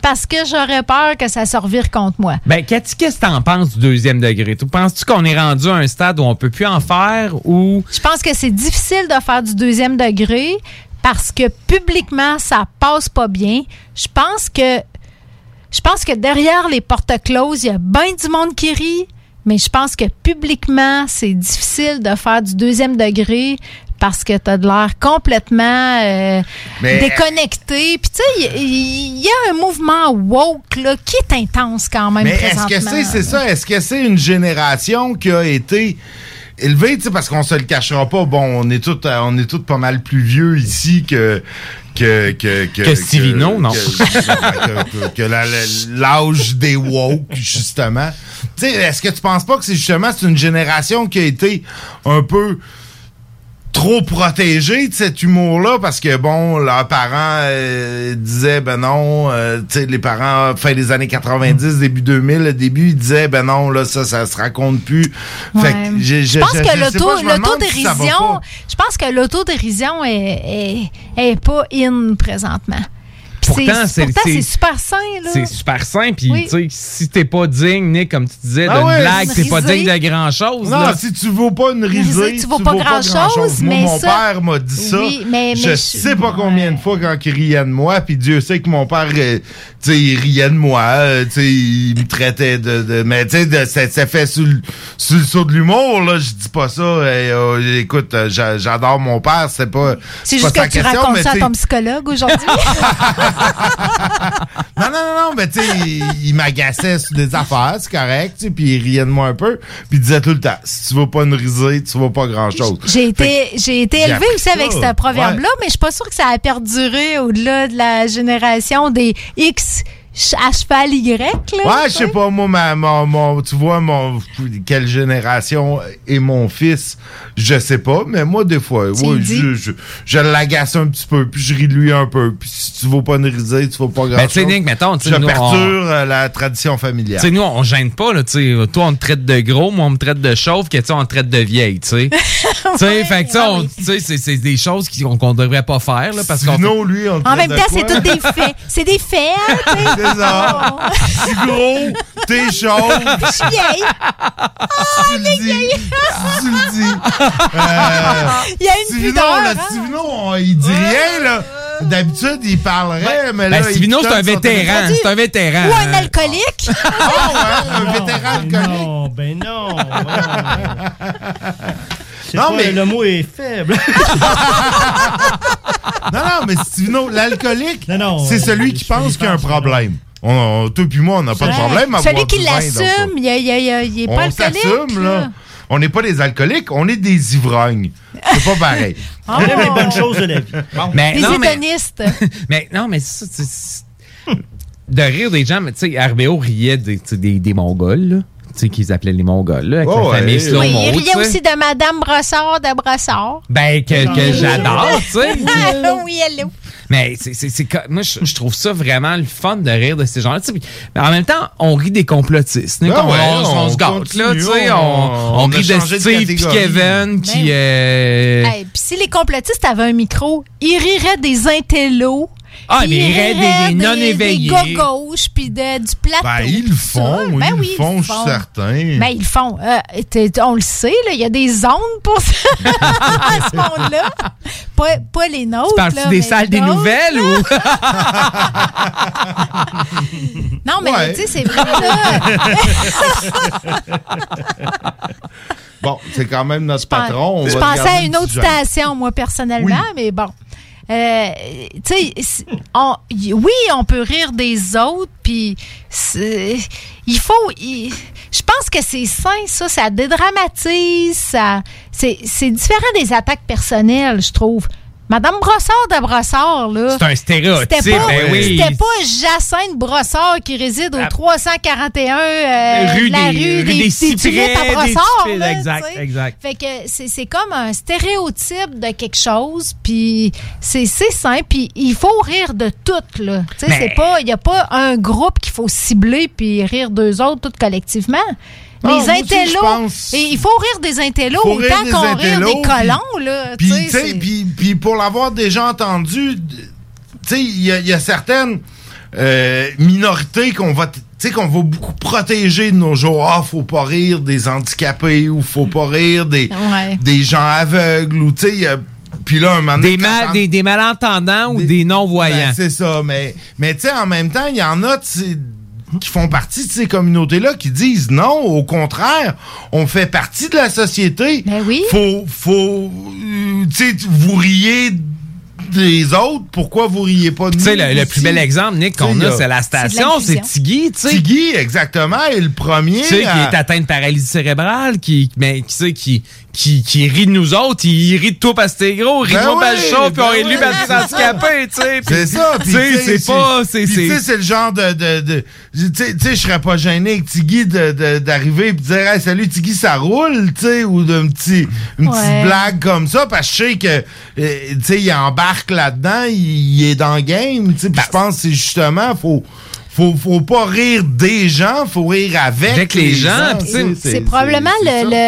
parce que j'aurais peur que ça se revire contre moi. Ben, Cathy, qu'est-ce que t'en penses du deuxième degré? Tu penses-tu qu'on est rendu à un stade où on peut plus en faire ou? Je pense que c'est difficile de faire du deuxième degré parce que publiquement, ça passe pas bien. Je pense que je pense que derrière les portes closes, il y a bien du monde qui rit, mais je pense que publiquement, c'est difficile de faire du deuxième degré parce que tu as de l'air complètement euh, Mais- déconnecté. Puis tu sais, il y, a un mouvement woke là, qui est intense quand même Mais est-ce que c'est c'est ça? Est-ce que c'est une génération qui a été élevée, tu sais, parce qu'on se le cachera pas, bon, on est tous on est tous pas mal plus vieux ici que que que que, Que Stevino, non. que, que- que- que l'âge des woke justement. Tu sais, est-ce que tu penses pas que c'est justement c'est une génération qui a été un peu trop protégés de cet humour-là parce que, bon, leurs parents euh, disaient, ben non, euh, tu sais, les parents, fin des années 90, début 2000, le début, ils disaient, ben non, là, ça, ça se raconte plus. Fait que j'ai- je j'ai- pense je- que je l'auto- je l'autodérision, je pense que l'autodérision est, est, est pas in présentement. Pourtant, c'est- super sain, là. C'est super simple. Puis, Oui. tu sais, si t'es pas digne, Nick, comme tu disais, Ah d'une ouais, blague, t'es pas digne de grand-chose. Non, là. si tu vaux pas une risée, risée, tu vaux pas pas grand-chose, mais mon ça- père m'a dit ça. Oui, mais- je mais je- sais pas combien de fois quand il riait de moi, puis Dieu sait que mon père, euh, tu sais, il riait de moi, euh, tu sais, il me traitait de... de- mais tu sais, ça ça fait sur, le- sur le saut de l'humour, là, je dis pas ça. et, euh, écoute, euh, j'a- j'adore mon père, c'est pas C'est juste que tu question, racontes ça à ton psychologue aujourd'hui? [laughs] non, non, non, non, mais tu sais, il, il m'agaçait sur des affaires, c'est correct, puis il riait de moi un peu, puis il disait tout le temps, si tu vas pas une risée, tu vas pas grand-chose. J'ai Fait été, j'ai été j'ai élevée aussi ça. avec ce proverbe-là, mais je suis pas sûre que ça a perduré au-delà de la génération des X à cheval Y. Là, Ouais, je sais pas, moi, ma, mon, mon- tu vois, mon, quelle génération est mon fils, je sais pas, mais moi, des fois, ouais, je, je, je l'agace un petit peu, puis je ris de lui un peu, puis si tu vas pas une risée, tu vas pas grand-chose. Ben, tu sais, Nick, mettons, tu sais, Je nous, on- perturbe euh, la tradition familiale. Tu sais, nous, on gêne pas, là, tu sais. Toi, on te traite de gros, moi, on me traite de chauve, que, tu sais, on te traite de vieille, tu sais. [laughs] tu sais, fait que, tu sais, sais, c'est- c'est des choses qu'on qu'on devrait pas faire, là, parce qu'on. Stevino, lui, on le En même temps, c'est tous des faits. C'est des faits, hein, tu sais. [laughs] C'est ça. Tu gros, t'es chauve. Je suis vieille. tu le dis. Tu le dis. Euh, Il y a une pudeur, là, hein? Stevino, on- il dit rien, là. D'habitude, il parlerait, mais là. Ben, Stevino, il c'est un donne son vétéran. téléphone. C'est un vétéran. Ou un hein. alcoolique? Ah ouais, un vétéran alcoolique. Non, ben non. Non, pas- mais- le mot est faible. [laughs] Non, non, mais Stevino, l'alcoolique, Non, non, c'est euh, celui qui pense qu'il y a un problème. On, on- toi puis moi, on n'a pas de problème à Celui boire qui l'assume, il, y a- il y a- il y a- il est pas On alcoolique. s'assume, là. On n'est pas des alcooliques, on est des ivrognes. C'est pas pareil. Oh. [laughs] On aime les bonnes choses de la vie. Mais, Des non, mais, hédonistes. [laughs] mais non, mais ça, c'est- c'est- de rire des gens, mais tu sais, RBO riait des, des, des Mongols, là. Tu sais, qu'ils appelaient les Mongols, là, avec Oh, la ouais. famille Slow Oui, il riait aussi de Madame Brossard de Brossard. Ben, que, que j'adore, tu sais. [laughs] oui, elle est. Mais c'est, c'est, c'est co- moi, je, je trouve ça vraiment le fun de rire de ces gens-là. tu sais, puis- Mais en même temps, on rit des complotistes. Ben ouais, on, on on se gâte, continue, là, tu sais. on- rit de Steve puis. Kevin qui... Ben euh, Hey, Puis si les complotistes avaient un micro, ils riraient des intellos. Ah, mais ils des- des non-éveillés. Des gars gauches, puis de- du plateau. Ben, ils le font. Ben ils oui, le font, je suis certain. Ben, ils le font. Euh, on le sait, il y a des ondes pour ça, [laughs] à ce monde-là. Pas, pas les nôtres. Parles-tu là, des salles des nouvelles ou... [laughs] Non, mais Ouais. tu sais, c'est vrai, là. [laughs] Bon, c'est quand même notre patron. on Je va pensais à une autre station, moi, personnellement, Oui. mais bon. Euh, tu oui, on peut rire des autres, puis il faut. je pense que c'est sain, ça, ça dédramatise, ça, c'est différent des attaques personnelles, je trouve. Madame Brossard de Brossard, là. C'est un stéréotype, C'était pas, ben oui. c'était pas Jacinthe Brossard qui réside au 341 euh, Rue la des- rue des, des Cyprès, à Brossard. Là, exact, exact. Fait que c'est c'est comme un stéréotype de quelque chose, puis c'est c'est simple, puis il faut rire de tout, là. Tu sais, c'est pas, il y a pas un groupe qu'il faut cibler puis rire d'eux autres, toutes collectivement. Ah, Les aussi, je intellos, et il faut rire des intellos Faut autant qu'on rire des colons, là. Puis, pour l'avoir déjà entendu, tu sais, il y, a- il y a certaines euh, minorités qu'on va, tu sais, qu'on va beaucoup protéger de nos jours. Ah, faut pas rire des handicapés ou faut pas rire des, Ouais. des gens aveugles ou, tu sais, puis là, un moment donné, Des, mal- des, des malentendants ou des non-voyants. ben, c'est ça, mais, mais tu sais, en même temps, il y en a tu qui font partie de ces communautés-là qui disent non, au contraire, on fait partie de la société. Ben oui. Faut, faut, euh, tu sais, vous riez des autres, pourquoi vous riez pas de nous? Tu sais, le, plus bel exemple, Nick, qu'on a, c'est la station, C'est. Tiggy, tu sais. Tiggy, exactement, est le premier. Tu sais, qui est atteint de paralysie cérébrale, qui, mais, qui, qui, qui, qui rit de nous autres, il rit de toi parce que t'es gros, rit de Ben moi parce que chaud, puis on rit de lui parce que c'est c'est handicapé, tu sais. C'est ça. Tu sais, tu sais, c'est pas, tu sais, c'est, c'est le genre de, de, de- tu sais, tu sais, je serais pas gêné avec Tiggy de- de- d'arriver et de dire, hey, salut Tiggy, ça roule, tu sais, ou d'un petit, une Ouais. petite blague comme ça, parce que je sais que, euh, tu sais, il embarque là-dedans, il, il est dans le game, tu sais, puis je pense que c'est justement, faut, faut, faut pas rire des gens, faut rire avec, Avec les gens, C'est probablement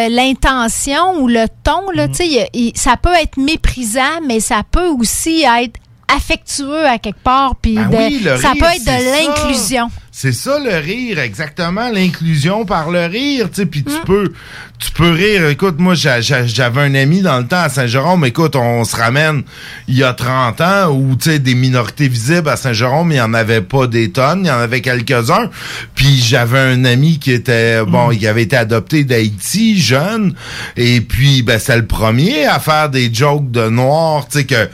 l'intention ou le ton. Là, tu sais, il- il- ça peut être méprisant, mais ça peut aussi être affectueux à quelque part. Puis Ben de- oui, le ça rire, peut être de l'inclusion. C'est ça le rire, exactement, l'inclusion par le rire, tu sais, puis Mm. tu peux tu peux rire. Écoute, moi j'a- j'a- j'avais un ami dans le temps à Saint-Jérôme, écoute, on se ramène il y a 30 ans où tu sais des minorités visibles à Saint-Jérôme, il y en avait pas des tonnes, il y en avait quelques-uns. Puis j'avais un ami qui était Mm. bon, il avait été adopté d'Haïti, jeune, et puis ben c'est le premier à faire des jokes de noirs, tu sais que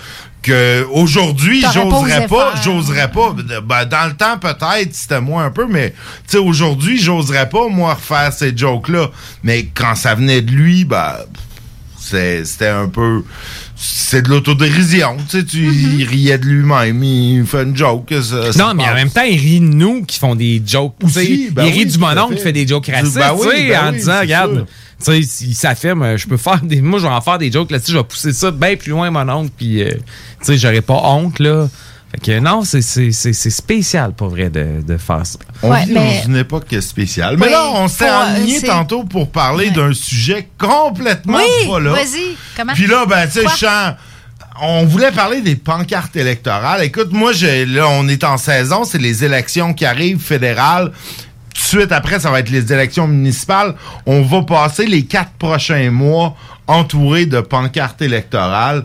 que aujourd'hui pas j'oserais pas, j'oserais pas ben, dans le temps peut-être c'était moi un peu mais tu sais aujourd'hui j'oserais pas moi refaire ces jokes là mais quand ça venait de lui ben c'était un peu c'est de l'autodérision tu sais tu Mm-hmm. il riait de lui-même il fait une joke ça- ça non, mais en même temps, il rit de nous qui font des jokes. Aussi, ben il rit oui, du fait. qui fait des jokes racistes, Ben oui, tu sais, ben en oui, disant, regarde, sûr. Tu sais, il s'affirme, je peux faire des. Moi, je vais en faire des jokes là-dessus, je vais pousser ça bien plus loin, mon oncle, puis, euh, tu sais, j'aurais pas honte, là. Fait que non, c'est- c'est c'est- c'est spécial, pour vrai, de, de faire ça. On Ouais, vit mais- dans une époque spéciale. Mais Oui, là, on s'est euh, aligné tantôt pour parler d'un sujet complètement Oui, pas là. vas-y. Comment? Puis là, ben, tu sais, je sens- On voulait parler des pancartes électorales. Écoute, moi, j'ai- là, on est en saison, c'est les élections qui arrivent fédérales. Tout de suite après, ça va être les élections municipales. On va passer les quatre prochains mois entourés de pancartes électorales.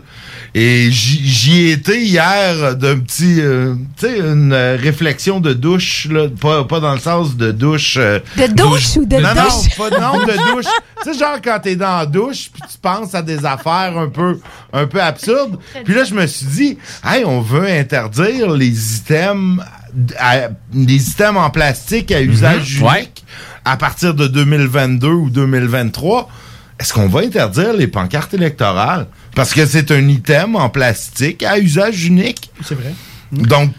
Et j'y j'y ai été hier d'un petit, euh, tu sais, une euh, réflexion de douche, là, pas, pas dans le sens de douche. euh, De douche ou de non, douche? Non, pas non, de douche. tu sais, genre quand t'es dans la douche, puis tu penses à des affaires un peu, un peu absurdes. Puis là, je me suis dit, hey, on veut interdire les items, à- les items en plastique à usage unique Ouais. à partir de 2022 ou 2023. Est-ce qu'on va interdire les pancartes électorales? Parce que c'est un item en plastique à usage unique. C'est vrai. Donc,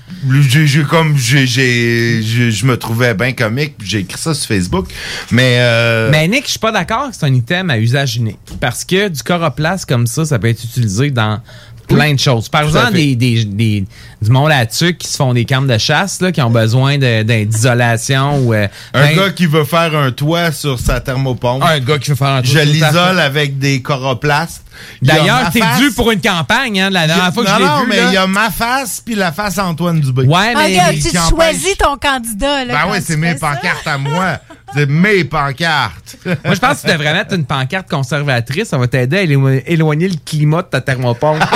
j'ai j'ai comme je me trouvais bien comique, puis j'ai écrit ça sur Facebook. Mais euh, Mais Nick, je suis pas d'accord que c'est un item à usage unique. Parce que du coroplast comme ça, ça peut être utilisé dans plein de choses. Par exemple, des, des, des- du monde là-dessus qui se font des camps de chasse, là, qui ont besoin d'isolation. ou euh, Un ben, gars qui veut faire un toit sur sa thermopompe. Un gars qui veut faire un toit Je sur sa l'isole avec des coroplastes. D'ailleurs, t'es face- dû pour une campagne, hein, la dernière fois que non, je l'ai non, vu. mais il y a ma face puis la face Antoine Dubé. Ouais, Ah, gars, tu choisis ton candidat. Là, Ben oui, c'est mes pancartes à moi. [laughs] C'est mes pancartes. [laughs] Moi, je pense que tu devrais mettre une pancarte conservatrice. Ça va t'aider à élo- éloigner le climat de ta thermopompe. [laughs]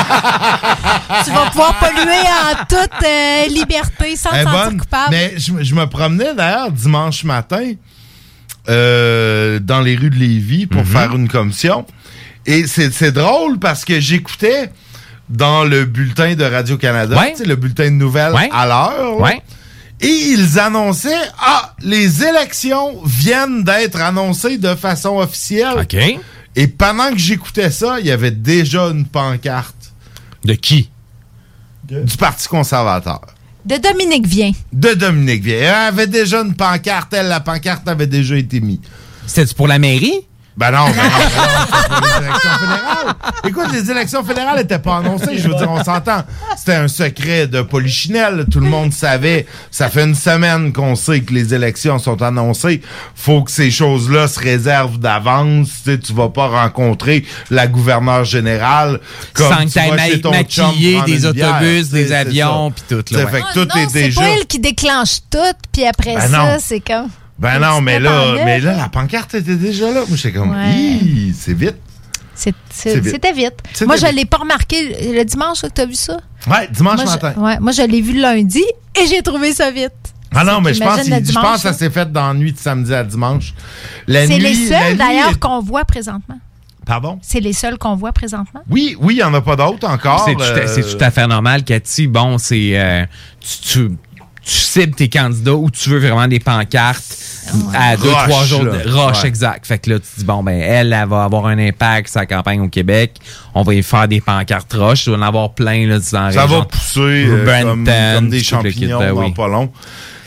Tu vas pouvoir polluer en toute euh, liberté sans te sentir bonne. coupable. Mais je, je me promenais d'ailleurs dimanche matin euh, dans les rues de Lévis pour faire une commission. Et c'est drôle parce que j'écoutais dans le bulletin de Radio-Canada, Ouais. le bulletin de nouvelles Ouais. à l'heure. Ouais. Et ils annonçaient Ah, les élections viennent d'être annoncées de façon officielle. OK. Et pendant que j'écoutais ça, il y avait déjà une pancarte. De qui? Du Parti conservateur. De Dominique Vient. De Dominique Vieille. Elle avait déjà une pancarte. Elle, la pancarte avait déjà été mise. C'était pour la mairie? Ben non, ben non, ben non, les élections fédérales. Écoute, les élections fédérales n'étaient pas annoncées. Je veux dire, on s'entend. C'était un secret de polichinelle. Tout le monde savait. Ça fait une semaine qu'on sait que les élections sont annoncées. Faut que ces choses-là se réservent d'avance. Tu sais, tu vas pas rencontrer la gouverneure générale comme Sans que tu t'ailles vas chez ton maquiller des autobus, des avions, puis tout, là, ouais. Fait que Ah tout non, est déjà... pas elle qui déclenche tout, puis après Ben ça, non. c'est comme... Ben non, mais là, mais là, la pancarte était déjà là. Moi, j'étais comme, Ouais. C'est vite. C'était vite. Moi, je vite. l'ai pas remarqué le dimanche que tu as vu ça? Ouais, dimanche moi, matin. Je, ouais, moi, je l'ai vu le lundi et j'ai trouvé ça vite. Ah non, mais je pense, je pense que ça s'est fait dans la nuit de samedi à dimanche. C'est les seuls, d'ailleurs, est- qu'on voit présentement. Pardon? C'est les seuls qu'on voit présentement. Oui, oui, il n'y en a pas d'autres encore. C'est tout, à- euh, c'est tout à fait normal, Cathy. Bon, c'est. euh, tu, tu, tu cibles tes candidats où tu veux vraiment des pancartes à deux, Roche, trois jours de roche, Ouais. exact. Fait que là, tu dis, bon, ben, elle, elle va avoir un impact sur sa campagne au Québec. On va y faire des pancartes roches. Il va en avoir plein, là, dans Ça région. va pousser euh, comme, Brampton, comme des kit, champignons ben dans oui. pas long.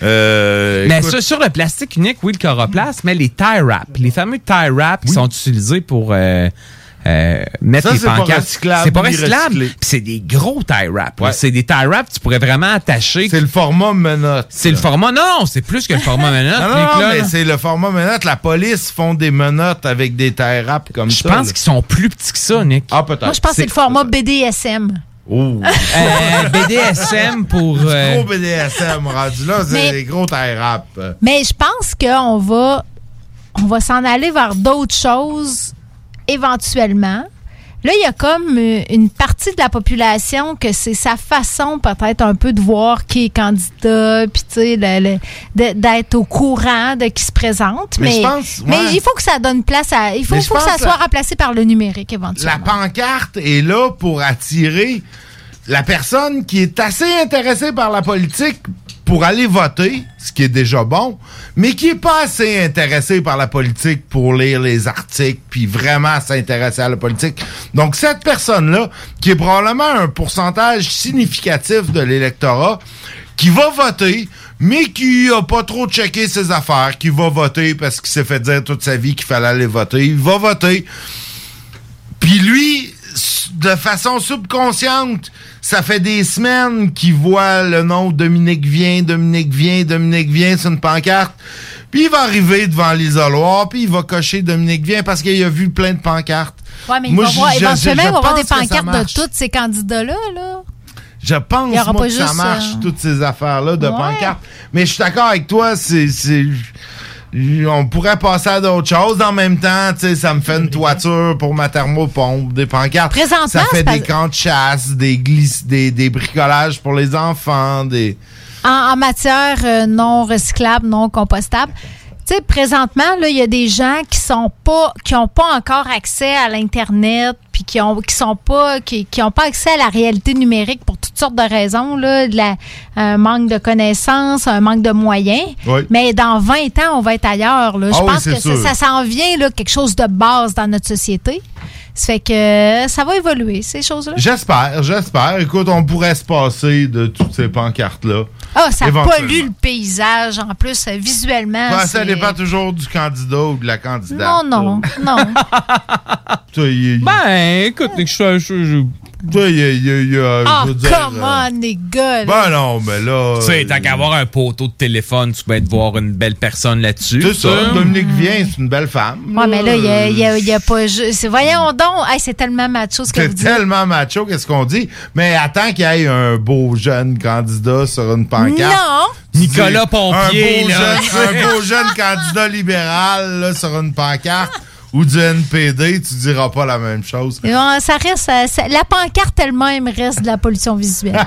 Euh, Mais écoute, sur, sur le plastique unique, oui, le coroplast, mais les tie wraps, les fameux tie wraps qui sont utilisés pour euh, euh, mettre Ça, les c'est pas pancartes. recyclable C'est pas recyclable. c'est des gros tie. Ouais. C'est des tie wraps que tu pourrais vraiment attacher. c'est le format menotte. C'est le format. Non, c'est plus que le format [laughs] menotte. Non, non, non, Nicolas, mais c'est le format menotte. La police font des menottes avec des tie wraps comme Je ça. pense là. qu'ils sont plus petits que ça, Nick. Ah, peut-être. Moi, je pense que c'est le format BDSM. Oh. Euh, BDSM pour. euh, Gros BDSM rendu là, c'est des gros tie wraps. Mais je pense qu'on va, on va s'en aller vers d'autres choses éventuellement. Là, il y a comme euh, une partie de la population que c'est sa façon peut-être un peu de voir qui est candidat, puis tu sais, d'être au courant de qui se présente. Mais Mais, je pense, mais ouais. il faut que ça donne place à... Il faut, que ça soit la- remplacé par le numérique La éventuellement. pancarte est là pour attirer la personne qui est assez intéressée par la politique pour aller voter, ce qui est déjà bon, mais qui est pas assez intéressée par la politique pour lire les articles puis vraiment s'intéresser à la politique. Donc cette personne-là, qui est probablement un pourcentage significatif de l'électorat, qui va voter, mais qui a pas trop checké ses affaires, qui va voter parce qu'il s'est fait dire toute sa vie qu'il fallait aller voter, il va voter. Puis lui, de façon subconsciente, ça fait des semaines qu'il voit le nom Dominique Vient, Dominique Vient, Dominique Vient sur une pancarte. Puis il va arriver devant l'isoloir, puis il va cocher Dominique Vient parce qu'il a vu plein de pancartes. Ouais, mais il va je- voir, éventuellement, il va avoir des pancartes de tous ces candidats-là. Là. Je pense moi, que ça marche, euh, toutes ces affaires-là de Ouais. pancartes. Mais je suis d'accord avec toi, c'est... On pourrait passer à d'autres choses. En même temps, tu sais, ça me fait une toiture pour ma thermopompe, des pancartes. Présentement, ça fait des camps de chasse, des, glisse, des, des bricolages pour les enfants, des... en, en matière euh, non recyclable, non compostable. Tu sais, présentement, il y a des gens qui sont pas, qui ont pas encore accès à l'internet, puis qui ont, qui sont pas, qui, qui ont pas accès à la réalité numérique pour toutes sortes de raisons, là, de la, un manque de connaissances, un manque de moyens. Oui. Mais dans 20 ans, on va être ailleurs. Là. Je Ah pense que ça, sûr. ça s'en vient là, quelque chose de base dans notre société. Ça fait que ça va évoluer ces choses-là. J'espère, j'espère. Écoute, on pourrait se passer de toutes ces pancartes-là. Ah, ça Éventuellement. pollue le paysage en plus euh, visuellement. Ben, ça dépend toujours du candidat ou de la candidate. Non, non, non. [laughs] Ça, Ben, écoute, je- je- Toi, il y a. il y a- il y a- Ah, je veux dire, come euh, on, les gars. Ben non, mais là. Tu sais, tant qu'à avoir un poteau de téléphone, tu peux être voir une belle personne là-dessus. C'est ça, Dominique vient, c'est une belle femme. Ouais, mais là, il y a, il y a- il y a pas. Voyons donc. Hey, c'est tellement macho ce que vous C'est tellement macho, qu'est-ce qu'on dit? Mais attends qu'il y ait un beau jeune candidat sur une pancarte. Non! Nicolas Pompier, un beau, là. Jeune, un beau jeune candidat libéral là, sur une pancarte ou du NPD, tu diras pas la même chose. Et on- ça reste, ça- ça- la pancarte elle-même reste de la pollution visuelle.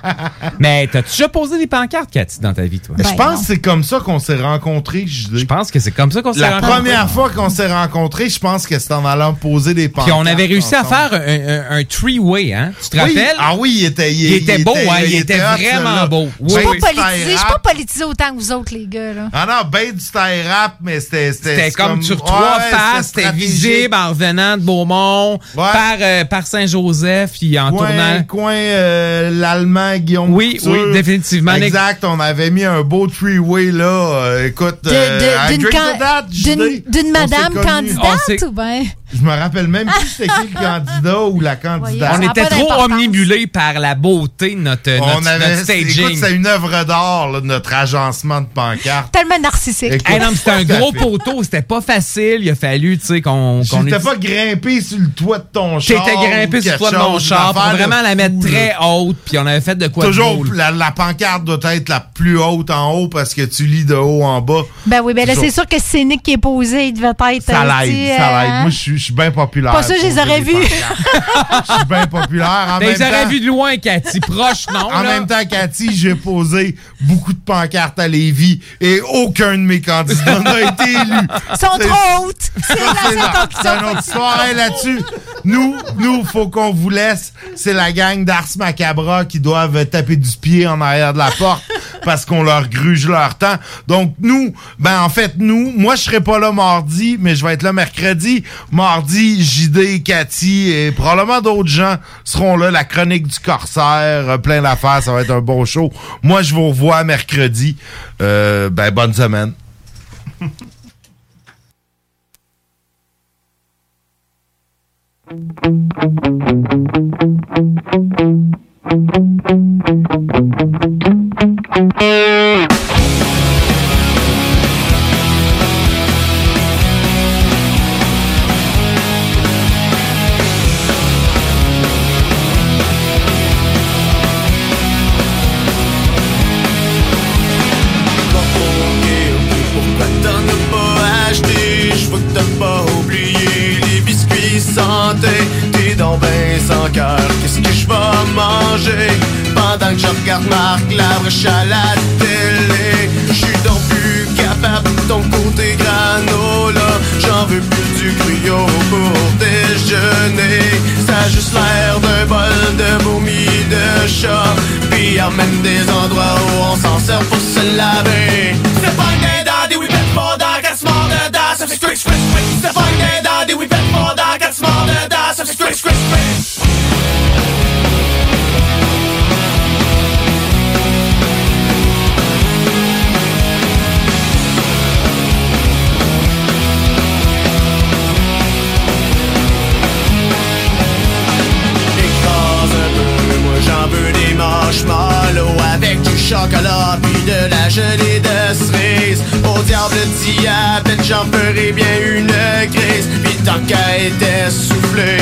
[laughs] Mais t'as-tu déjà posé des pancartes, Cathy, dans ta vie, toi? Ben je pense que c'est comme ça qu'on s'est rencontrés. Je pense que c'est comme ça qu'on s'est La rencontrés. première fois qu'on s'est rencontrés, je pense que c'était en allant poser des Puis pancartes. on avait réussi à faire un, un- un three-way, hein? Tu te Oui. rappelles? Ah oui, il était, Il était beau, hein? Il était vraiment beau. Je suis Oui, pas oui. politisé, je suis pas politisé autant que vous autres, les gars. Là. Ah non, ben du style rap, mais c'était... C'était comme sur trois ouais, faces, c'était visible en revenant de Beaumont, par, euh, par Saint-Joseph, puis en coin, tournant. coin euh, l'allemand Guillaume Oui, Couture. oui, définitivement. Exact, on avait mis un beau three-way là. Euh, écoute, euh, D'une madame candidate ou bien? Je me rappelle même plus c'était qui le [laughs] candidat ou la candidate. On était trop omnibulés par la beauté de notre, On notre, avait, notre staging. écoute, c'est une œuvre d'art, notre agencement de pancarte. Tellement narcissique. Écoute, Hey, non, mais c'était un gros fait. poteau, c'était pas facile. Il a fallu, tu sais, qu'on. qu'on J'étais pas grimpé sur le toit de ton char. T'étais grimpé sur le toit de mon char pour vraiment la mettre très haute, puis on avait fait de quoi Toujours, la, la pancarte doit être la plus haute en haut parce que tu lis de haut en bas. Ben oui, ben là, c'est sûr que c'est Nick qui est posé, il devait être. Ça euh, l'aide, ça l'aide. euh, Moi, je suis- je suis bien populaire. Pas sûr, je les aurais vus. [laughs] Je suis bien populaire. En Ben, même ils auraient temps, vu de loin, Cathy. Proche, non. en là? même temps, Cathy, j'ai posé beaucoup de pancartes à Lévis et aucun de mes candidats n'a été élu. Ils sont C'est- trop hautes. [laughs] C'est Ça, qu'on autre hein, là-dessus. Nous, nous, faut qu'on vous laisse. C'est la gang d'Ars Macabra qui doivent taper du pied en arrière de la porte parce qu'on leur gruge leur temps. Donc, nous, ben, en fait, nous, moi, je serai pas là mardi, mais je vais être là mercredi. Mardi, JD, Cathy et probablement d'autres gens seront là. La chronique du corsaire, euh, plein d'affaires. Ça va être un bon show. Moi, je vous revois mercredi. Euh, ben, bonne semaine. [laughs] soufflé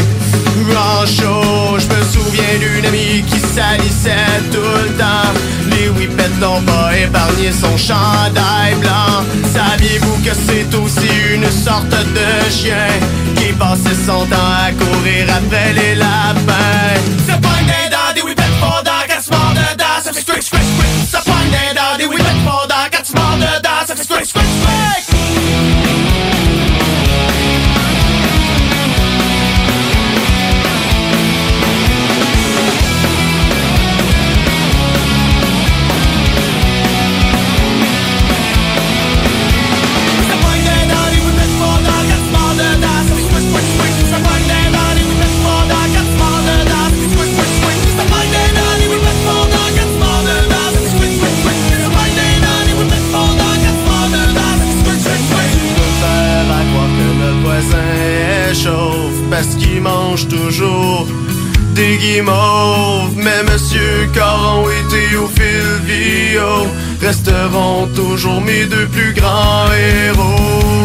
en chaud, je me souviens d'une amie qui salissait tout le temps. Les whippets n'ont pas épargné son chandail blanc. Saviez-vous que c'est aussi une sorte de chien qui passait son temps à courir après les lapins? C'est pas une dinde, des whippets pas dans quatre morts dedans, ça fait toujours des guimauves. Mais Monsieur Caron et Théophile Vio resteront toujours mes deux plus grands héros.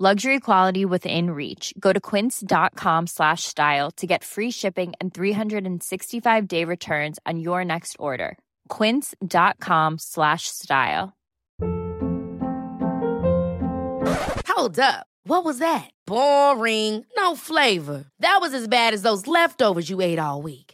Luxury quality within reach. Go to quince.com slash style to get free shipping and 365 day returns on your next order. Quince.com slash style. Hold up. What was that? Boring. No flavor. That was as bad as those leftovers you ate all week.